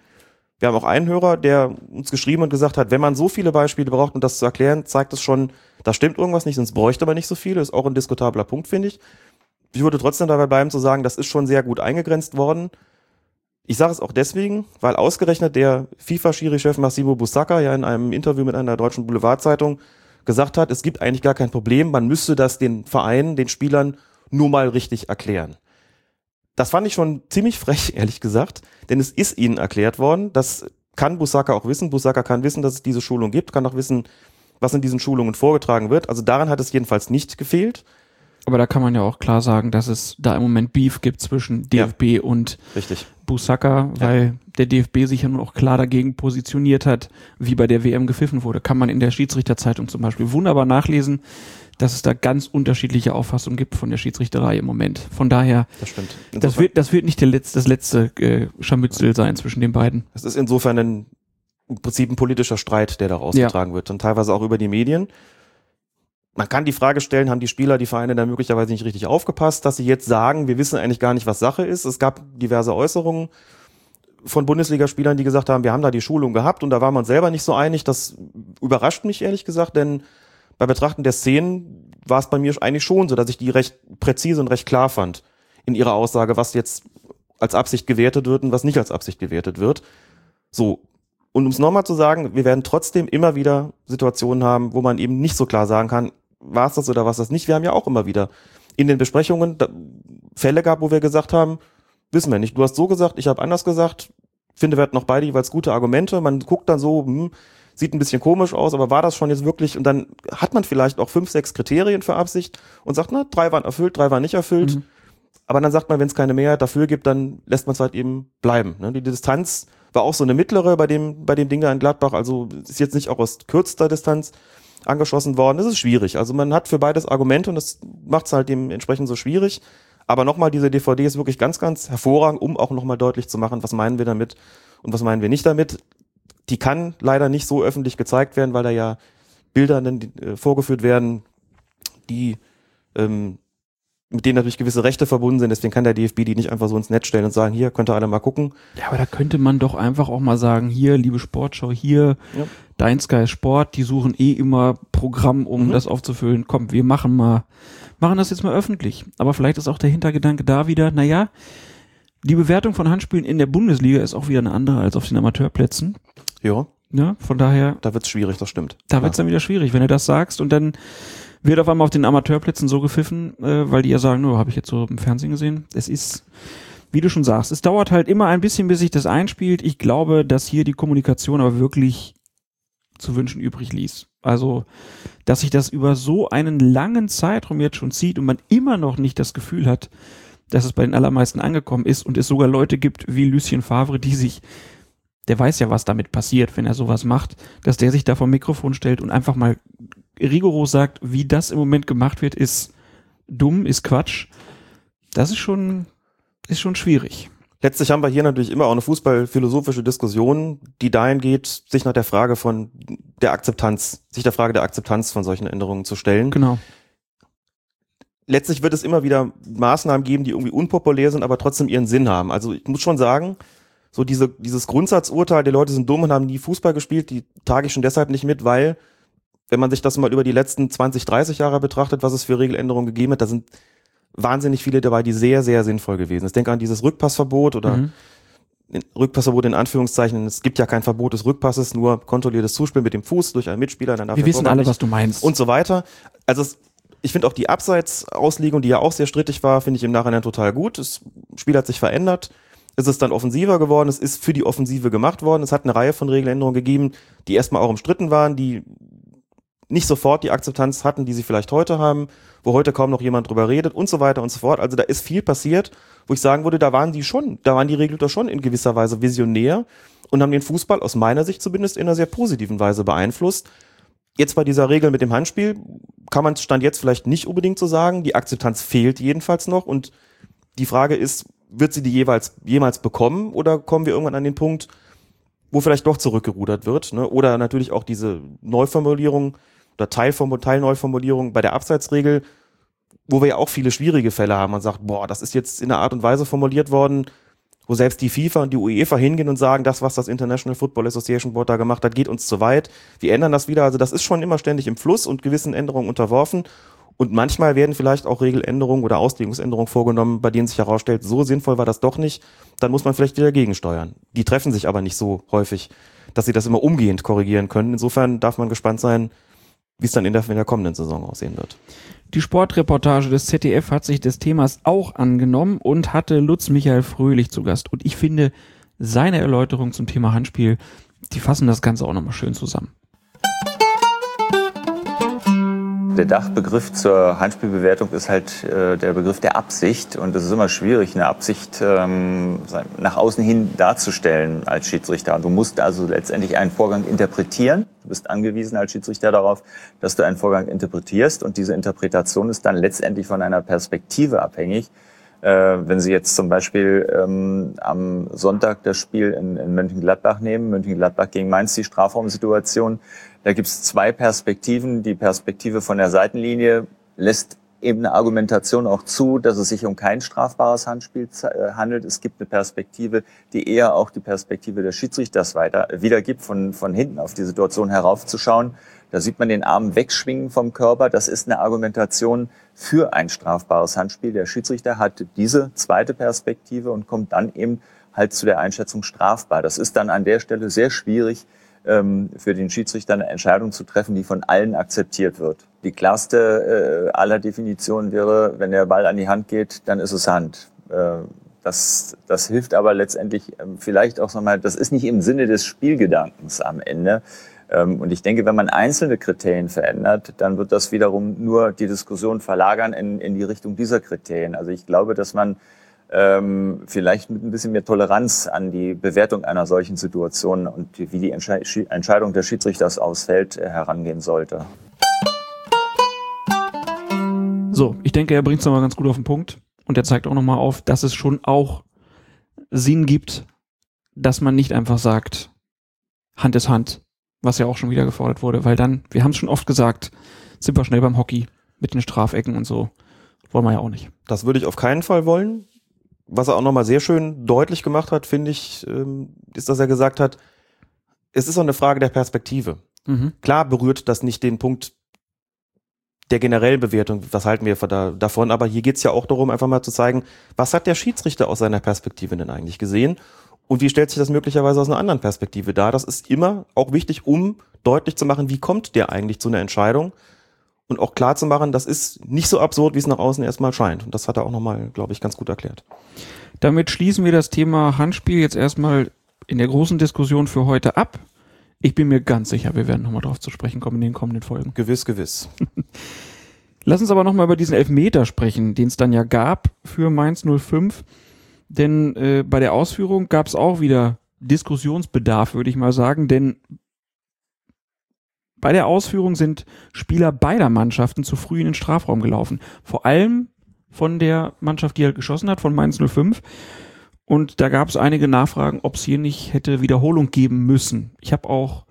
Wir haben auch einen Hörer, der uns geschrieben und gesagt hat, wenn man so viele Beispiele braucht, um das zu erklären, zeigt es schon, da stimmt irgendwas nicht, sonst bräuchte man nicht so viele. Ist auch ein diskutabler Punkt, finde ich. Ich würde trotzdem dabei bleiben zu sagen, das ist schon sehr gut eingegrenzt worden. Ich sage es auch deswegen, weil ausgerechnet der FIFA-Schiri-Chef Massimo Busacca ja in einem Interview mit einer deutschen Boulevardzeitung gesagt hat, es gibt eigentlich gar kein Problem, man müsste das den Vereinen, den Spielern nur mal richtig erklären. Das fand ich schon ziemlich frech, ehrlich gesagt, denn es ist ihnen erklärt worden, das kann Busacca auch wissen. Busacca kann wissen, dass es diese Schulung gibt, kann auch wissen, was in diesen Schulungen vorgetragen wird. Also daran hat es jedenfalls nicht gefehlt. Aber da kann man ja auch klar sagen, dass es da im Moment Beef gibt zwischen DFB und Richtig. Busaka, weil der DFB sich ja nun auch klar dagegen positioniert hat, wie bei der WM gepfiffen wurde. Kann man in der Schiedsrichterzeitung zum Beispiel wunderbar nachlesen, dass es da ganz unterschiedliche Auffassungen gibt von der Schiedsrichterei im Moment. Von daher, Das stimmt. das wird, das wird nicht der letzte, das letzte äh, Scharmützel sein zwischen den beiden. Es ist insofern ein, im Prinzip ein politischer Streit, der da ausgetragen wird und teilweise auch über die Medien. Man kann die Frage stellen, haben die Spieler, die Vereine da möglicherweise nicht richtig aufgepasst, dass sie jetzt sagen, wir wissen eigentlich gar nicht, was Sache ist. Es gab diverse Äußerungen von Bundesligaspielern, die gesagt haben, wir haben da die Schulung gehabt und da waren wir uns selber nicht so einig. Das überrascht mich ehrlich gesagt, denn bei Betrachten der Szenen war es bei mir eigentlich schon so, dass ich die recht präzise und recht klar fand in ihrer Aussage, was jetzt als Absicht gewertet wird und was nicht als Absicht gewertet wird. So. Und um es nochmal zu sagen, wir werden trotzdem immer wieder Situationen haben, wo man eben nicht so klar sagen kann, war es das oder war es das nicht. Wir haben ja auch immer wieder in den Besprechungen Fälle gehabt, wo wir gesagt haben, wissen wir nicht. Du hast so gesagt, ich habe anders gesagt. Finde, wir hatten noch beide jeweils gute Argumente. Man guckt dann so, hm, sieht ein bisschen komisch aus, aber war das schon jetzt wirklich? Und dann hat man vielleicht auch fünf, sechs Kriterien für Absicht und sagt, na, drei waren erfüllt, drei waren nicht erfüllt. Mhm. Aber dann sagt man, wenn es keine Mehrheit dafür gibt, dann lässt man es halt eben bleiben. Ne? Die Distanz war auch so eine mittlere bei dem, bei dem Ding da in Gladbach. Also ist jetzt nicht auch aus kürzester Distanz angeschossen worden. Das ist schwierig. Also man hat für beides Argumente und das macht es halt dementsprechend so schwierig. Aber nochmal, diese DVD ist wirklich ganz, ganz hervorragend, um auch nochmal deutlich zu machen, was meinen wir damit und was meinen wir nicht damit. Die kann leider nicht so öffentlich gezeigt werden, weil da ja Bilder äh, vorgeführt werden, die ähm, mit denen natürlich gewisse Rechte verbunden sind. Deswegen kann der DFB die nicht einfach so ins Netz stellen und sagen, hier könnt ihr alle mal gucken. Ja, aber da könnte man doch einfach auch mal sagen, hier, liebe Sportschau, hier, Ja. dein Sky Sport, die suchen eh immer Programm, um Mhm. das aufzufüllen. Komm, wir machen mal, machen das jetzt mal öffentlich. Aber vielleicht ist auch der Hintergedanke da wieder, naja, die Bewertung von Handspielen in der Bundesliga ist auch wieder eine andere als auf den Amateurplätzen. Ja, Ja, von daher, da wird's schwierig, das stimmt. da wird's dann wieder schwierig, wenn du das sagst und dann wird auf einmal auf den Amateurplätzen so gepfiffen, äh, weil die ja sagen, nur habe ich jetzt so im Fernsehen gesehen. Es ist, wie du schon sagst, es dauert halt immer ein bisschen, bis sich das einspielt. Ich glaube, dass hier die Kommunikation aber wirklich zu wünschen übrig ließ. Also, dass sich das über so einen langen Zeitraum jetzt schon zieht und man immer noch nicht das Gefühl hat, dass es bei den allermeisten angekommen ist und es sogar Leute gibt wie Lucien Favre, die sich, der weiß ja, was damit passiert, wenn er sowas macht, dass der sich da vom Mikrofon stellt und einfach mal rigoros sagt, wie das im Moment gemacht wird, ist dumm, ist Quatsch. Das ist schon, ist schon schwierig. Letztlich haben wir hier natürlich immer auch eine fußballphilosophische Diskussion, die dahin geht, sich nach der Frage von der Akzeptanz, sich der Frage der Akzeptanz von solchen Änderungen zu stellen. Genau. letztlich wird es immer wieder Maßnahmen geben, die irgendwie unpopulär sind, aber trotzdem ihren Sinn haben. Also ich muss schon sagen, so diese, dieses Grundsatzurteil, die Leute sind dumm und haben nie Fußball gespielt, die trage ich schon deshalb nicht mit, weil wenn man sich das mal über die letzten 20, 30 Jahre betrachtet, was es für Regeländerungen gegeben hat, da sind wahnsinnig viele dabei, die sehr, sehr sinnvoll gewesen sind. Ich denke an dieses Rückpassverbot oder Mhm. Rückpassverbot in Anführungszeichen. Es gibt ja kein Verbot des Rückpasses, nur kontrolliertes Zuspielen mit dem Fuß durch einen Mitspieler. Dann darf Wir wissen alle, nicht was du meinst. und so weiter. Also es, ich finde auch die Abseitsauslegung, die ja auch sehr strittig war, finde ich im Nachhinein total gut. Das Spiel hat sich verändert. Es ist dann offensiver geworden. Es ist für die Offensive gemacht worden. Es hat eine Reihe von Regeländerungen gegeben, die erstmal auch umstritten waren, die nicht sofort die Akzeptanz hatten, die sie vielleicht heute haben, wo heute kaum noch jemand drüber redet und so weiter und so fort. Also da ist viel passiert, wo ich sagen würde, da waren die schon, da waren die Regelhüter schon in gewisser Weise visionär und haben den Fußball aus meiner Sicht zumindest in einer sehr positiven Weise beeinflusst. Jetzt bei dieser Regel mit dem Handspiel kann man Stand jetzt vielleicht nicht unbedingt so sagen. Die Akzeptanz fehlt jedenfalls noch und die Frage ist, wird sie die jeweils jemals bekommen oder kommen wir irgendwann an den Punkt, wo vielleicht doch zurückgerudert wird? Ne? Oder natürlich auch diese Neuformulierung oder Teilform Teilneuformulierung bei der Abseitsregel, wo wir ja auch viele schwierige Fälle haben. Man sagt, boah, das ist jetzt in einer Art und Weise formuliert worden, wo selbst die FIFA und die UEFA hingehen und sagen, das, was das International Football Association Board da gemacht hat, geht uns zu weit. Wir ändern das wieder. Also das ist schon immer ständig im Fluss und gewissen Änderungen unterworfen. Und manchmal werden vielleicht auch Regeländerungen oder Auslegungsänderungen vorgenommen, bei denen sich herausstellt, so sinnvoll war das doch nicht. Dann muss man vielleicht wieder gegensteuern. Die treffen sich aber nicht so häufig, dass sie das immer umgehend korrigieren können. Insofern darf man gespannt sein, wie es dann in der, in der kommenden Saison aussehen wird. Die Sportreportage des ZDF hat sich des Themas auch angenommen und hatte Lutz Michael Fröhlich zu Gast. Und ich finde, seine Erläuterung zum Thema Handspiel, die fassen das Ganze auch nochmal schön zusammen. Der Dachbegriff zur Handspielbewertung ist halt äh, der Begriff der Absicht. Und es ist immer schwierig, eine Absicht ähm, nach außen hin darzustellen als Schiedsrichter. Du musst also letztendlich einen Vorgang interpretieren. Du bist angewiesen als Schiedsrichter darauf, dass du einen Vorgang interpretierst. Und diese Interpretation ist dann letztendlich von einer Perspektive abhängig. Äh, wenn Sie jetzt zum Beispiel ähm, am Sonntag das Spiel in, in Mönchengladbach nehmen, Mönchengladbach gegen Mainz, die Strafraumsituation, da gibt es zwei Perspektiven. Die Perspektive von der Seitenlinie lässt eben eine Argumentation auch zu, dass es sich um kein strafbares Handspiel äh, handelt. Es gibt eine Perspektive, die eher auch die Perspektive des Schiedsrichters weiter wiedergibt, von, von hinten auf die Situation heraufzuschauen. Da sieht man den Arm wegschwingen vom Körper. Das ist eine Argumentation für ein strafbares Handspiel. Der Schiedsrichter hat diese zweite Perspektive und kommt dann eben halt zu der Einschätzung strafbar. Das ist dann an der Stelle sehr schwierig, für den Schiedsrichter eine Entscheidung zu treffen, die von allen akzeptiert wird. Die klarste äh, aller Definitionen wäre, wenn der Ball an die Hand geht, dann ist es Hand. Äh, das, das hilft aber letztendlich ähm, vielleicht auch nochmal, das ist nicht im Sinne des Spielgedankens am Ende. Ähm, und ich denke, wenn man einzelne Kriterien verändert, dann wird das wiederum nur die Diskussion verlagern in, in die Richtung dieser Kriterien. Also ich glaube, dass man ähm, vielleicht mit ein bisschen mehr Toleranz an die Bewertung einer solchen Situation und wie die Entsche Entscheidung des Schiedsrichters ausfällt, äh, herangehen sollte. So, ich denke, er bringt es nochmal ganz gut auf den Punkt. Und er zeigt auch nochmal auf, dass es schon auch Sinn gibt, dass man nicht einfach sagt, Hand ist Hand, was ja auch schon wieder gefordert wurde, weil dann, wir haben es schon oft gesagt, sind wir schnell beim Hockey mit den Strafecken und so. Wollen wir ja auch nicht. Das würde ich auf keinen Fall wollen. Was er auch nochmal sehr schön deutlich gemacht hat, finde ich, ähm, ist, dass er gesagt hat, es ist auch eine Frage der Perspektive. Mhm. Klar berührt das nicht den Punkt der generellen Bewertung, was halten wir da, davon, aber hier geht's ja auch darum, einfach mal zu zeigen, was hat der Schiedsrichter aus seiner Perspektive denn eigentlich gesehen und wie stellt sich das möglicherweise aus einer anderen Perspektive dar. Das ist immer auch wichtig, um deutlich zu machen, wie kommt der eigentlich zu einer Entscheidung und auch klar zu machen, das ist nicht so absurd, wie es nach außen erstmal scheint. Und das hat er auch nochmal, glaube ich, ganz gut erklärt. Damit schließen wir das Thema Handspiel jetzt erstmal in der großen Diskussion für heute ab. Ich bin mir ganz sicher, wir werden nochmal drauf zu sprechen kommen in den kommenden Folgen. Gewiss, gewiss. Lass uns aber nochmal über diesen Elfmeter sprechen, den es dann ja gab für Mainz 05. Denn äh, bei der Ausführung gab es auch wieder Diskussionsbedarf, würde ich mal sagen. Denn bei der Ausführung sind Spieler beider Mannschaften zu früh in den Strafraum gelaufen. Vor allem von der Mannschaft, die halt geschossen hat, von Mainz 05. Und da gab es einige Nachfragen, ob es hier nicht hätte Wiederholung geben müssen. Ich habe auch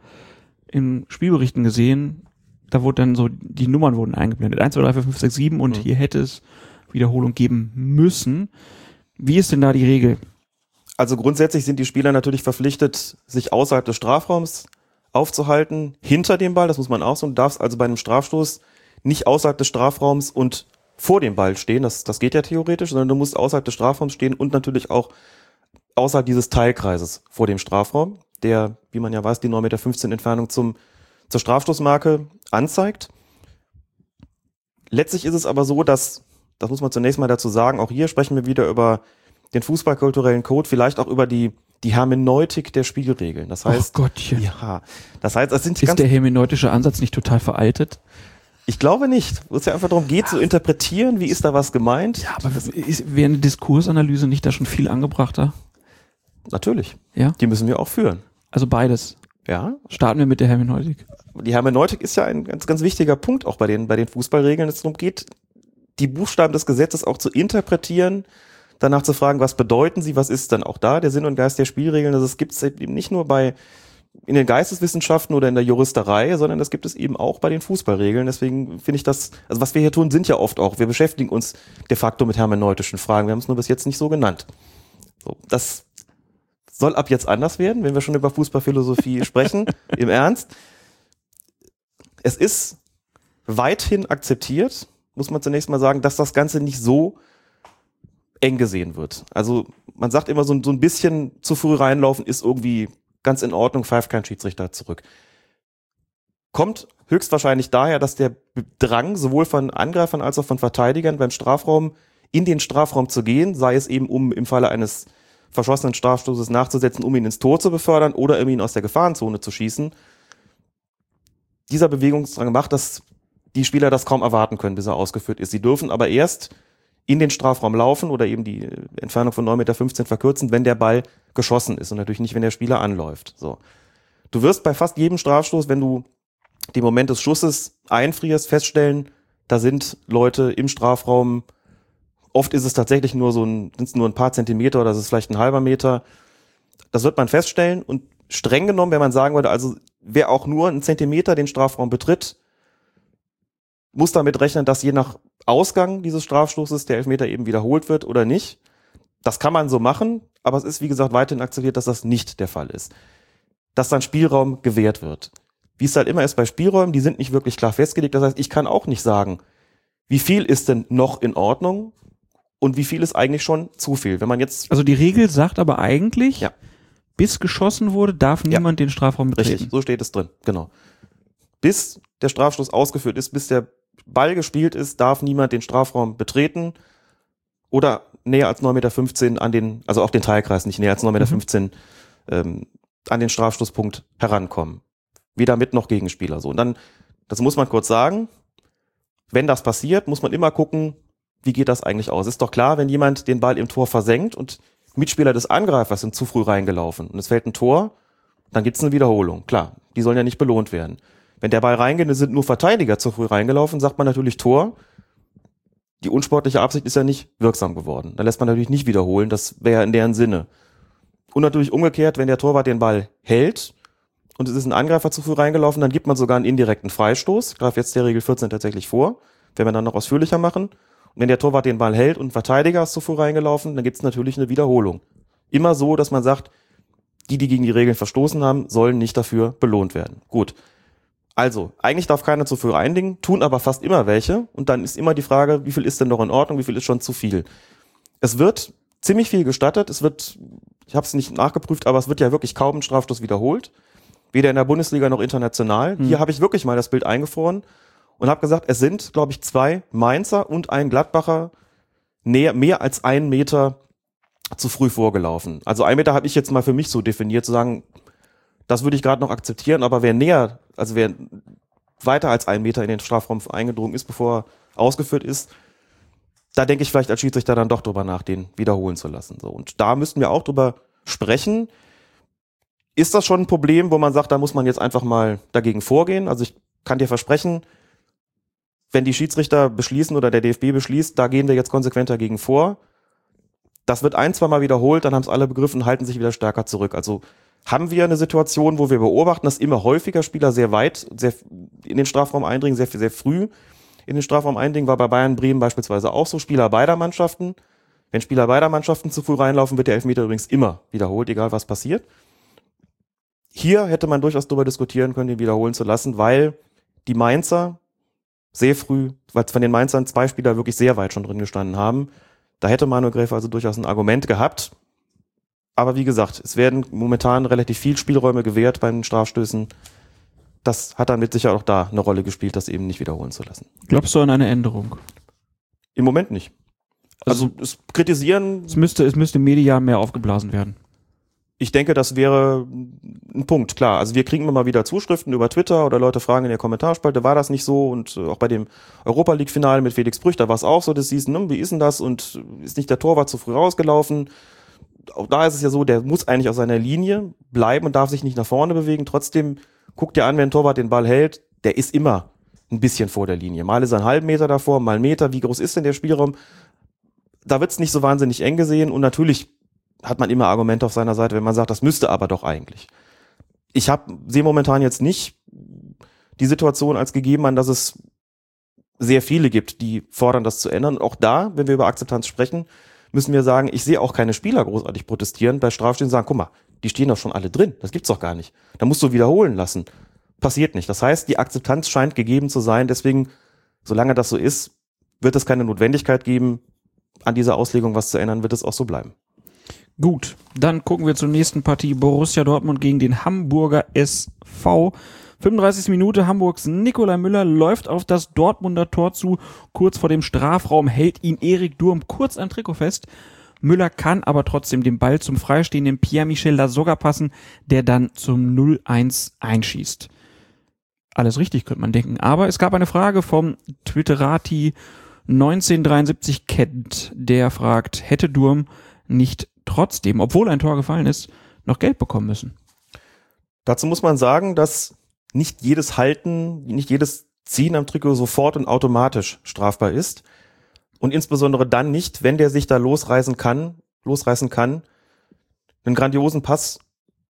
in Spielberichten gesehen, da wurde dann so, die Nummern wurden eingeblendet. 1, 2, 3, 4, 5, 6, 7 und Mhm. hier hätte es Wiederholung geben müssen. Wie ist denn da die Regel? Also grundsätzlich sind die Spieler natürlich verpflichtet, sich außerhalb des Strafraums aufzuhalten hinter dem Ball, das muss man auch so, du darfst also bei einem Strafstoß nicht außerhalb des Strafraums und vor dem Ball stehen, das, das geht ja theoretisch, sondern du musst außerhalb des Strafraums stehen und natürlich auch außerhalb dieses Teilkreises vor dem Strafraum, der, wie man ja weiß, die 9,15 Meter Entfernung zum, zur Strafstoßmarke anzeigt. Letztlich ist es aber so, dass, das muss man zunächst mal dazu sagen, auch hier sprechen wir wieder über den fußballkulturellen Code, vielleicht auch über die, die Hermeneutik der Spielregeln. Das heißt, oh Gottchen. ja, das heißt, es sind Ist der hermeneutische Ansatz nicht total veraltet? ich glaube nicht, wo es ja einfach darum geht, zu interpretieren, wie ist da was gemeint. Ja, aber ist, wäre eine Diskursanalyse nicht da schon viel angebrachter? Natürlich. Ja? Die müssen wir auch führen. Also beides. Ja, Starten wir mit der Hermeneutik. die Hermeneutik ist ja ein ganz, ganz wichtiger Punkt auch bei den, bei den Fußballregeln, es darum geht, die Buchstaben des Gesetzes auch zu interpretieren, danach zu fragen, was bedeuten sie, was ist dann auch da der Sinn und Geist der Spielregeln. Also es gibt es eben nicht nur bei in den Geisteswissenschaften oder in der Juristerei, sondern das gibt es eben auch bei den Fußballregeln. Deswegen finde ich das, also was wir hier tun, sind ja oft auch, wir beschäftigen uns de facto mit hermeneutischen Fragen. Wir haben es nur bis jetzt nicht so genannt. So, das soll ab jetzt anders werden, wenn wir schon über Fußballphilosophie sprechen. Im Ernst. Es ist weithin akzeptiert, muss man zunächst mal sagen, dass das Ganze nicht so eng gesehen wird. Also man sagt immer, so, ein- so ein bisschen zu früh reinlaufen ist irgendwie ganz in Ordnung, pfeift kein Schiedsrichter zurück. Kommt höchstwahrscheinlich daher, dass der Drang sowohl von Angreifern als auch von Verteidigern beim Strafraum in den Strafraum zu gehen, sei es eben um im Falle eines verschossenen Strafstoßes nachzusetzen, um ihn ins Tor zu befördern oder um ihn aus der Gefahrenzone zu schießen. Dieser Bewegungsdrang macht, dass die Spieler das kaum erwarten können, bis er ausgeführt ist. Sie dürfen aber erst in den Strafraum laufen oder eben die Entfernung von 9,15 Meter verkürzen, wenn der Ball geschossen ist und natürlich nicht, wenn der Spieler anläuft. So. Du wirst bei fast jedem Strafstoß, wenn du den Moment des Schusses einfrierst, feststellen, da sind Leute im Strafraum. Oft ist es tatsächlich nur so ein, sind's nur ein paar Zentimeter oder es ist vielleicht ein halber Meter. Das wird man feststellen und streng genommen, wenn man sagen würde, also wer auch nur einen Zentimeter den Strafraum betritt, muss damit rechnen, dass je nach Ausgang dieses Strafstoßes der Elfmeter eben wiederholt wird oder nicht. Das kann man so machen, aber es ist, wie gesagt, weiterhin akzeptiert, dass das nicht der Fall ist. Dass dann Spielraum gewährt wird. Wie es halt immer ist bei Spielräumen, die sind nicht wirklich klar festgelegt. Das heißt, ich kann auch nicht sagen, wie viel ist denn noch in Ordnung und wie viel ist eigentlich schon zu viel. Wenn man jetzt, Also die Regel sagt aber eigentlich, Ja. bis geschossen wurde, darf Ja. niemand den Strafraum betreten. richtig, so steht es drin, genau. Bis der Strafstoß ausgeführt ist, bis der Ball gespielt ist, darf niemand den Strafraum betreten oder näher als 9,15 Meter an den, also auch den Teilkreis, nicht näher als 9,15 Meter ähm, an den Strafstoßpunkt herankommen. Weder mit noch Gegenspieler. So. Und dann, das muss man kurz sagen, wenn das passiert, muss man immer gucken, wie geht das eigentlich aus. Ist doch klar, wenn jemand den Ball im Tor versenkt und Mitspieler des Angreifers sind zu früh reingelaufen und es fällt ein Tor, dann gibt's eine Wiederholung. Klar, die sollen ja nicht belohnt werden. Wenn der Ball reingeht, sind nur Verteidiger zu früh reingelaufen, sagt man natürlich Tor. Die unsportliche Absicht ist ja nicht wirksam geworden. Da lässt man natürlich nicht wiederholen, das wäre in deren Sinne. Und natürlich umgekehrt, wenn der Torwart den Ball hält und es ist ein Angreifer zu früh reingelaufen, dann gibt man sogar einen indirekten Freistoß. Ich greife jetzt der Regel 14 tatsächlich vor, wenn wir dann noch ausführlicher machen. Und wenn der Torwart den Ball hält und ein Verteidiger ist zu früh reingelaufen, dann gibt es natürlich eine Wiederholung. Immer so, dass man sagt, die, die gegen die Regeln verstoßen haben, sollen nicht dafür belohnt werden. Gut. Also, eigentlich darf keiner zu früh reindingen, tun aber fast immer welche. Und dann ist immer die Frage, wie viel ist denn noch in Ordnung, wie viel ist schon zu viel. Es wird ziemlich viel gestattet. Es wird, ich habe es nicht nachgeprüft, aber es wird ja wirklich kaum ein Strafstoß wiederholt. Weder in der Bundesliga noch international. Hier habe ich wirklich mal das Bild eingefroren und habe gesagt, es sind, glaube ich, zwei Mainzer und ein Gladbacher näher, mehr als einen Meter zu früh vorgelaufen. Also ein Meter habe ich jetzt mal für mich so definiert, zu sagen, das würde ich gerade noch akzeptieren, aber wer näher, also wer weiter als einen Meter in den Strafraum eingedrungen ist, bevor er ausgeführt ist, da denke ich vielleicht als Schiedsrichter dann doch drüber nach, den wiederholen zu lassen. So. Und da müssten wir auch drüber sprechen. Ist das schon ein Problem, wo man sagt, da muss man jetzt einfach mal dagegen vorgehen? Also ich kann dir versprechen, wenn die Schiedsrichter beschließen oder der DFB beschließt, da gehen wir jetzt konsequent dagegen vor. Das wird ein, zwei Mal wiederholt, dann haben es alle begriffen, halten sich wieder stärker zurück. Also haben wir eine Situation, wo wir beobachten, dass immer häufiger Spieler sehr weit, sehr in den Strafraum eindringen, sehr, sehr früh in den Strafraum eindringen, war bei Bayern Bremen beispielsweise auch so. Spieler beider Mannschaften. Wenn Spieler beider Mannschaften zu früh reinlaufen, wird der Elfmeter übrigens immer wiederholt, egal was passiert. hier hätte man durchaus darüber diskutieren können, ihn wiederholen zu lassen, weil die Mainzer sehr früh, weil von den Mainzern zwei Spieler wirklich sehr weit schon drin gestanden haben. Da hätte Manuel Gräfe also durchaus ein Argument gehabt. Aber wie gesagt, es werden momentan relativ viel Spielräume gewährt bei den Strafstößen. Das hat dann mit Sicherheit auch da eine Rolle gespielt, das eben nicht wiederholen zu lassen. Glaubst du an eine Änderung? Im Moment nicht. Also, es kritisieren, Es müsste, es müsste medial mehr aufgeblasen werden. ich denke, das wäre ein Punkt, klar. Also wir kriegen immer mal wieder Zuschriften über Twitter oder Leute fragen in der Kommentarspalte, war das nicht so? Und äh, auch bei dem Europa League-Finale mit Felix Brüch, da war es auch so, das hieß, ne, wie ist denn das? Und ist nicht der Torwart zu früh rausgelaufen? Auch da ist es ja so, der muss eigentlich auf seiner Linie bleiben und darf sich nicht nach vorne bewegen. Trotzdem guckt dir an, wenn ein Torwart den Ball hält, der ist immer ein bisschen vor der Linie. Mal ist er einen halben Meter davor, mal einen Meter. Wie groß ist denn der Spielraum? Da wird's nicht so wahnsinnig eng gesehen und natürlich hat man immer Argumente auf seiner Seite, wenn man sagt, das müsste aber doch eigentlich. Ich habe sehe momentan jetzt nicht die Situation als gegeben an, dass es sehr viele gibt, die fordern, das zu ändern. Und auch da, wenn wir über Akzeptanz sprechen, müssen wir sagen, ich sehe auch keine Spieler großartig protestieren bei Strafstehen sagen, guck mal, die stehen doch schon alle drin. Das gibt's doch gar nicht. Da musst du wiederholen lassen. Passiert nicht. Das heißt, die Akzeptanz scheint gegeben zu sein. Deswegen, solange das so ist, wird es keine Notwendigkeit geben, an dieser Auslegung was zu ändern, wird es auch so bleiben. Gut, dann gucken wir zur nächsten Partie. Borussia Dortmund gegen den Hamburger SV. 35. Minute, Hamburgs Nikolai Müller läuft auf das Dortmunder Tor zu. Kurz vor dem Strafraum hält ihn Erik Durm kurz ein Trikot fest. Müller kann aber trotzdem den Ball zum freistehenden Pierre-Michel Lasogga passen, der dann zum 0-1 einschießt. Alles richtig, könnte man denken. Aber es gab eine Frage vom Twitterati 1973 Kent, der fragt, hätte Durm nicht trotzdem, obwohl ein Tor gefallen ist, noch Geld bekommen müssen? Dazu muss man sagen, dass nicht jedes Halten, nicht jedes Ziehen am Trikot sofort und automatisch strafbar ist. Und insbesondere dann nicht, wenn der sich da losreißen kann, losreißen kann, einen grandiosen Pass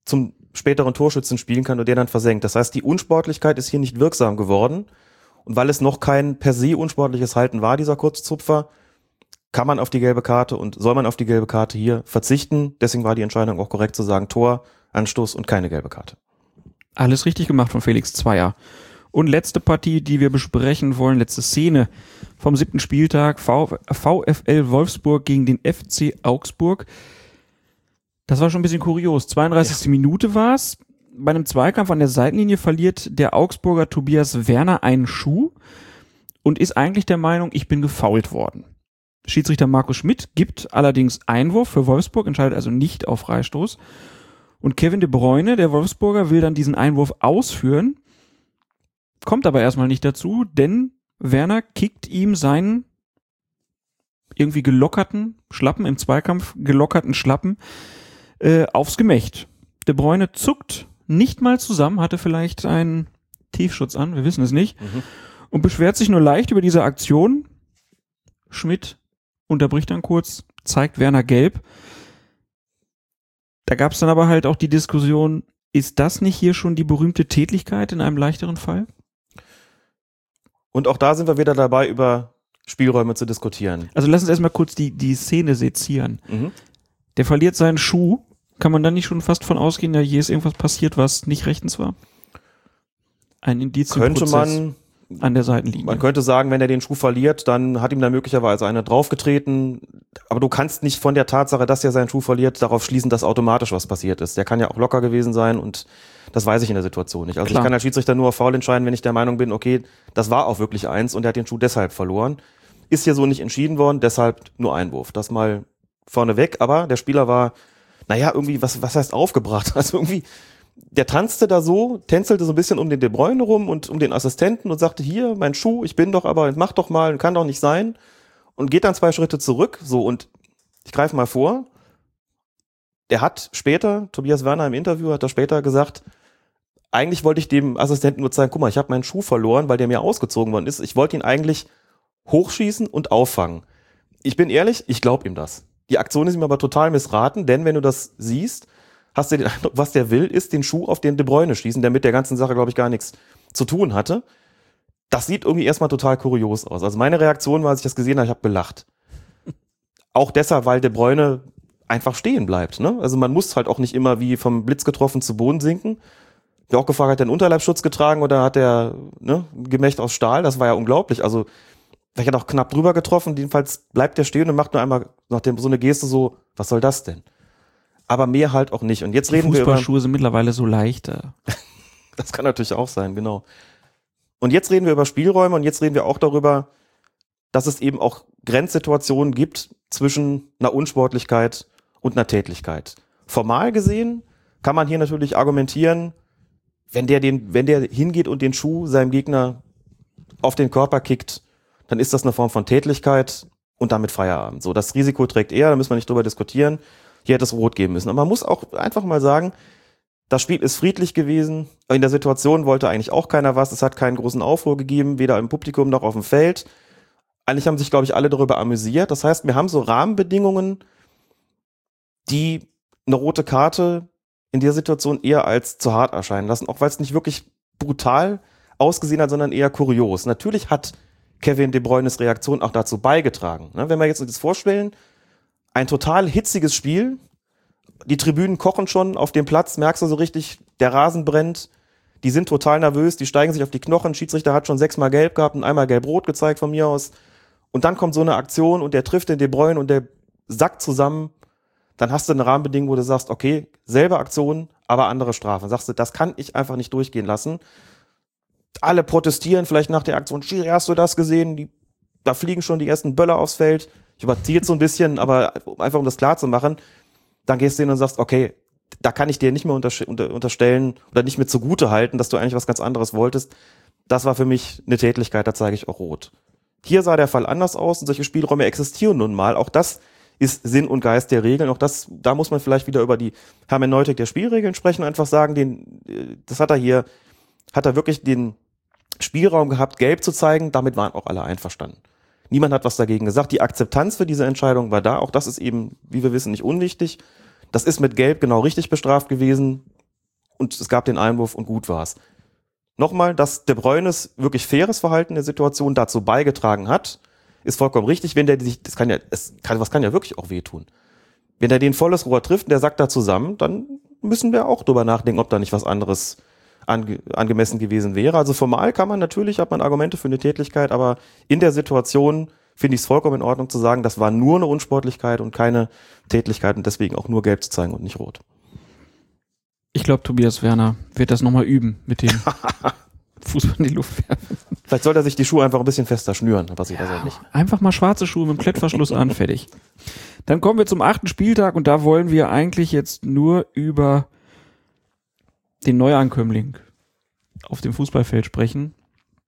zum späteren Torschützen spielen kann und der dann versenkt. Das heißt, die Unsportlichkeit ist hier nicht wirksam geworden. Und weil es noch kein per se unsportliches Halten war, dieser Kurzzupfer, kann man auf die gelbe Karte und soll man auf die gelbe Karte hier verzichten. Deswegen war die Entscheidung auch korrekt zu sagen, Tor, Anstoß und keine gelbe Karte. Alles richtig gemacht von Felix Zweier. Und letzte Partie, die wir besprechen wollen, letzte Szene vom siebten Spieltag, VfL Wolfsburg gegen den FC Augsburg. Das war schon ein bisschen kurios. 32. Minute war's. Bei einem Zweikampf an der Seitenlinie verliert der Augsburger Tobias Werner einen Schuh und ist eigentlich der Meinung, ich bin gefault worden. Schiedsrichter Markus Schmidt gibt allerdings Einwurf für Wolfsburg, entscheidet also nicht auf Freistoß. Und Kevin de Bruyne, der Wolfsburger, will dann diesen Einwurf ausführen, kommt aber erstmal nicht dazu, denn Werner kickt ihm seinen irgendwie gelockerten Schlappen, im Zweikampf gelockerten Schlappen äh, aufs Gemächt. De Bruyne zuckt nicht mal zusammen, hatte vielleicht einen Tiefschutz an, wir wissen es nicht, und beschwert sich nur leicht über diese Aktion. Schmidt unterbricht dann kurz, zeigt Werner gelb. Da gab es dann aber halt auch die Diskussion, ist das nicht hier schon die berühmte Tätlichkeit in einem leichteren Fall? Und auch da sind wir wieder dabei, über Spielräume zu diskutieren. Also lass uns erstmal kurz die, die Szene sezieren. Mhm. Der verliert seinen Schuh. Kann man dann nicht schon fast von ausgehen, ja, hier ist irgendwas passiert, was nicht rechtens war? Ein Indiz Könnte man, an der Seitenlinie. man könnte sagen, wenn er den Schuh verliert, dann hat ihm da möglicherweise einer draufgetreten. Aber du kannst nicht von der Tatsache, dass er seinen Schuh verliert, darauf schließen, dass automatisch was passiert ist. Der kann ja auch locker gewesen sein und das weiß ich in der Situation nicht. Also Klar. ich kann als Schiedsrichter nur auf Foul entscheiden, wenn ich der Meinung bin, okay, das war auch wirklich eins und er hat den Schuh deshalb verloren. Ist hier so nicht entschieden worden, deshalb nur Einwurf. Das mal vorneweg, aber der Spieler war, naja, irgendwie, was, was heißt aufgebracht? Also irgendwie, der tanzte da so, tänzelte so ein bisschen um den De Bruyne rum und um den Assistenten und sagte, hier, mein Schuh, ich bin doch aber, mach doch mal, kann doch nicht sein. Und geht dann zwei Schritte zurück, so, und ich greife mal vor. Der hat später, Tobias Werner im Interview hat er später gesagt, eigentlich wollte ich dem Assistenten nur zeigen, guck mal, ich habe meinen Schuh verloren, weil der mir ausgezogen worden ist. Ich wollte ihn eigentlich hochschießen und auffangen. Ich bin ehrlich, ich glaube ihm das. Die Aktion ist ihm aber total missraten, denn wenn du das siehst, hast du den Eindruck, was der will, ist den Schuh auf den De Bruyne schießen, der mit der ganzen Sache, glaube ich, gar nichts zu tun hatte. Das sieht irgendwie erstmal total kurios aus. Also meine Reaktion war, als ich das gesehen habe, ich habe gelacht. Auch deshalb, weil De Bruyne einfach stehen bleibt. Ne? Also man muss halt auch nicht immer wie vom Blitz getroffen zu Boden sinken. Ich auch gefragt, hat der einen Unterleibsschutz getragen oder hat der ne, Gemächt aus Stahl? Das war ja unglaublich. Also ich hat auch knapp drüber getroffen. Jedenfalls bleibt der stehen und macht nur einmal nach dem so eine Geste so, was soll das denn? Aber mehr halt auch nicht. Und jetzt Die reden wir über. Fußballschuhe sind mittlerweile so leichter. Das kann natürlich auch sein, genau. Und jetzt reden wir über Spielräume und jetzt reden wir auch darüber, dass es eben auch Grenzsituationen gibt zwischen einer Unsportlichkeit und einer Tätlichkeit. Formal gesehen kann man hier natürlich argumentieren, wenn der den, wenn der hingeht und den Schuh seinem Gegner auf den Körper kickt, dann ist das eine Form von Tätlichkeit und damit Feierabend. So, das Risiko trägt er, da müssen wir nicht drüber diskutieren. Hier hätte es rot geben müssen. Aber man muss auch einfach mal sagen, das Spiel ist friedlich gewesen. In der Situation wollte eigentlich auch keiner was. Es hat keinen großen Aufruhr gegeben, weder im Publikum noch auf dem Feld. Eigentlich haben sich, glaube ich, alle darüber amüsiert. Das heißt, wir haben so Rahmenbedingungen, die eine rote Karte in der Situation eher als zu hart erscheinen lassen, auch weil es nicht wirklich brutal ausgesehen hat, sondern eher kurios. Natürlich hat Kevin De Bruynes Reaktion auch dazu beigetragen. Ne, Wenn wir jetzt uns das vorstellen, ein total hitziges Spiel, die Tribünen kochen schon auf dem Platz, merkst du so richtig, der Rasen brennt, die sind total nervös, die steigen sich auf die Knochen, Schiedsrichter hat schon sechsmal gelb gehabt und einmal gelb-rot gezeigt von mir aus. Und dann kommt so eine Aktion und der trifft den De Bruyne und der sackt zusammen. Dann hast du eine Rahmenbedingung, wo du sagst, okay, selbe Aktion, aber andere Strafe. Dann sagst du, das kann ich einfach nicht durchgehen lassen. Alle protestieren vielleicht nach der Aktion. Schiri, hast du das gesehen? Die, da fliegen schon die ersten Böller aufs Feld. Ich überziehe jetzt so ein bisschen, aber einfach um das klar zu machen, dann gehst du hin und sagst, okay, da kann ich dir nicht mehr unter, unter, unterstellen oder nicht mehr zugute halten, dass du eigentlich was ganz anderes wolltest. Das war für mich eine Tätlichkeit, da zeige ich auch rot. Hier sah der Fall anders aus und solche Spielräume existieren nun mal. Auch das ist Sinn und Geist der Regeln. Auch das, da muss man vielleicht wieder über die Hermeneutik der Spielregeln sprechen einfach sagen, den, äh, das hat er hier, hat er wirklich den Spielraum gehabt, gelb zu zeigen. Damit waren auch alle einverstanden. Niemand hat was dagegen gesagt. Die Akzeptanz für diese Entscheidung war da. Auch das ist eben, wie wir wissen, nicht unwichtig. Das ist mit Gelb genau richtig bestraft gewesen. Und es gab den Einwurf und gut war's. Nochmal, dass De Bruynes wirklich faires Verhalten der Situation dazu beigetragen hat, ist vollkommen richtig. Wenn der sich, das kann ja, es kann, was kann ja wirklich auch wehtun. Wenn er den volles Rohr trifft und der sackt da zusammen, dann müssen wir auch drüber nachdenken, ob da nicht was anderes ange, angemessen gewesen wäre. Also formal kann man natürlich, hat man Argumente für eine Tätlichkeit, aber in der Situation finde ich es vollkommen in Ordnung zu sagen, das war nur eine Unsportlichkeit und keine Tätlichkeit und deswegen auch nur gelb zu zeigen und nicht rot. Ich glaube, Tobias Werner wird das nochmal üben mit dem Fußball in die Luft werfen. Vielleicht sollte er sich die Schuhe einfach ein bisschen fester schnüren, aber sieht das halt nicht. Einfach mal schwarze Schuhe mit dem Klettverschluss an, fertig. Dann kommen wir zum achten Spieltag und da wollen wir eigentlich jetzt nur über den Neuankömmling auf dem Fußballfeld sprechen.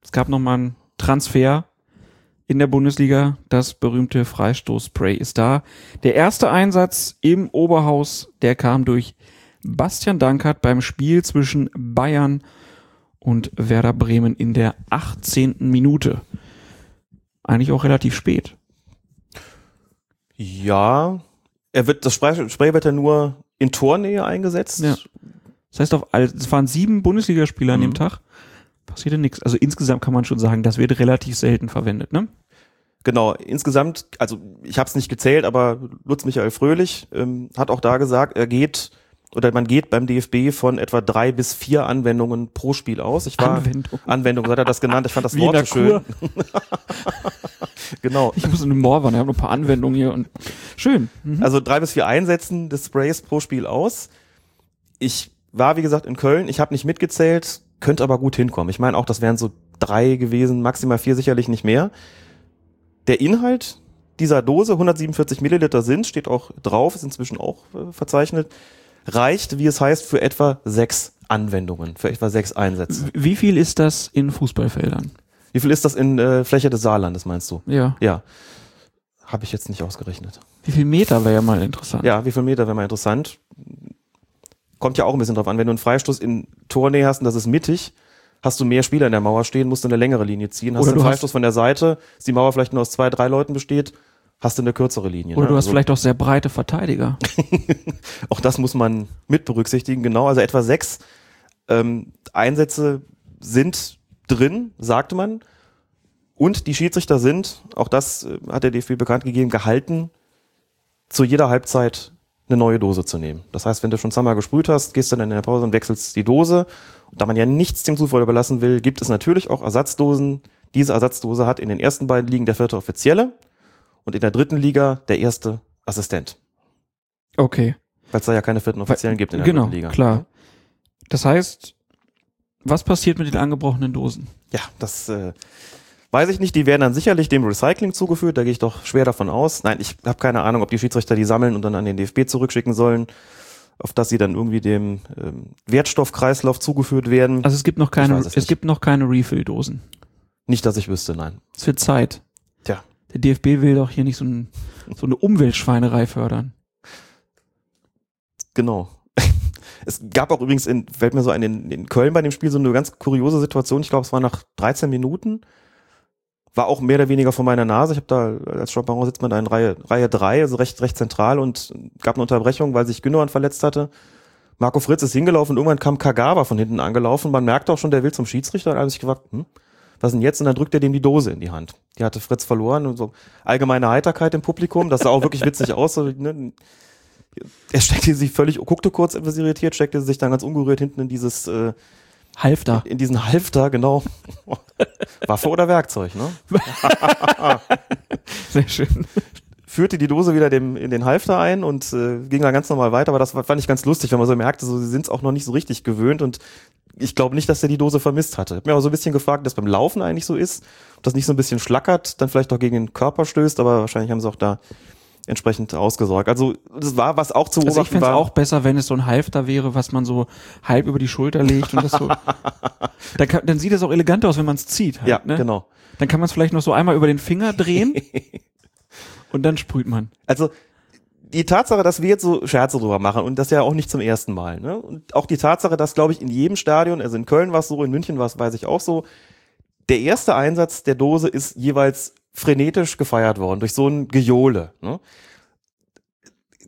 Es gab nochmal einen Transfer in der Bundesliga. Das berühmte Freistoßspray ist da. Der erste Einsatz im Oberhaus, der kam durch Bastian Dankert beim Spiel zwischen Bayern und Werder Bremen in der 18. Minute. Eigentlich auch relativ spät. Ja, er wird, das Spray, Spray wird ja nur in Tornähe eingesetzt. Ja. Das heißt, auf, all- es waren sieben Bundesligaspieler an dem Mhm. Tag. Passierte nichts. Also insgesamt kann man schon sagen, das wird relativ selten verwendet, ne? Genau, insgesamt, also ich habe es nicht gezählt, aber Lutz Michael Fröhlich ähm, hat auch da gesagt, er geht oder man geht beim DFB von etwa drei bis vier Anwendungen pro Spiel aus. Ich war Anwendung. Anwendung, so hat er das genannt. Ich fand das Wie Wort so schön. Genau. Ich muss in den Moor, ich habe noch ein paar Anwendungen hier und schön. Mhm. Also drei bis vier Einsätzen des Sprays pro Spiel aus. Ich war, wie gesagt, in Köln. Ich habe nicht mitgezählt, könnte aber gut hinkommen. Ich meine auch, das wären so drei gewesen, maximal vier sicherlich nicht mehr. Der Inhalt dieser Dose, 147 Milliliter sind, steht auch drauf, ist inzwischen auch äh, verzeichnet, reicht, wie es heißt, für etwa sechs Anwendungen, für etwa sechs Einsätze. Wie viel ist das in Fußballfeldern? Wie viel ist das in äh, Fläche des Saarlandes, meinst du? Ja. Ja. Habe ich jetzt nicht ausgerechnet. Wie viel Meter wäre ja mal interessant. Ja, wie viel Meter wäre mal interessant. Kommt ja auch ein bisschen drauf an. Wenn du einen Freistoß in Tornähe hast und das ist mittig, hast du mehr Spieler in der Mauer stehen, musst du eine längere Linie ziehen. Hast Oder du einen Freistoß von der Seite, dass die Mauer vielleicht nur aus zwei, drei Leuten besteht, hast du eine kürzere Linie. Oder ne? du hast Also vielleicht auch sehr breite Verteidiger. Auch das muss man mit berücksichtigen. Genau, also etwa sechs ähm, Einsätze sind drin, sagte man. Und die Schiedsrichter sind, auch das äh, hat der DFB bekannt gegeben, gehalten, zu jeder Halbzeit eine neue Dose zu nehmen. Das heißt, wenn du schon zweimal gesprüht hast, gehst du dann in der Pause und wechselst die Dose. Und da man ja nichts dem Zufall überlassen will, gibt es natürlich auch Ersatzdosen. Diese Ersatzdose hat in den ersten beiden Ligen der vierte Offizielle und in der dritten Liga der erste Assistent. Okay. Weil es da ja keine vierten Offiziellen gibt in der genau, dritten Liga. klar. Das heißt, was passiert mit den angebrochenen Dosen? Ja, das äh, weiß ich nicht. Die werden dann sicherlich dem Recycling zugeführt. Da gehe ich doch schwer davon aus. Nein, ich habe keine Ahnung, ob die Schiedsrichter die sammeln und dann an den DFB zurückschicken sollen, auf dass sie dann irgendwie dem ähm, Wertstoffkreislauf zugeführt werden. Also es gibt noch keine, es es, gibt noch keine Refill-Dosen. nicht, dass ich wüsste, nein. Es wird Zeit. Tja. Der DFB will doch hier nicht so, ein, so eine Umweltschweinerei fördern. Genau. Es gab auch übrigens in, fällt mir so ein, in, in Köln bei dem Spiel so eine ganz kuriose Situation. Ich glaube, es war nach 13 Minuten. War auch mehr oder weniger vor meiner Nase. Ich habe da, als Champagnon sitzt man da in Reihe, Reihe 3, also recht, recht zentral und gab eine Unterbrechung, weil sich Gündogan verletzt hatte. Marco Fritz ist hingelaufen und irgendwann kam Kagawa von hinten angelaufen. Man merkte auch schon, der will zum Schiedsrichter. Und habe ich gefragt, hm, was denn jetzt? Und dann drückt er dem die Dose in die Hand. Die hatte Fritz verloren und so allgemeine Heiterkeit im Publikum. Das sah auch wirklich witzig aus. So, ne? Er steckte sich völlig, guckte kurz etwas irritiert, steckte sich dann ganz ungerührt hinten in dieses, äh, Halfter. in diesen Halfter, genau. Waffe oder Werkzeug, ne? Sehr schön. Führte die Dose wieder dem, in den Halfter ein und äh, ging dann ganz normal weiter, aber das fand ich ganz lustig, wenn man so merkte, so, sie sind es auch noch nicht so richtig gewöhnt und ich glaube nicht, dass er die Dose vermisst hatte. Hab mir aber so ein bisschen gefragt, dass beim Laufen eigentlich so ist, ob das nicht so ein bisschen schlackert, dann vielleicht auch gegen den Körper stößt, aber wahrscheinlich haben sie auch da entsprechend ausgesorgt. Also das war was auch zu Also ich beobachten fände es auch besser, wenn es so ein Halfter wäre, was man so halb über die Schulter legt und das so. dann, kann, dann sieht es auch elegant aus, wenn man es zieht. Halt, ja, ne? genau. Dann kann man es vielleicht noch so einmal über den Finger drehen und dann sprüht man. Also die Tatsache, dass wir jetzt so Scherze drüber machen und das ja auch nicht zum ersten Mal. Ne? Und auch die Tatsache, dass, glaube ich, in jedem Stadion, also in Köln war es so, in München war es, weiß ich auch so, der erste Einsatz der Dose ist jeweils frenetisch gefeiert worden durch so ein Gejohle. Ne?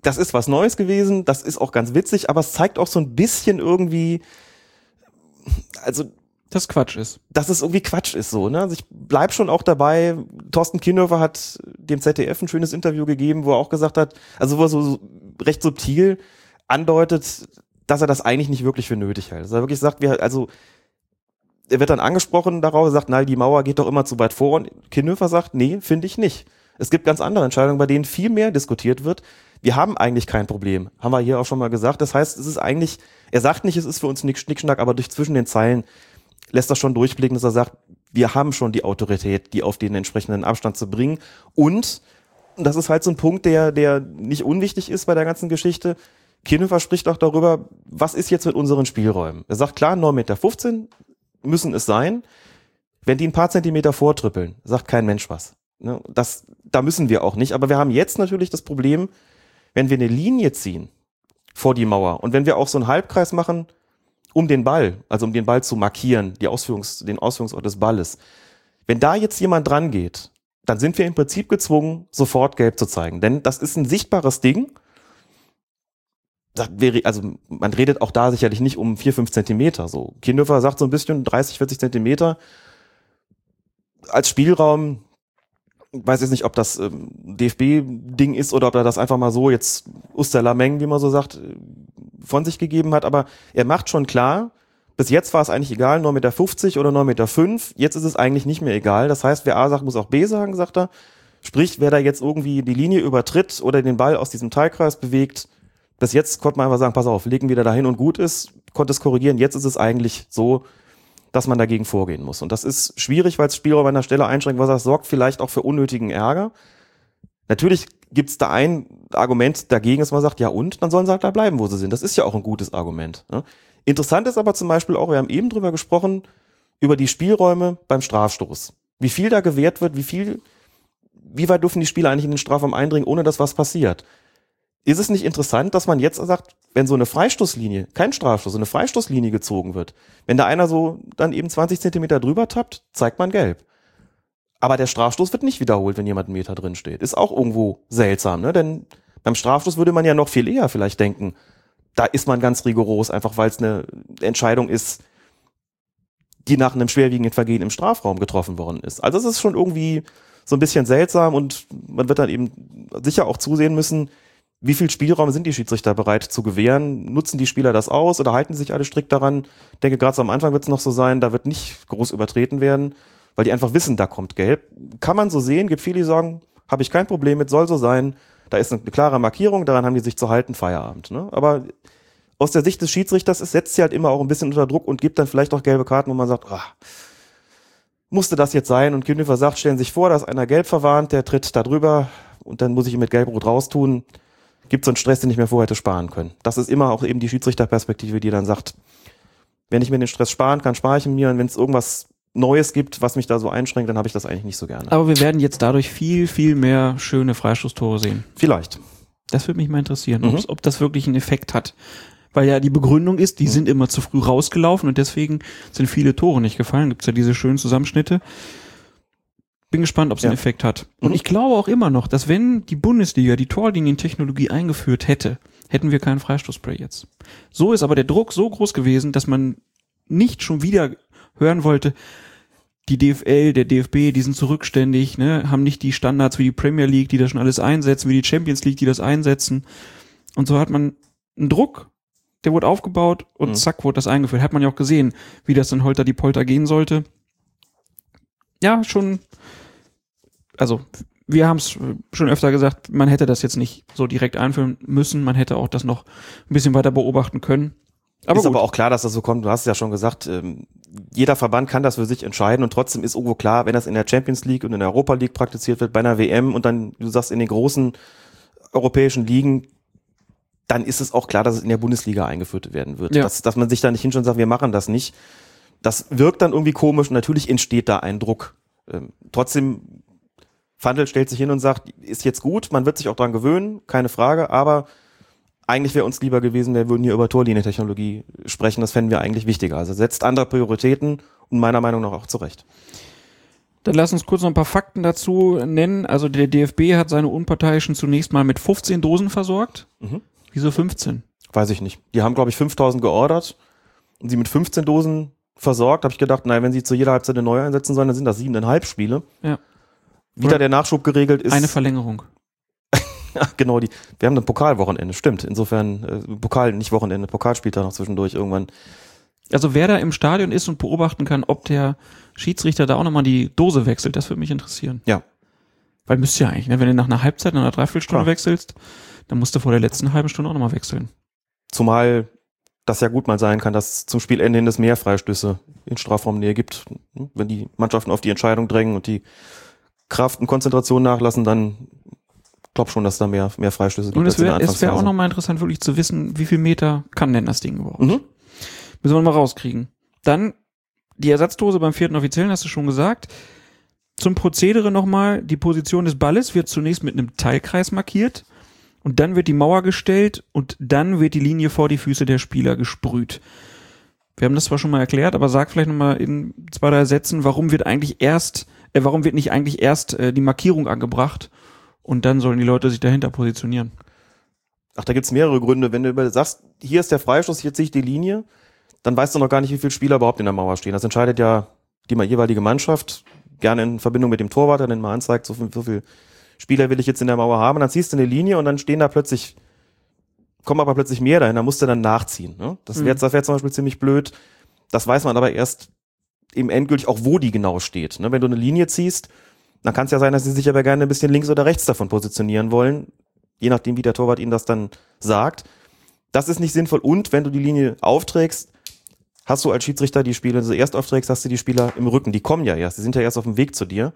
Das ist was Neues gewesen, das ist auch ganz witzig, aber es zeigt auch so ein bisschen irgendwie, also Das Quatsch ist. dass es irgendwie Quatsch ist so. Ne? Also ich bleib schon auch dabei. Thorsten Kienhöfer hat dem ZDF ein schönes Interview gegeben, wo er auch gesagt hat, also wo er so, so recht subtil andeutet, dass er das eigentlich nicht wirklich für nötig hält. Dass er wirklich sagt, wir, also er wird dann angesprochen darauf, sagt, nein, die Mauer geht doch immer zu weit vor. Und Kienhöfer sagt, nee, finde ich nicht. Es gibt ganz andere Entscheidungen, bei denen viel mehr diskutiert wird. Wir haben eigentlich kein Problem. Haben wir hier auch schon mal gesagt. Das heißt, es ist eigentlich, er sagt nicht, es ist für uns nick, Schnickschnack, aber durch zwischen den Zeilen lässt das schon durchblicken, dass er sagt, wir haben schon die Autorität, die auf den entsprechenden Abstand zu bringen. Und, und das ist halt so ein Punkt, der, der nicht unwichtig ist bei der ganzen Geschichte. Kienhöfer spricht auch darüber, was ist jetzt mit unseren Spielräumen? Er sagt, klar, 9,15 Meter müssen es sein. Wenn die ein paar Zentimeter vortrippeln, sagt kein Mensch was. Ne? Das, da müssen wir auch nicht. Aber wir haben jetzt natürlich das Problem, wenn wir eine Linie ziehen vor die Mauer und wenn wir auch so einen Halbkreis machen um den Ball, also um den Ball zu markieren, die Ausführungs-, den Ausführungsort des Balles. Wenn da jetzt jemand dran geht, dann sind wir im Prinzip gezwungen, sofort gelb zu zeigen. Denn das ist ein sichtbares Ding. Das wäre, also man redet auch da sicherlich nicht um vier, fünf Zentimeter. So. Kienhöfer sagt so ein bisschen 30, 40 Zentimeter als Spielraum. Weiß jetzt nicht, ob das ähm, DFB-Ding ist oder ob er das einfach mal so jetzt Usterlameng, wie man so sagt, äh, von sich gegeben hat. Aber er macht schon klar, bis jetzt war es eigentlich egal, 9,50 Meter oder 9,5 Meter. Jetzt ist es eigentlich nicht mehr egal. Das heißt, wer A sagt, muss auch B sagen, sagt er. Sprich, wer da jetzt irgendwie die Linie übertritt oder den Ball aus diesem Teilkreis bewegt, bis jetzt konnte man einfach sagen, pass auf, legen wieder dahin und gut ist, konnte es korrigieren. Jetzt ist es eigentlich so, dass man dagegen vorgehen muss. Und das ist schwierig, weil es Spielraum an der Stelle einschränkt, was das sorgt vielleicht auch für unnötigen Ärger. Natürlich gibt es da ein Argument dagegen, dass man sagt, ja und, dann sollen sie halt da bleiben, wo sie sind. Das ist ja auch ein gutes Argument. Ne? Interessant ist aber zum Beispiel auch, wir haben eben drüber gesprochen, über die Spielräume beim Strafstoß. Wie viel da gewährt wird, wie viel, wie weit dürfen die Spieler eigentlich in den Strafraum eindringen, ohne dass was passiert. Ist es nicht interessant, dass man jetzt sagt, wenn so eine Freistoßlinie, kein Strafstoß, so eine Freistoßlinie gezogen wird, wenn da einer so dann eben 20 Zentimeter drüber tappt, zeigt man gelb. Aber der Strafstoß wird nicht wiederholt, wenn jemand einen Meter drin steht. Ist auch irgendwo seltsam, ne? Denn beim Strafstoß würde man ja noch viel eher vielleicht denken, da ist man ganz rigoros, einfach weil es eine Entscheidung ist, die nach einem schwerwiegenden Vergehen im Strafraum getroffen worden ist. Also es ist schon irgendwie so ein bisschen seltsam und man wird dann eben sicher auch zusehen müssen, wie viel Spielraum sind die Schiedsrichter bereit zu gewähren? Nutzen die Spieler das aus oder halten sich alle strikt daran? Ich denke, gerade so am Anfang wird es noch so sein, da wird nicht groß übertreten werden, weil die einfach wissen, da kommt Gelb. Kann man so sehen, gibt viele, die sagen, habe ich kein Problem mit, soll so sein. Da ist eine klare Markierung, daran haben die sich zu halten, Feierabend. Ne? Aber aus der Sicht des Schiedsrichters, es setzt sie halt immer auch ein bisschen unter Druck und gibt dann vielleicht auch gelbe Karten, wo man sagt, ah, musste das jetzt sein? Und Kündiger sagt, stellen Sie sich vor, dass einer gelb verwarnt, der tritt da drüber und dann muss ich ihn mit Gelbrot raustun gibt so einen Stress, den ich mir vorher hätte sparen können. Das ist immer auch eben die Schiedsrichterperspektive, die dann sagt, wenn ich mir den Stress sparen kann, spare ich ihn mir und wenn es irgendwas Neues gibt, was mich da so einschränkt, dann habe ich das eigentlich nicht so gerne. Aber wir werden jetzt dadurch viel, viel mehr schöne Freistoßtore sehen. Vielleicht. Das würde mich mal interessieren, Mhm. ob das wirklich einen Effekt hat. Weil ja die Begründung ist, die Mhm. sind immer zu früh rausgelaufen und deswegen sind viele Tore nicht gefallen. Gibt es ja diese schönen Zusammenschnitte. Bin gespannt, ob es Ja. einen Effekt hat. Und Mhm. ich glaube auch immer noch, dass wenn die Bundesliga die Torlinientechnologie eingeführt hätte, hätten wir keinen Freistoßspray jetzt. So ist aber der Druck so groß gewesen, dass man nicht schon wieder hören wollte, die DFL, der DFB, die sind zurückständig, ne, haben nicht die Standards wie die Premier League, die das schon alles einsetzen, wie die Champions League, die das einsetzen. Und so hat man einen Druck, der wurde aufgebaut und Mhm. zack, wurde das eingeführt. Hat man ja auch gesehen, wie das dann holter die Polter gehen sollte. Ja, schon, also wir haben es schon öfter gesagt, man hätte das jetzt nicht so direkt einführen müssen, man hätte auch das noch ein bisschen weiter beobachten können. Aber ist gut. aber auch klar, dass das so kommt. Du hast es ja schon gesagt, ähm, jeder Verband kann das für sich entscheiden und trotzdem ist irgendwo klar, wenn das in der Champions League und in der Europa League praktiziert wird, bei einer WM und dann, du sagst, in den großen europäischen Ligen, dann ist es auch klar, dass es in der Bundesliga eingeführt werden wird. Ja. Dass, dass man sich da nicht hinschaut und sagt, wir machen das nicht. Das wirkt dann irgendwie komisch und natürlich entsteht da ein Druck. Ähm, trotzdem, Fandel stellt sich hin und sagt, ist jetzt gut, man wird sich auch dran gewöhnen, keine Frage, aber eigentlich wäre uns lieber gewesen, wir würden hier über Torlinientechnologie sprechen, das fänden wir eigentlich wichtiger. Also setzt andere Prioritäten und meiner Meinung nach auch zurecht. Dann lass uns kurz noch ein paar Fakten dazu nennen. Also der DFB hat seine Unparteiischen zunächst mal mit 15 Dosen versorgt. Mhm. Wieso 15? Weiß ich nicht. Die haben, glaube ich, 5000 geordert und sie mit 15 Dosen versorgt. Habe ich gedacht, naja, wenn sie zu jeder Halbzeit eine neue einsetzen sollen, dann sind das siebeneinhalb Spiele. Ja. Wieder der Nachschub geregelt ist. Eine Verlängerung. Genau, die. Wir haben ein Pokalwochenende, stimmt. Insofern, äh, Pokal, nicht Wochenende, Pokalspieltag noch zwischendurch irgendwann. Also wer da im Stadion ist und beobachten kann, ob der Schiedsrichter da auch nochmal die Dose wechselt, das würde mich interessieren. Ja. Weil müsste ja eigentlich, ne? wenn du nach einer Halbzeit, nach einer Dreiviertelstunde Klar. wechselst, dann musst du vor der letzten halben Stunde auch nochmal wechseln. Zumal das ja gut mal sein kann, dass zum Spielende hin es mehr Freistöße in Strafraumnähe gibt. Wenn die Mannschaften auf die Entscheidung drängen und die Kraft und Konzentration nachlassen, dann glaub schon, dass da mehr, mehr Freistöße gibt Und es wäre es wär auch nochmal interessant, wirklich zu wissen, wie viel Meter kann denn das Ding überhaupt? Mhm. Müssen wir mal rauskriegen. Dann die Ersatzdose beim vierten Offiziellen, hast du schon gesagt. Zum Prozedere nochmal, die Position des Balles wird zunächst mit einem Teilkreis markiert und dann wird die Mauer gestellt und dann wird die Linie vor die Füße der Spieler gesprüht. Wir haben das zwar schon mal erklärt, aber sag vielleicht nochmal in zwei, drei Sätzen, warum wird eigentlich erst, äh, warum wird nicht eigentlich erst äh, die Markierung angebracht und dann sollen die Leute sich dahinter positionieren. Ach, da gibt's mehrere Gründe. Wenn du sagst, hier ist der Freistoß, jetzt sehe ich die Linie, dann weißt du noch gar nicht, wie viele Spieler überhaupt in der Mauer stehen. Das entscheidet ja die jeweilige Mannschaft, gerne in Verbindung mit dem Torwart, der dann mal anzeigt, so viel, so viel Spieler will ich jetzt in der Mauer haben. Und dann ziehst du eine Linie und dann stehen da plötzlich, kommen aber plötzlich mehr dahin, da musst du dann nachziehen. Ne? Das wäre Mhm. das wär zum Beispiel ziemlich blöd. Das weiß man aber erst im endgültig auch, wo die genau steht. Ne? Wenn du eine Linie ziehst, dann kann es ja sein, dass sie sich aber gerne ein bisschen links oder rechts davon positionieren wollen, je nachdem, wie der Torwart ihnen das dann sagt. Das ist nicht sinnvoll. Und wenn du die Linie aufträgst, hast du als Schiedsrichter die Spieler, also erst aufträgst, hast du die Spieler im Rücken. Die kommen ja erst, die sind ja erst auf dem Weg zu dir.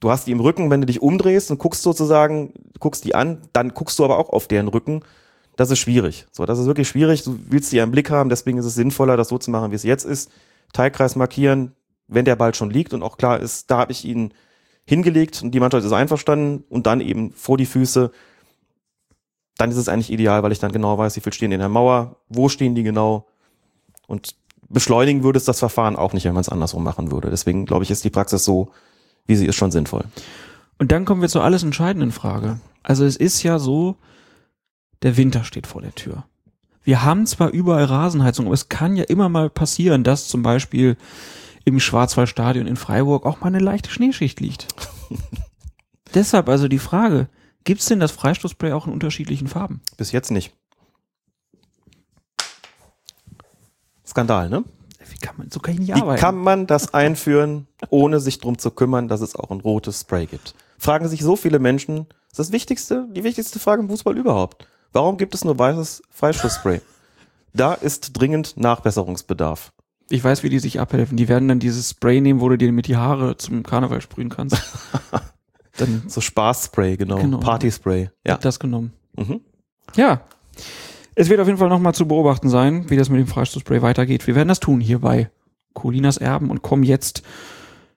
Du hast die im Rücken, wenn du dich umdrehst und guckst sozusagen, guckst die an, dann guckst du aber auch auf deren Rücken. Das ist schwierig. So, das ist wirklich schwierig. Du willst die ja im Blick haben, deswegen ist es sinnvoller, das so zu machen, wie es jetzt ist. Teilkreis markieren, wenn der Ball schon liegt und auch klar ist, da habe ich ihn hingelegt und die Mannschaft ist einverstanden und dann eben vor die Füße. Dann ist es eigentlich ideal, weil ich dann genau weiß, wie viel stehen in der Mauer, wo stehen die genau und beschleunigen würde es das Verfahren auch nicht, wenn man es andersrum machen würde. Deswegen glaube ich, ist die Praxis so, wie sie ist, schon sinnvoll. Und dann kommen wir zur alles entscheidenden Frage. Also es ist ja so, der Winter steht vor der Tür. Wir haben zwar überall Rasenheizung, aber es kann ja immer mal passieren, dass zum Beispiel im Schwarzwaldstadion in Freiburg auch mal eine leichte Schneeschicht liegt. Deshalb also die Frage, Gibt es denn das Freistoßspray auch in unterschiedlichen Farben? Bis jetzt nicht. Skandal, ne? Wie kann man, so kann ich nicht Wie arbeiten. kann man das einführen, ohne sich drum zu kümmern, dass es auch ein rotes Spray gibt? Fragen sich so viele Menschen. Das ist das wichtigste, die wichtigste Frage im Fußball überhaupt. Warum gibt es nur weißes Freistoßspray? Da ist dringend Nachbesserungsbedarf. Ich weiß, wie die sich abhelfen. Die werden dann dieses Spray nehmen, wo du dir mit die Haare zum Karneval sprühen kannst. dann So Spaßspray, genau. Genau. Partyspray. Ja. wird das genommen. Mhm. Ja. Es wird auf jeden Fall nochmal zu beobachten sein, wie das mit dem Freistoßspray weitergeht. Wir werden das tun hier bei Colinas Erben und kommen jetzt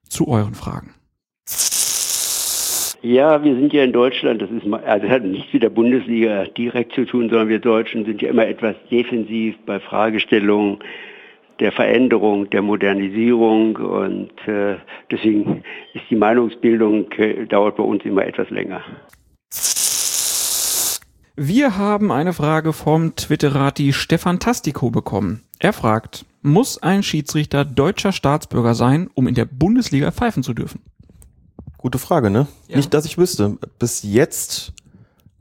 zu euren Fragen. Ja, wir sind ja in Deutschland, das ist also das hat nichts mit der Bundesliga direkt zu tun, sondern wir Deutschen sind ja immer etwas defensiv bei Fragestellungen der Veränderung, der Modernisierung und äh, deswegen ist die Meinungsbildung äh, dauert bei uns immer etwas länger. Wir haben eine Frage vom Twitterati Stefan Tastico bekommen. Er fragt, muss ein Schiedsrichter deutscher Staatsbürger sein, um in der Bundesliga pfeifen zu dürfen? Gute Frage, ne? Ja. Nicht, dass ich wüsste. Bis jetzt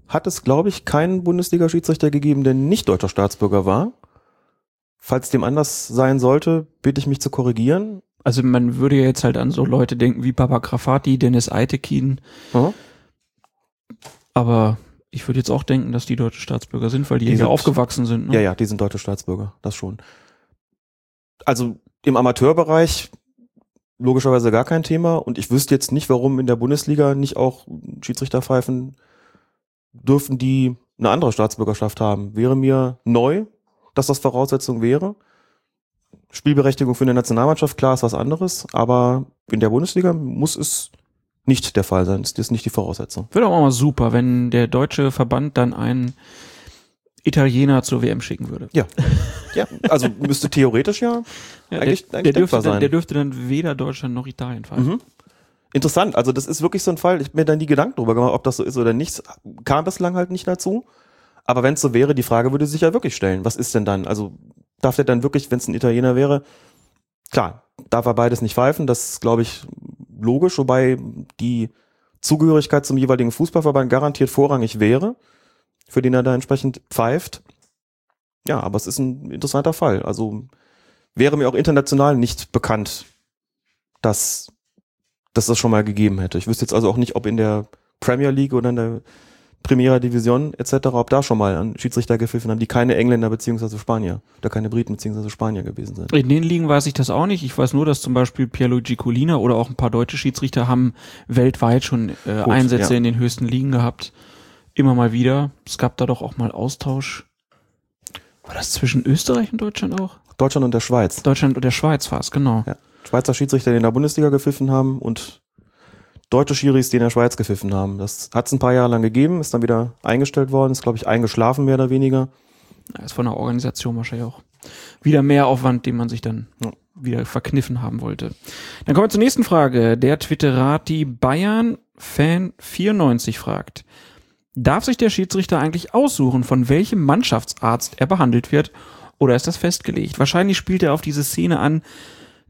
hat es, glaube ich, keinen Bundesliga-Schiedsrichter gegeben, der nicht deutscher Staatsbürger war. Falls dem anders sein sollte, bitte ich mich zu korrigieren. Also man würde ja jetzt halt an so Leute denken wie Papa Grafati, Dennis Eitekin, Mhm. aber ich würde jetzt auch denken, dass die deutsche Staatsbürger sind, weil die, Die hier sind- aufgewachsen sind. Ne? Ja, ja, die sind deutsche Staatsbürger, das schon. Also im Amateurbereich logischerweise gar kein Thema und ich wüsste jetzt nicht, warum in der Bundesliga nicht auch Schiedsrichter pfeifen dürfen, die eine andere Staatsbürgerschaft haben. Wäre mir neu, dass das Voraussetzung wäre. Spielberechtigung für eine Nationalmannschaft, klar, ist was anderes, aber in der Bundesliga muss es nicht der Fall sein. Das ist nicht die Voraussetzung. Wäre doch auch mal super, wenn der deutsche Verband dann einen Italiener zur WM schicken würde. Ja, ja also müsste theoretisch ja Ja, eigentlich, der, eigentlich der, dürfte denkbar dann, sein. der dürfte dann weder Deutschland noch Italien pfeifen. Mhm. Interessant, also das ist wirklich so ein Fall, ich hab mir da nie Gedanken drüber gemacht, ob das so ist oder nicht. Kam bislang halt nicht dazu. Aber wenn es so wäre, die Frage würde sich ja wirklich stellen. Was ist denn dann? Also darf der dann wirklich, wenn es ein Italiener wäre, klar, darf er beides nicht pfeifen, das glaube ich, logisch, wobei die Zugehörigkeit zum jeweiligen Fußballverband garantiert vorrangig wäre, für den er da entsprechend pfeift. Ja, aber es ist ein interessanter Fall. Also wäre mir auch international nicht bekannt, dass dass das schon mal gegeben hätte. Ich wüsste jetzt also auch nicht, ob in der Premier League oder in der Primera Division etc., ob da schon mal an Schiedsrichter gepfiffen haben, die keine Engländer beziehungsweise Spanier oder keine Briten beziehungsweise Spanier gewesen sind. In den Ligen weiß ich das auch nicht. Ich weiß nur, dass zum Beispiel Pierluigi Colina oder auch ein paar deutsche Schiedsrichter haben weltweit schon äh, Gut, Einsätze ja. in den höchsten Ligen gehabt. Immer mal wieder. Es gab da doch auch mal Austausch. War das zwischen Österreich und Deutschland auch? Deutschland und der Schweiz. Deutschland und der Schweiz war es, genau. Ja. Schweizer Schiedsrichter, die in der Bundesliga gepfiffen haben und deutsche Schiris, die in der Schweiz gepfiffen haben. Das hat es ein paar Jahre lang gegeben, ist dann wieder eingestellt worden, ist glaube ich eingeschlafen mehr oder weniger. Ja, Ist von der Organisation wahrscheinlich auch wieder mehr Aufwand, den man sich dann Ja. wieder verkniffen haben wollte. Dann kommen wir zur nächsten Frage. Der Twitterati Bayern Fan 94 fragt. Darf sich der Schiedsrichter eigentlich aussuchen, von welchem Mannschaftsarzt er behandelt wird, oder ist das festgelegt? Wahrscheinlich spielt er auf diese Szene an.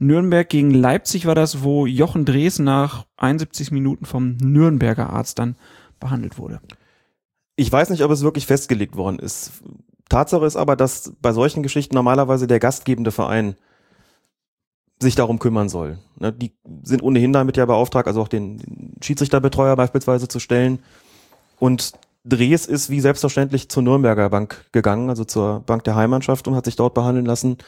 Nürnberg gegen Leipzig war das, wo Jochen Drees nach 71 Minuten vom Nürnberger Arzt dann behandelt wurde. Ich weiß nicht, ob es wirklich festgelegt worden ist. Tatsache ist aber, dass bei solchen Geschichten normalerweise der gastgebende Verein sich darum kümmern soll. Ne, Die sind ohnehin damit ja beauftragt, also auch den Schiedsrichterbetreuer beispielsweise zu stellen. Und Drees ist wie selbstverständlich zur Nürnberger Bank gegangen, also zur Bank der Heimmannschaft und hat sich dort behandeln lassen.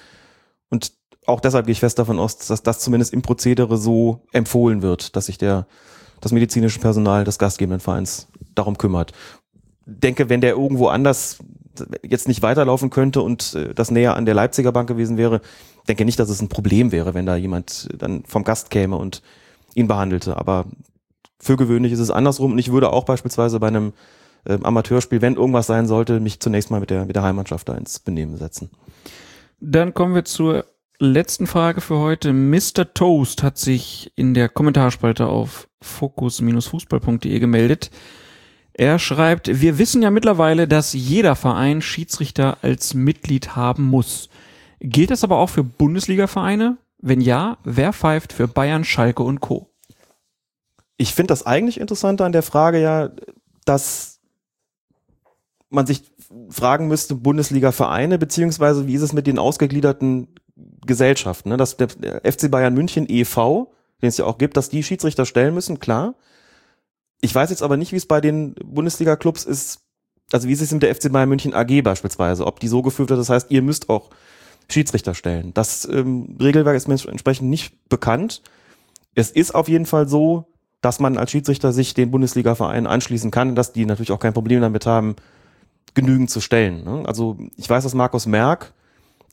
Und auch deshalb gehe ich fest davon aus, dass das zumindest im Prozedere so empfohlen wird, dass sich der, das medizinische Personal des gastgebenden Vereins darum kümmert. Denke, wenn der irgendwo anders jetzt nicht weiterlaufen könnte und äh, das näher an der Leipziger Bank gewesen wäre, denke nicht, dass es ein Problem wäre, wenn da jemand dann vom Gast käme und ihn behandelte. Aber für gewöhnlich ist es andersrum und ich würde auch beispielsweise bei einem äh, Amateurspiel, wenn irgendwas sein sollte, mich zunächst mal mit der, mit der Heimmannschaft da ins Benehmen setzen. Dann kommen wir zur letzten Frage für heute. Mr. Toast hat sich in der Kommentarspalte auf fokus-fußball.de gemeldet. Er schreibt, wir wissen ja mittlerweile, dass jeder Verein Schiedsrichter als Mitglied haben muss. Gilt das aber auch für Bundesliga-Vereine? Wenn ja, wer pfeift für Bayern, Schalke und Co.? Ich finde das eigentlich Interessante an der Frage ja, dass man sich fragen müsste, Bundesliga-Vereine, beziehungsweise wie ist es mit den ausgegliederten Gesellschaften, ne? dass der FC Bayern München e.V., den es ja auch gibt, dass die Schiedsrichter stellen müssen, klar. Ich weiß jetzt aber nicht, wie es bei den Bundesliga-Clubs ist, also wie ist es mit der FC Bayern München AG beispielsweise, ob die so geführt wird, das heißt, ihr müsst auch Schiedsrichter stellen. Das ähm, Regelwerk ist mir entsprechend nicht bekannt. Es ist auf jeden Fall so, dass man als Schiedsrichter sich den Bundesliga-Vereinen anschließen kann, dass die natürlich auch kein Problem damit haben, genügend zu stellen. Ne? Also ich weiß, dass Markus Merck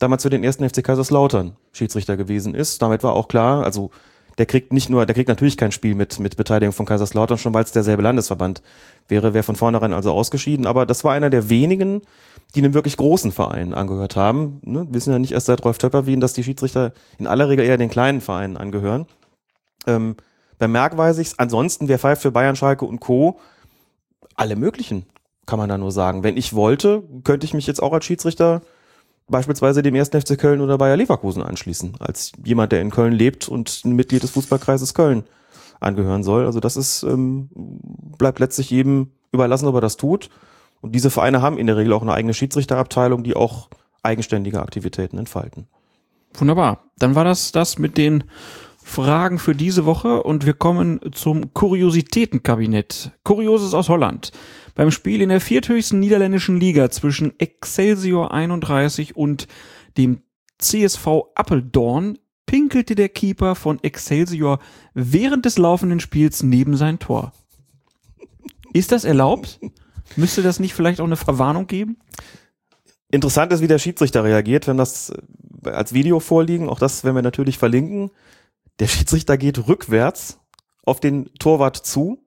damals für den ersten FC Kaiserslautern Schiedsrichter gewesen ist. Damit war auch klar, also der kriegt nicht nur, der kriegt natürlich kein Spiel mit, mit Beteiligung von Kaiserslautern, schon weil es derselbe Landesverband wäre, wäre von vornherein also ausgeschieden. Aber das war einer der wenigen, die einem wirklich großen Verein angehört haben. Ne? Wir wissen ja nicht erst seit Rolf Töpperwien, dass die Schiedsrichter in aller Regel eher den kleinen Vereinen angehören. Ähm, bei Merck ich's. Ansonsten, wer pfeift für Bayern, Schalke und Co., alle möglichen, kann man da nur sagen. Wenn ich wollte, könnte ich mich jetzt auch als Schiedsrichter beispielsweise dem ersten FC Köln oder Bayer Leverkusen anschließen, als jemand, der in Köln lebt und ein Mitglied des Fußballkreises Köln angehören soll. Also das ist, ähm, bleibt letztlich jedem überlassen, ob er das tut. Und diese Vereine haben in der Regel auch eine eigene Schiedsrichterabteilung, die auch eigenständige Aktivitäten entfalten. Wunderbar. Dann war das das mit den Fragen für diese Woche und wir kommen zum Kuriositätenkabinett. Kurioses aus Holland. Beim Spiel in der vierthöchsten niederländischen Liga zwischen Excelsior 31 und dem CSV Appeldorn pinkelte der Keeper von Excelsior während des laufenden Spiels neben sein Tor. Ist das erlaubt? Müsste das nicht vielleicht auch eine Verwarnung geben? Interessant ist, wie der Schiedsrichter reagiert, wenn das äh, als Video vorliegen. Auch das werden wir natürlich verlinken. Der Schiedsrichter geht rückwärts auf den Torwart zu.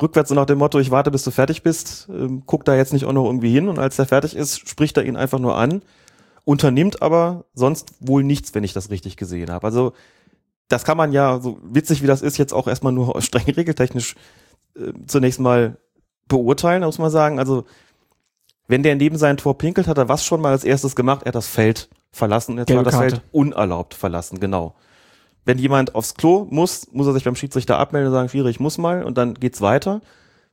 Rückwärts so nach dem Motto, ich warte, bis du fertig bist. Ähm, guck da jetzt nicht auch noch irgendwie hin. Und als der fertig ist, spricht er ihn einfach nur an. Unternimmt aber sonst wohl nichts, wenn ich das richtig gesehen habe. Also das kann man ja, so witzig wie das ist, jetzt auch erstmal nur streng regeltechnisch äh, zunächst mal beurteilen, muss man sagen. Also, wenn der neben sein Tor pinkelt, hat er was schon mal als erstes gemacht? Er hat das Feld verlassen. Jetzt Gelbe war das Karte. Feld unerlaubt verlassen, genau. Wenn jemand aufs Klo muss, muss er sich beim Schiedsrichter abmelden und sagen, Schiri, ich muss mal und dann geht's weiter.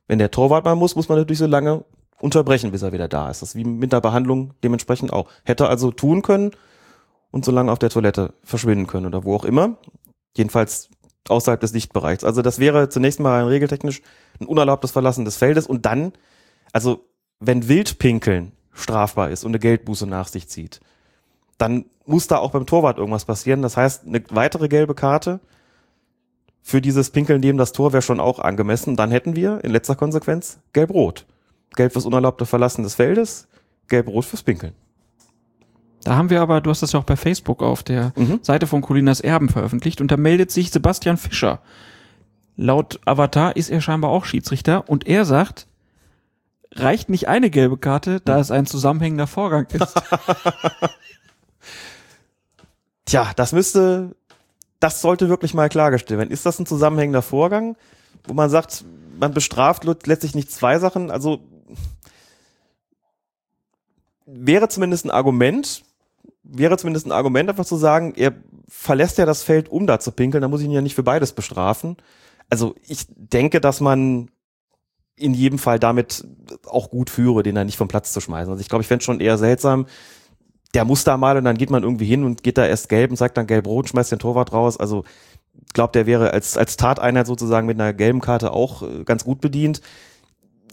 Wenn der Torwart mal muss, muss man natürlich so lange unterbrechen, bis er wieder da ist. Das ist wie mit der Behandlung dementsprechend auch. Hätte also tun können und so lange auf der Toilette verschwinden können oder wo auch immer. Jedenfalls außerhalb des Sichtbereichs. Also das wäre zunächst mal regeltechnisch ein unerlaubtes Verlassen des Feldes und dann, also wenn Wildpinkeln strafbar ist und eine Geldbuße nach sich zieht, dann muss da auch beim Torwart irgendwas passieren. Das heißt, eine weitere gelbe Karte für dieses Pinkeln neben das Tor wäre schon auch angemessen. Dann hätten wir in letzter Konsequenz gelb-rot. Gelb fürs unerlaubte Verlassen des Feldes, gelb-rot fürs Pinkeln. Da haben wir aber, du hast das ja auch bei Facebook auf der Mhm. Seite von Colinas Erben veröffentlicht und da meldet sich Sebastian Fischer. Laut Avatar ist er scheinbar auch Schiedsrichter und er sagt, reicht nicht eine gelbe Karte, da es ein zusammenhängender Vorgang ist. Tja, das müsste, das sollte wirklich mal klargestellt werden. Ist das ein zusammenhängender Vorgang, wo man sagt, man bestraft letztlich nicht zwei Sachen? Also wäre zumindest ein Argument, wäre zumindest ein Argument, einfach zu sagen, er verlässt ja das Feld, um da zu pinkeln, dann muss ich ihn ja nicht für beides bestrafen. Also ich denke, dass man in jedem Fall damit auch gut führe, den da nicht vom Platz zu schmeißen. Also ich glaube, ich fände schon eher seltsam, der muss da mal und dann geht man irgendwie hin und geht da erst gelb und sagt dann gelb-rot, schmeißt den Torwart raus. Also ich glaube, der wäre als, als Tateinheit sozusagen mit einer gelben Karte auch äh, ganz gut bedient.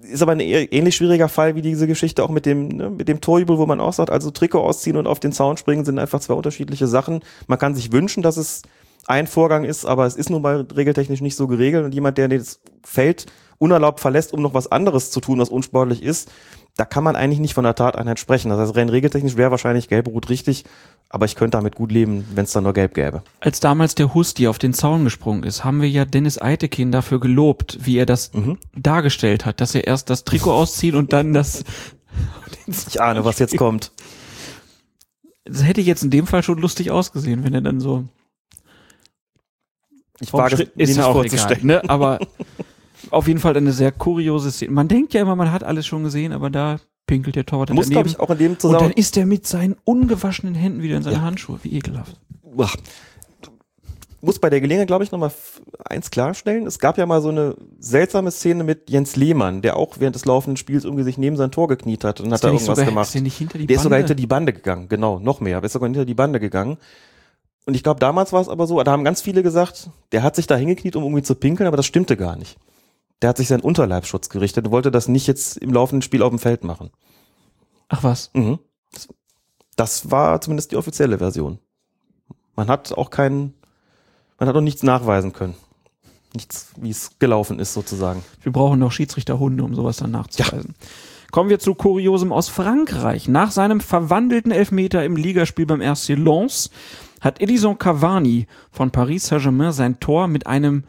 Ist aber ein eher- ähnlich schwieriger Fall wie diese Geschichte auch mit dem, ne, mit dem Torjubel, wo man auch sagt, also Trikot ausziehen und auf den Zaun springen sind einfach zwei unterschiedliche Sachen. Man kann sich wünschen, dass es ein Vorgang ist, aber es ist nun mal regeltechnisch nicht so geregelt und jemand, der das Feld unerlaubt verlässt, um noch was anderes zu tun, was unsportlich ist, da kann man eigentlich nicht von der Tateinheit sprechen. Das heißt, rein regeltechnisch wäre wahrscheinlich gelb-rot richtig, aber ich könnte damit gut leben, wenn es dann nur gelb gäbe. Als damals der Husti auf den Zaun gesprungen ist, haben wir ja Dennis Eitekin dafür gelobt, wie er das Mhm. dargestellt hat, dass er erst das Trikot auszieht und dann das. Ich ahne, was jetzt kommt. Das hätte jetzt in dem Fall schon lustig ausgesehen, wenn er dann so Ich wage es mir nicht vorzustellen. ne? Aber auf jeden Fall eine sehr kuriose Szene. Man denkt ja immer, man hat alles schon gesehen, aber da pinkelt der Torwart Muss, glaube daneben. ich, auch in dem und dann Zusammenhang. ist er mit seinen ungewaschenen Händen wieder in seine Handschuhe. Wie ekelhaft. Uah. muss bei der Gelegenheit, glaube ich, nochmal eins klarstellen. Es gab ja mal so eine seltsame Szene mit Jens Lehmann, der auch während des laufenden Spiels irgendwie sich neben sein Tor gekniet hat und hat da der irgendwas sogar- gemacht. ist der nicht hinter die der ist sogar Bande? hinter die Bande gegangen, genau, noch mehr. Aber ist sogar hinter die Bande gegangen. Und ich glaube, damals war es aber so, da haben ganz viele gesagt, der hat sich da hingekniet, um irgendwie zu pinkeln, aber das stimmte gar nicht. Der hat sich seinen Unterleibschutz gerichtet und wollte das nicht jetzt im laufenden Spiel auf dem Feld machen. Ach was. Mhm. Das war zumindest die offizielle Version. Man hat auch keinen, man hat auch nichts nachweisen können. Nichts, wie es gelaufen ist, sozusagen. Wir brauchen noch Schiedsrichterhunde, um sowas dann nachzuweisen. Kommen wir zu Kuriosem aus Frankreich. Nach seinem verwandelten Elfmeter im Ligaspiel beim RC Lens hat Edison Cavani von Paris Saint-Germain sein Tor mit einem,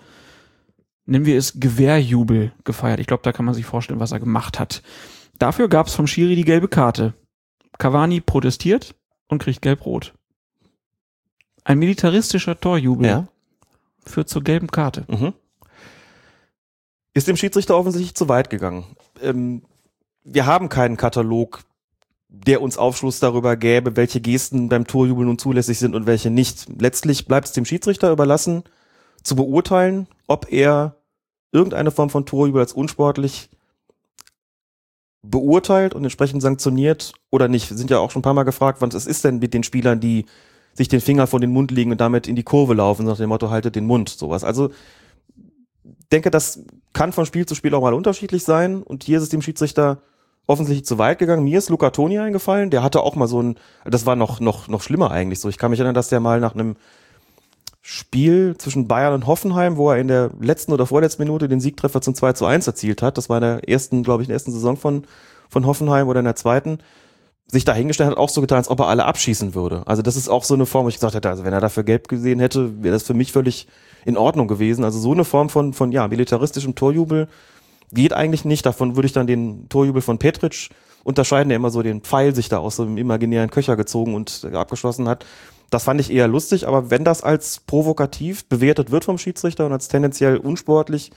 nennen wir es, Gewehrjubel gefeiert. Ich glaube, da kann man sich vorstellen, was er gemacht hat. Dafür gab es vom Schiri die gelbe Karte. Cavani protestiert und kriegt gelb-rot. Ein militaristischer Torjubel Ja. führt zur gelben Karte. Mhm. Ist dem Schiedsrichter offensichtlich zu weit gegangen. Ähm, wir haben keinen Katalog, der uns Aufschluss darüber gäbe, welche Gesten beim Torjubel nun zulässig sind und welche nicht. Letztlich bleibt es dem Schiedsrichter überlassen, zu beurteilen, ob er irgendeine Form von Torjubel als unsportlich beurteilt und entsprechend sanktioniert oder nicht. Wir sind ja auch schon ein paar Mal gefragt, was ist denn mit den Spielern, die sich den Finger vor den Mund legen und damit in die Kurve laufen, nach dem Motto, haltet den Mund, sowas. Also denke, das kann von Spiel zu Spiel auch mal unterschiedlich sein. Und hier ist es dem Schiedsrichter offensichtlich zu weit gegangen. Mir ist Luca Toni eingefallen. Der hatte auch mal so ein, das war noch, noch, noch schlimmer eigentlich so. Ich kann mich erinnern, dass der mal nach einem Spiel zwischen Bayern und Hoffenheim, wo er in der letzten oder vorletzten Minute den Siegtreffer zum 2 zu 1 erzielt hat. Das war in der ersten, glaube ich, in der ersten Saison von, von Hoffenheim oder in der zweiten sich dahingestellt hat, auch so getan, als ob er alle abschießen würde. Also das ist auch so eine Form, wo ich gesagt hätte, also wenn er dafür gelb gesehen hätte, wäre das für mich völlig in Ordnung gewesen. Also so eine Form von, von ja, militaristischem Torjubel geht eigentlich nicht. Davon würde ich dann den Torjubel von Petric unterscheiden, der immer so den Pfeil sich da aus so einem imaginären Köcher gezogen und abgeschossen hat. Das fand ich eher lustig, aber wenn das als provokativ bewertet wird vom Schiedsrichter und als tendenziell unsportlich,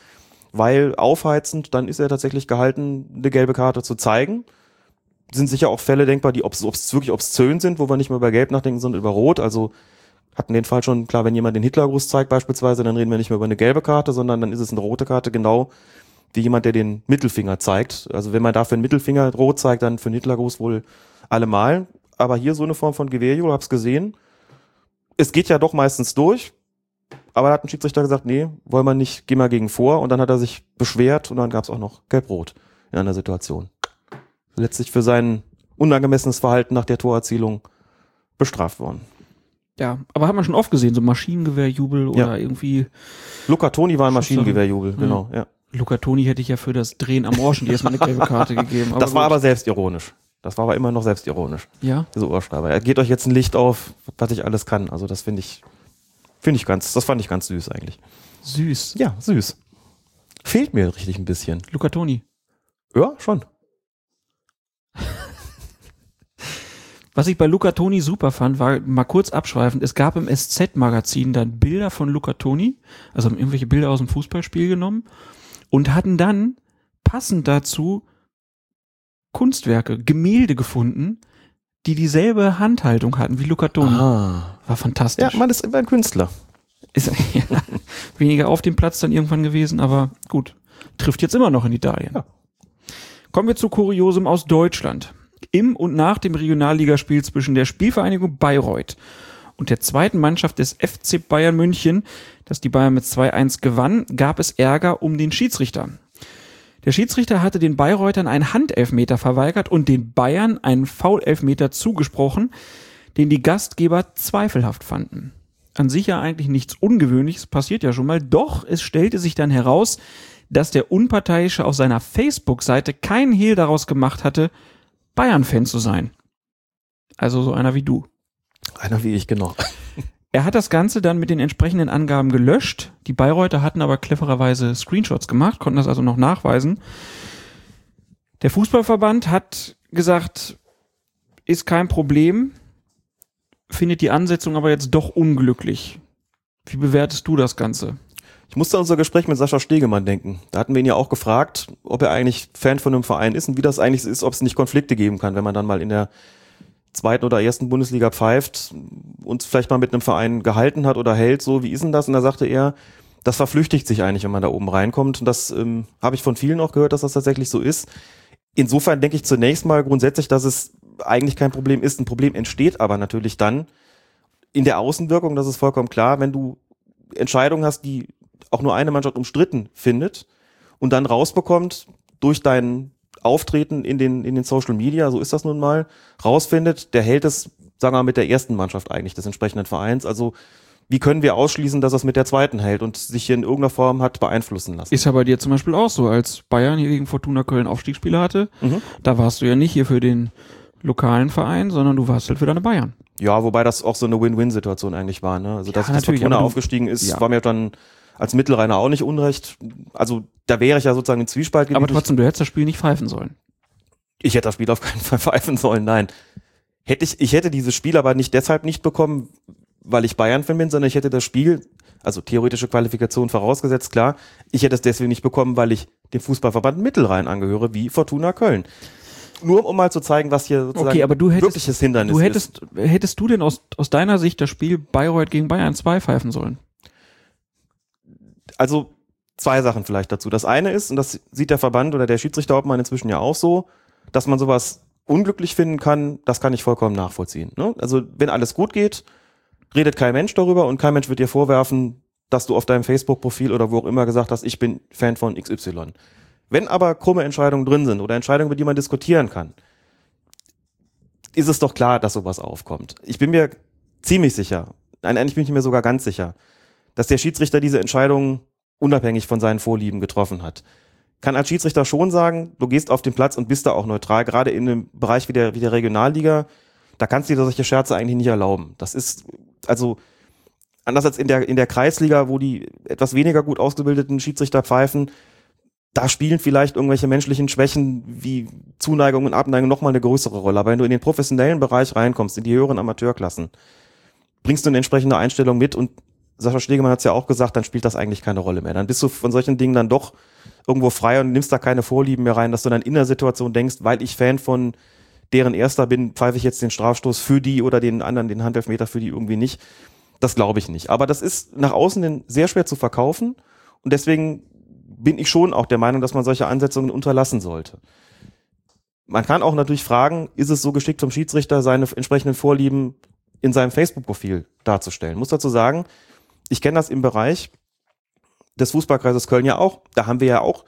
weil aufheizend, dann ist er tatsächlich gehalten, eine gelbe Karte zu zeigen sind sicher auch Fälle denkbar, die obs, obs wirklich obszön sind, wo wir nicht mehr über Gelb nachdenken, sondern über Rot. Also hatten den Fall schon, klar, wenn jemand den Hitlergruß zeigt beispielsweise, dann reden wir nicht mehr über eine gelbe Karte, sondern dann ist es eine rote Karte, genau wie jemand, der den Mittelfinger zeigt. Also wenn man dafür einen Mittelfinger rot zeigt, dann für einen Hitlergruß wohl allemal. Aber hier so eine Form von Gewehrjubel, hab's gesehen. Es geht ja doch meistens durch. Aber da hat ein Schiedsrichter gesagt, nee, wollen wir nicht, geh mal gegen vor. Und dann hat er sich beschwert und dann gab's auch noch Gelb-Rot in einer Situation letztlich für sein unangemessenes Verhalten nach der Torerzielung bestraft worden. Ja, aber hat man schon oft gesehen, so Maschinengewehrjubel oder Ja. irgendwie. Luca Toni war ein Maschinengewehrjubel, genau. Ja. Luca Toni hätte ich ja für das Drehen am Ohrschen erstmal eine gelbe Karte gegeben. Das war gut. aber selbstironisch. Das war aber immer noch selbstironisch, Ja, diese Ohrschreiber. Er geht euch jetzt ein Licht auf, was ich alles kann. Also das finde ich, finde ich ganz, das fand ich ganz süß eigentlich. süß. Ja, süß. Fehlt mir richtig ein bisschen. Luca Toni. Ja, schon. Was ich bei Luca Toni super fand, war mal kurz abschweifend, es gab im SZ-Magazin dann Bilder von Luca Toni, also haben irgendwelche Bilder aus dem Fußballspiel genommen und hatten dann passend dazu Kunstwerke, Gemälde gefunden, die dieselbe Handhaltung hatten wie Luca Toni. Ah. War fantastisch. Ja, man ist immer ein Künstler. Ist ja, weniger auf dem Platz dann irgendwann gewesen, aber gut. Trifft jetzt immer noch in Italien. Ja. Kommen wir zu Kuriosum aus Deutschland. Im und nach dem Regionalligaspiel zwischen der Spielvereinigung Bayreuth und der zweiten Mannschaft des FC Bayern München, das die Bayern mit 2-1 gewann, gab es Ärger um den Schiedsrichter. Der Schiedsrichter hatte den Bayreutern einen Handelfmeter verweigert und den Bayern einen Foulelfmeter zugesprochen, den die Gastgeber zweifelhaft fanden. An sich ja eigentlich nichts Ungewöhnliches, passiert ja schon mal, doch es stellte sich dann heraus, dass der Unparteiische auf seiner Facebook-Seite keinen Hehl daraus gemacht hatte, Bayern-Fan zu sein. Also so einer wie du. Einer wie ich, genau. Er hat das Ganze dann mit den entsprechenden Angaben gelöscht. Die Bayreuther hatten aber clevererweise Screenshots gemacht, konnten das also noch nachweisen. Der Fußballverband hat gesagt, ist kein Problem, findet die Ansetzung aber jetzt doch unglücklich. Wie bewertest du das Ganze? Ich musste an unser Gespräch mit Sascha Stegemann denken. Da hatten wir ihn ja auch gefragt, ob er eigentlich Fan von einem Verein ist und wie das eigentlich ist, ob es nicht Konflikte geben kann, wenn man dann mal in der zweiten oder ersten Bundesliga pfeift, uns vielleicht mal mit einem Verein gehalten hat oder hält, so, wie ist denn das? Und da sagte er, das verflüchtigt sich eigentlich, wenn man da oben reinkommt. Und das ähm, habe ich von vielen auch gehört, dass das tatsächlich so ist. Insofern denke ich zunächst mal grundsätzlich, dass es eigentlich kein Problem ist. Ein Problem entsteht aber natürlich dann in der Außenwirkung, das ist vollkommen klar, wenn du Entscheidungen hast, die auch nur eine Mannschaft umstritten findet und dann rausbekommt durch dein Auftreten in den, in den Social Media, so ist das nun mal, rausfindet, der hält es, sagen wir mal, mit der ersten Mannschaft eigentlich des entsprechenden Vereins. Also wie können wir ausschließen, dass es mit der zweiten hält und sich hier in irgendeiner Form hat beeinflussen lassen? Ist ja bei dir zum Beispiel auch so, als Bayern hier gegen Fortuna Köln Aufstiegsspiele hatte, Mhm. da warst du ja nicht hier für den lokalen Verein, sondern du warst halt für deine Bayern. Ja, wobei das auch so eine Win-Win-Situation eigentlich war. Ne? Also dass Ja, das natürlich, Fortuna aufgestiegen ist, Ja. war mir dann als Mittelrheiner auch nicht unrecht. Also da wäre ich ja sozusagen in Zwiespalt gewesen. Aber trotzdem, du hättest das Spiel nicht pfeifen sollen. Ich hätte das Spiel auf keinen Fall pfeifen sollen, nein. Hätte ich, ich hätte dieses Spiel aber nicht deshalb nicht bekommen, weil ich Bayern-Fan bin, sondern ich hätte das Spiel, also theoretische Qualifikation vorausgesetzt, klar, ich hätte es deswegen nicht bekommen, weil ich dem Fußballverband Mittelrhein angehöre, wie Fortuna Köln. Nur um mal zu zeigen, was hier sozusagen Okay, aber du hättest, wirkliches Hindernis du ist. hättest, hättest du denn aus, aus deiner Sicht das Spiel Bayreuth gegen Bayern 2 pfeifen sollen? Also zwei Sachen vielleicht dazu. Das eine ist, und das sieht der Verband oder der Schiedsrichterhauptmann inzwischen ja auch so, dass man sowas unglücklich finden kann, das kann ich vollkommen nachvollziehen. Ne? Also wenn alles gut geht, redet kein Mensch darüber und kein Mensch wird dir vorwerfen, dass du auf deinem Facebook-Profil oder wo auch immer gesagt hast, ich bin Fan von XY. Wenn aber krumme Entscheidungen drin sind oder Entscheidungen, über die man diskutieren kann, ist es doch klar, dass sowas aufkommt. Ich bin mir ziemlich sicher, nein, eigentlich bin ich mir sogar ganz sicher, dass der Schiedsrichter diese Entscheidung unabhängig von seinen Vorlieben getroffen hat. Kann als Schiedsrichter schon sagen, du gehst auf den Platz und bist da auch neutral, gerade in einem Bereich wie der, wie der Regionalliga, da kannst du dir solche Scherze eigentlich nicht erlauben. Das ist, also, anders als in der, in der Kreisliga, wo die etwas weniger gut ausgebildeten Schiedsrichter pfeifen, da spielen vielleicht irgendwelche menschlichen Schwächen wie Zuneigung und Abneigung nochmal eine größere Rolle. Aber wenn du in den professionellen Bereich reinkommst, in die höheren Amateurklassen, bringst du eine entsprechende Einstellung mit und Sascha Stegemann hat es ja auch gesagt, dann spielt das eigentlich keine Rolle mehr. Dann bist du von solchen Dingen dann doch irgendwo frei und nimmst da keine Vorlieben mehr rein, dass du dann in der Situation denkst, weil ich Fan von deren Erster bin, pfeife ich jetzt den Strafstoß für die oder den anderen, den Handelfmeter für die irgendwie nicht. Das glaube ich nicht. Aber das ist nach außen hin sehr schwer zu verkaufen und deswegen bin ich schon auch der Meinung, dass man solche Ansetzungen unterlassen sollte. Man kann auch natürlich fragen, ist es so geschickt vom Schiedsrichter, seine entsprechenden Vorlieben in seinem Facebook-Profil darzustellen? Muss dazu sagen, ich kenne das im Bereich des Fußballkreises Köln ja auch. Da haben wir ja auch,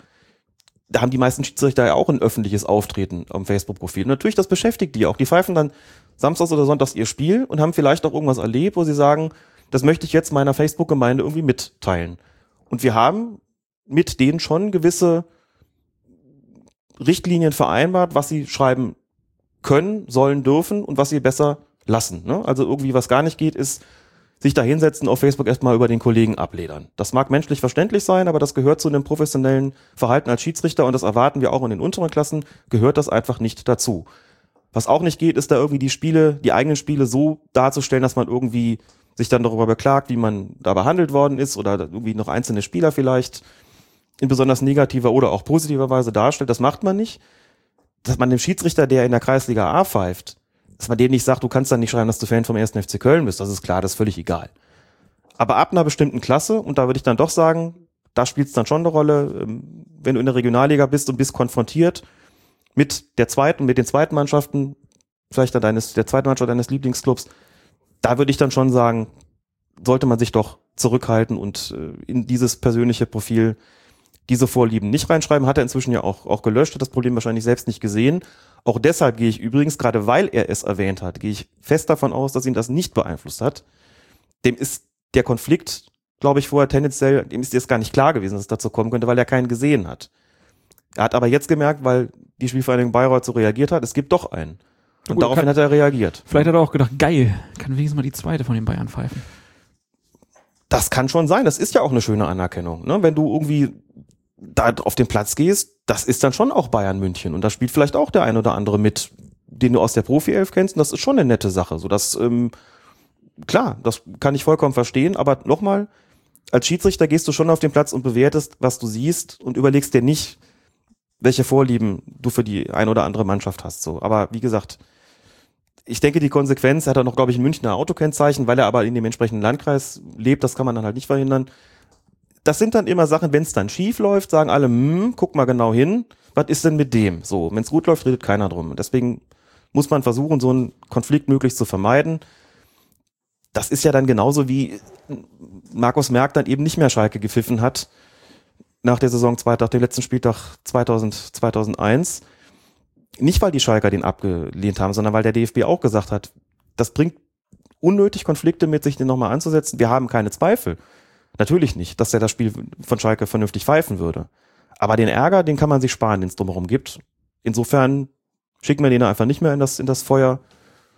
da haben die meisten Schiedsrichter ja auch ein öffentliches Auftreten am Facebook-Profil. Natürlich, das beschäftigt die auch. Die pfeifen dann samstags oder sonntags ihr Spiel und haben vielleicht auch irgendwas erlebt, wo sie sagen, das möchte ich jetzt meiner Facebook-Gemeinde irgendwie mitteilen. Und wir haben mit denen schon gewisse Richtlinien vereinbart, was sie schreiben können, sollen, dürfen und was sie besser lassen. Ne? Also irgendwie, was gar nicht geht, ist, sich da hinsetzen, auf Facebook erstmal über den Kollegen abledern. Das mag menschlich verständlich sein, aber das gehört zu einem professionellen Verhalten als Schiedsrichter und das erwarten wir auch in den unteren Klassen, gehört das einfach nicht dazu. Was auch nicht geht, ist da irgendwie die Spiele, die eigenen Spiele so darzustellen, dass man irgendwie sich dann darüber beklagt, wie man da behandelt worden ist oder irgendwie noch einzelne Spieler vielleicht in besonders negativer oder auch positiver Weise darstellt. Das macht man nicht. Dass man dem Schiedsrichter, der in der Kreisliga A pfeift, dass man dem nicht sagt, du kannst dann nicht schreiben, dass du Fan vom 1. FC Köln bist, das ist klar, das ist völlig egal. Aber ab einer bestimmten Klasse, und da würde ich dann doch sagen, da spielt es dann schon eine Rolle, ähm, wenn du in der Regionalliga bist und bist konfrontiert mit der zweiten, mit den zweiten Mannschaften, vielleicht dann deines, der zweiten Mannschaft deines Lieblingsclubs, da würde ich dann schon sagen, sollte man sich doch zurückhalten und äh, in dieses persönliche Profil diese Vorlieben nicht reinschreiben. Hat er inzwischen ja auch, auch gelöscht, hat das Problem wahrscheinlich selbst nicht gesehen. Auch deshalb gehe ich übrigens, gerade weil er es erwähnt hat, gehe ich fest davon aus, dass ihn das nicht beeinflusst hat. Dem ist der Konflikt, glaube ich, vorher tendenziell, dem ist jetzt gar nicht klar gewesen, dass es dazu kommen könnte, weil er keinen gesehen hat. Er hat aber jetzt gemerkt, weil die Spielvereinigung Bayreuth so reagiert hat, es gibt doch einen. Und Gut, daraufhin kann- hat er reagiert. Vielleicht hat er auch gedacht, geil, kann wenigstens mal die zweite von den Bayern pfeifen. Das kann schon sein. Das ist ja auch eine schöne Anerkennung. Ne? Wenn du irgendwie da auf den Platz gehst, das ist dann schon auch Bayern München. Und da spielt vielleicht auch der ein oder andere mit, den du aus der Profi-Elf kennst. Und das ist schon eine nette Sache. So dass, ähm, klar, das kann ich vollkommen verstehen. Aber nochmal, als Schiedsrichter gehst du schon auf den Platz und bewertest, was du siehst und überlegst dir nicht, welche Vorlieben du für die ein oder andere Mannschaft hast. So. Aber wie gesagt, ich denke, die Konsequenz hat er noch, glaube ich, ein Münchner Autokennzeichen, weil er aber in dem entsprechenden Landkreis lebt, das kann man dann halt nicht verhindern. Das sind dann immer Sachen, wenn es dann schief läuft, sagen alle, hm, guck mal genau hin, was ist denn mit dem? So, wenn es gut läuft, redet keiner drum. Und deswegen muss man versuchen, so einen Konflikt möglichst zu vermeiden. Das ist ja dann genauso wie Markus Merck dann eben nicht mehr Schalke gepfiffen hat nach der Saison, nach dem letzten Spieltag 2000, 2001 nicht weil die Schalker den abgelehnt haben, sondern weil der DFB auch gesagt hat, das bringt unnötig Konflikte mit sich, den nochmal anzusetzen. Wir haben keine Zweifel. Natürlich nicht, dass er das Spiel von Schalke vernünftig pfeifen würde. Aber den Ärger, den kann man sich sparen, den es drumherum gibt. Insofern schicken wir den einfach nicht mehr in das, in das Feuer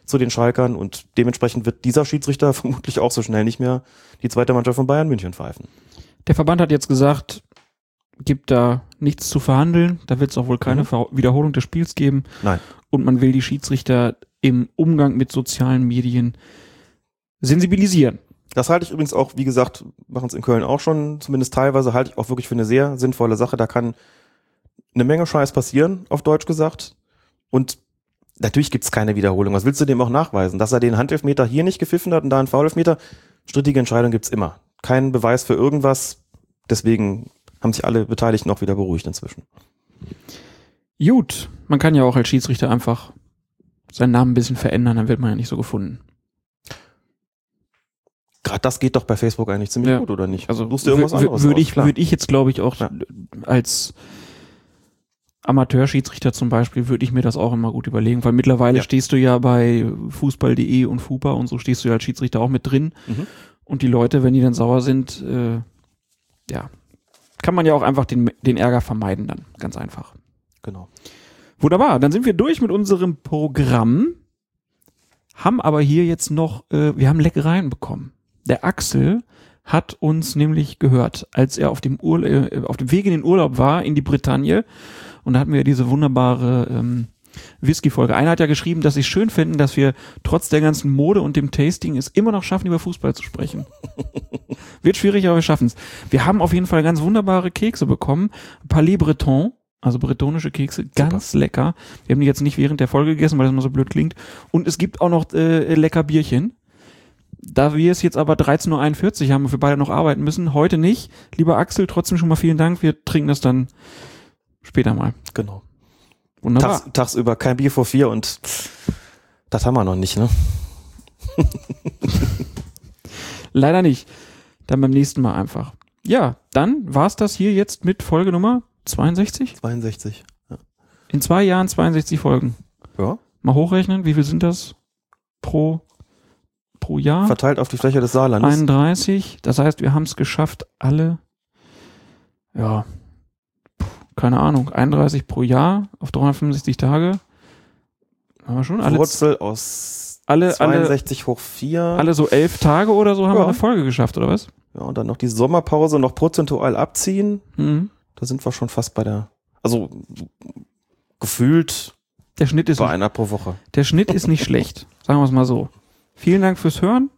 zu den Schalkern und dementsprechend wird dieser Schiedsrichter vermutlich auch so schnell nicht mehr die zweite Mannschaft von Bayern München pfeifen. Der Verband hat jetzt gesagt, gibt da nichts zu verhandeln. Da wird es auch wohl keine mhm. Wiederholung des Spiels geben. Nein. Und man will die Schiedsrichter im Umgang mit sozialen Medien sensibilisieren. Das halte ich übrigens auch, wie gesagt, machen es in Köln auch schon, zumindest teilweise halte ich auch wirklich für eine sehr sinnvolle Sache. Da kann eine Menge Scheiß passieren, auf Deutsch gesagt. Und natürlich gibt es keine Wiederholung. Was willst du dem auch nachweisen? Dass er den Handelfmeter hier nicht gepfiffen hat und da einen Foulelfmeter? Strittige Entscheidung gibt's immer. Kein Beweis für irgendwas. Deswegen haben sich alle Beteiligten auch wieder beruhigt inzwischen. Gut, man kann ja auch als Schiedsrichter einfach seinen Namen ein bisschen verändern, dann wird man ja nicht so gefunden. Gerade das geht doch bei Facebook eigentlich ziemlich ja. gut, oder nicht? Also suchst du irgendwas anderes Würde ich, würd ich jetzt, glaube ich, auch ja. als Amateurschiedsrichter zum Beispiel, würde ich mir das auch immer gut überlegen, weil mittlerweile ja. stehst du ja bei Fußball.de und FUPA und so stehst du ja als Schiedsrichter auch mit drin. Mhm. Und die Leute, wenn die dann sauer sind, äh, ja, kann man ja auch einfach den, den Ärger vermeiden dann. Ganz einfach. Genau. Wunderbar, dann sind wir durch mit unserem Programm, haben aber hier jetzt noch, äh, wir haben Leckereien bekommen. Der Axel hat uns nämlich gehört, als er auf dem, Urla äh, auf dem Weg in den Urlaub war, in die Bretagne. Und da hatten wir diese wunderbare ähm, Whisky-Folge. Einer hat ja geschrieben, dass sie schön finden, dass wir trotz der ganzen Mode und dem Tasting es immer noch schaffen, über Fußball zu sprechen. Wird schwierig, aber wir schaffen es. Wir haben auf jeden Fall ganz wunderbare Kekse bekommen. Palais Breton, also bretonische Kekse, ganz Super. lecker. Wir haben die jetzt nicht während der Folge gegessen, weil das immer so blöd klingt. Und es gibt auch noch äh, lecker Bierchen. Da wir es jetzt aber 13.41 Uhr haben und wir beide noch arbeiten müssen, heute nicht. Lieber Axel, trotzdem schon mal vielen Dank. Wir trinken das dann später mal. Genau. Wunderbar. Tags, tagsüber kein Bier vor vier und das haben wir noch nicht, ne? Leider nicht. Dann beim nächsten Mal einfach. Ja, dann war's das hier jetzt mit Folge Nummer 62? 62. Ja. In zwei Jahren 62 Folgen. Ja. Mal hochrechnen, wie viel sind das pro, pro Jahr? Verteilt auf die Fläche des Saarlandes. 31. Das heißt, wir haben es geschafft, alle, ja, keine Ahnung, 31 pro Jahr auf 365 Tage. Haben wir schon alle. Wurzel aus alle, 62 alle, hoch 4. Alle so elf Tage oder so haben ja. wir eine Folge geschafft, oder was? Ja, und dann noch die Sommerpause noch prozentual abziehen. Mhm. Da sind wir schon fast bei der, also gefühlt der Schnitt ist bei einer pro Woche. Der Schnitt ist nicht schlecht, sagen wir es mal so. Vielen Dank fürs Hören,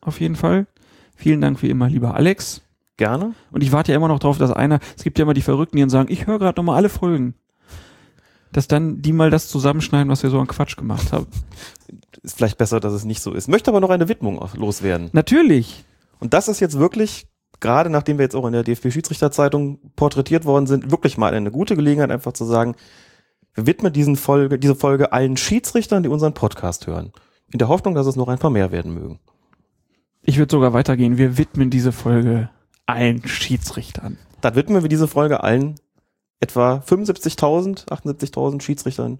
auf jeden Fall. Vielen Dank wie immer, lieber Alex. Gerne. Und ich warte ja immer noch drauf, dass einer, es gibt ja immer die Verrückten, die dann sagen, ich höre gerade nochmal alle Folgen. Dass dann die mal das zusammenschneiden, was wir so an Quatsch gemacht haben. Ist vielleicht besser, dass es nicht so ist. Möchte aber noch eine Widmung loswerden. Natürlich. Und das ist jetzt wirklich, gerade nachdem wir jetzt auch in der DFB-Schiedsrichterzeitung porträtiert worden sind, wirklich mal eine gute Gelegenheit, einfach zu sagen, wir widmen diesen Folge, diese Folge allen Schiedsrichtern, die unseren Podcast hören. In der Hoffnung, dass es noch ein paar mehr werden mögen. Ich würde sogar weitergehen. Wir widmen diese Folge allen Schiedsrichtern. Dann widmen wir diese Folge allen etwa 75.000, 78.000 Schiedsrichtern,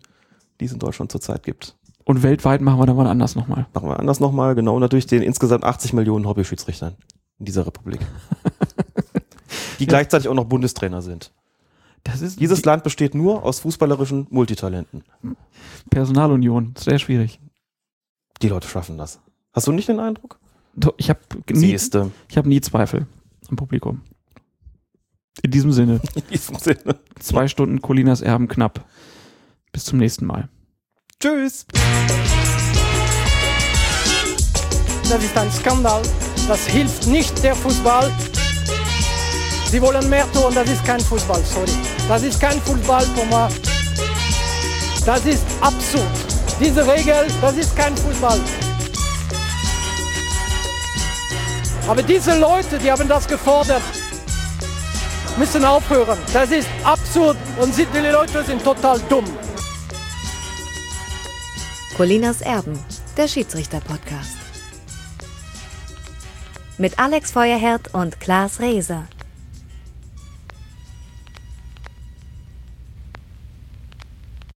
die es in Deutschland zurzeit gibt. Und weltweit machen wir dann mal anders nochmal. Machen wir anders nochmal, genau. Und natürlich den insgesamt 80 Millionen Hobby-Schiedsrichtern in dieser Republik. die ja. gleichzeitig auch noch Bundestrainer sind. Dieses Land besteht nur aus fußballerischen Multitalenten. Personalunion, sehr schwierig. Die Leute schaffen das. Hast du nicht den Eindruck? Ich habe nie, ich hab nie Zweifel am Publikum. In diesem Sinne. In diesem Sinne. Zwei Stunden Colinas Erben knapp. Bis zum nächsten Mal. Tschüss. Das ist ein Skandal. Das hilft nicht der Fußball. Sie wollen mehr tun, das ist kein Fußball, sorry. Das ist kein Fußball, Thomas. Das ist absurd. Diese Regel, das ist kein Fußball. Aber diese Leute, die haben das gefordert, müssen aufhören. Das ist absurd und die Leute sind total dumm. Colinas Erben, der Schiedsrichter-Podcast. Mit Alex Feuerherd und Klaas Reser.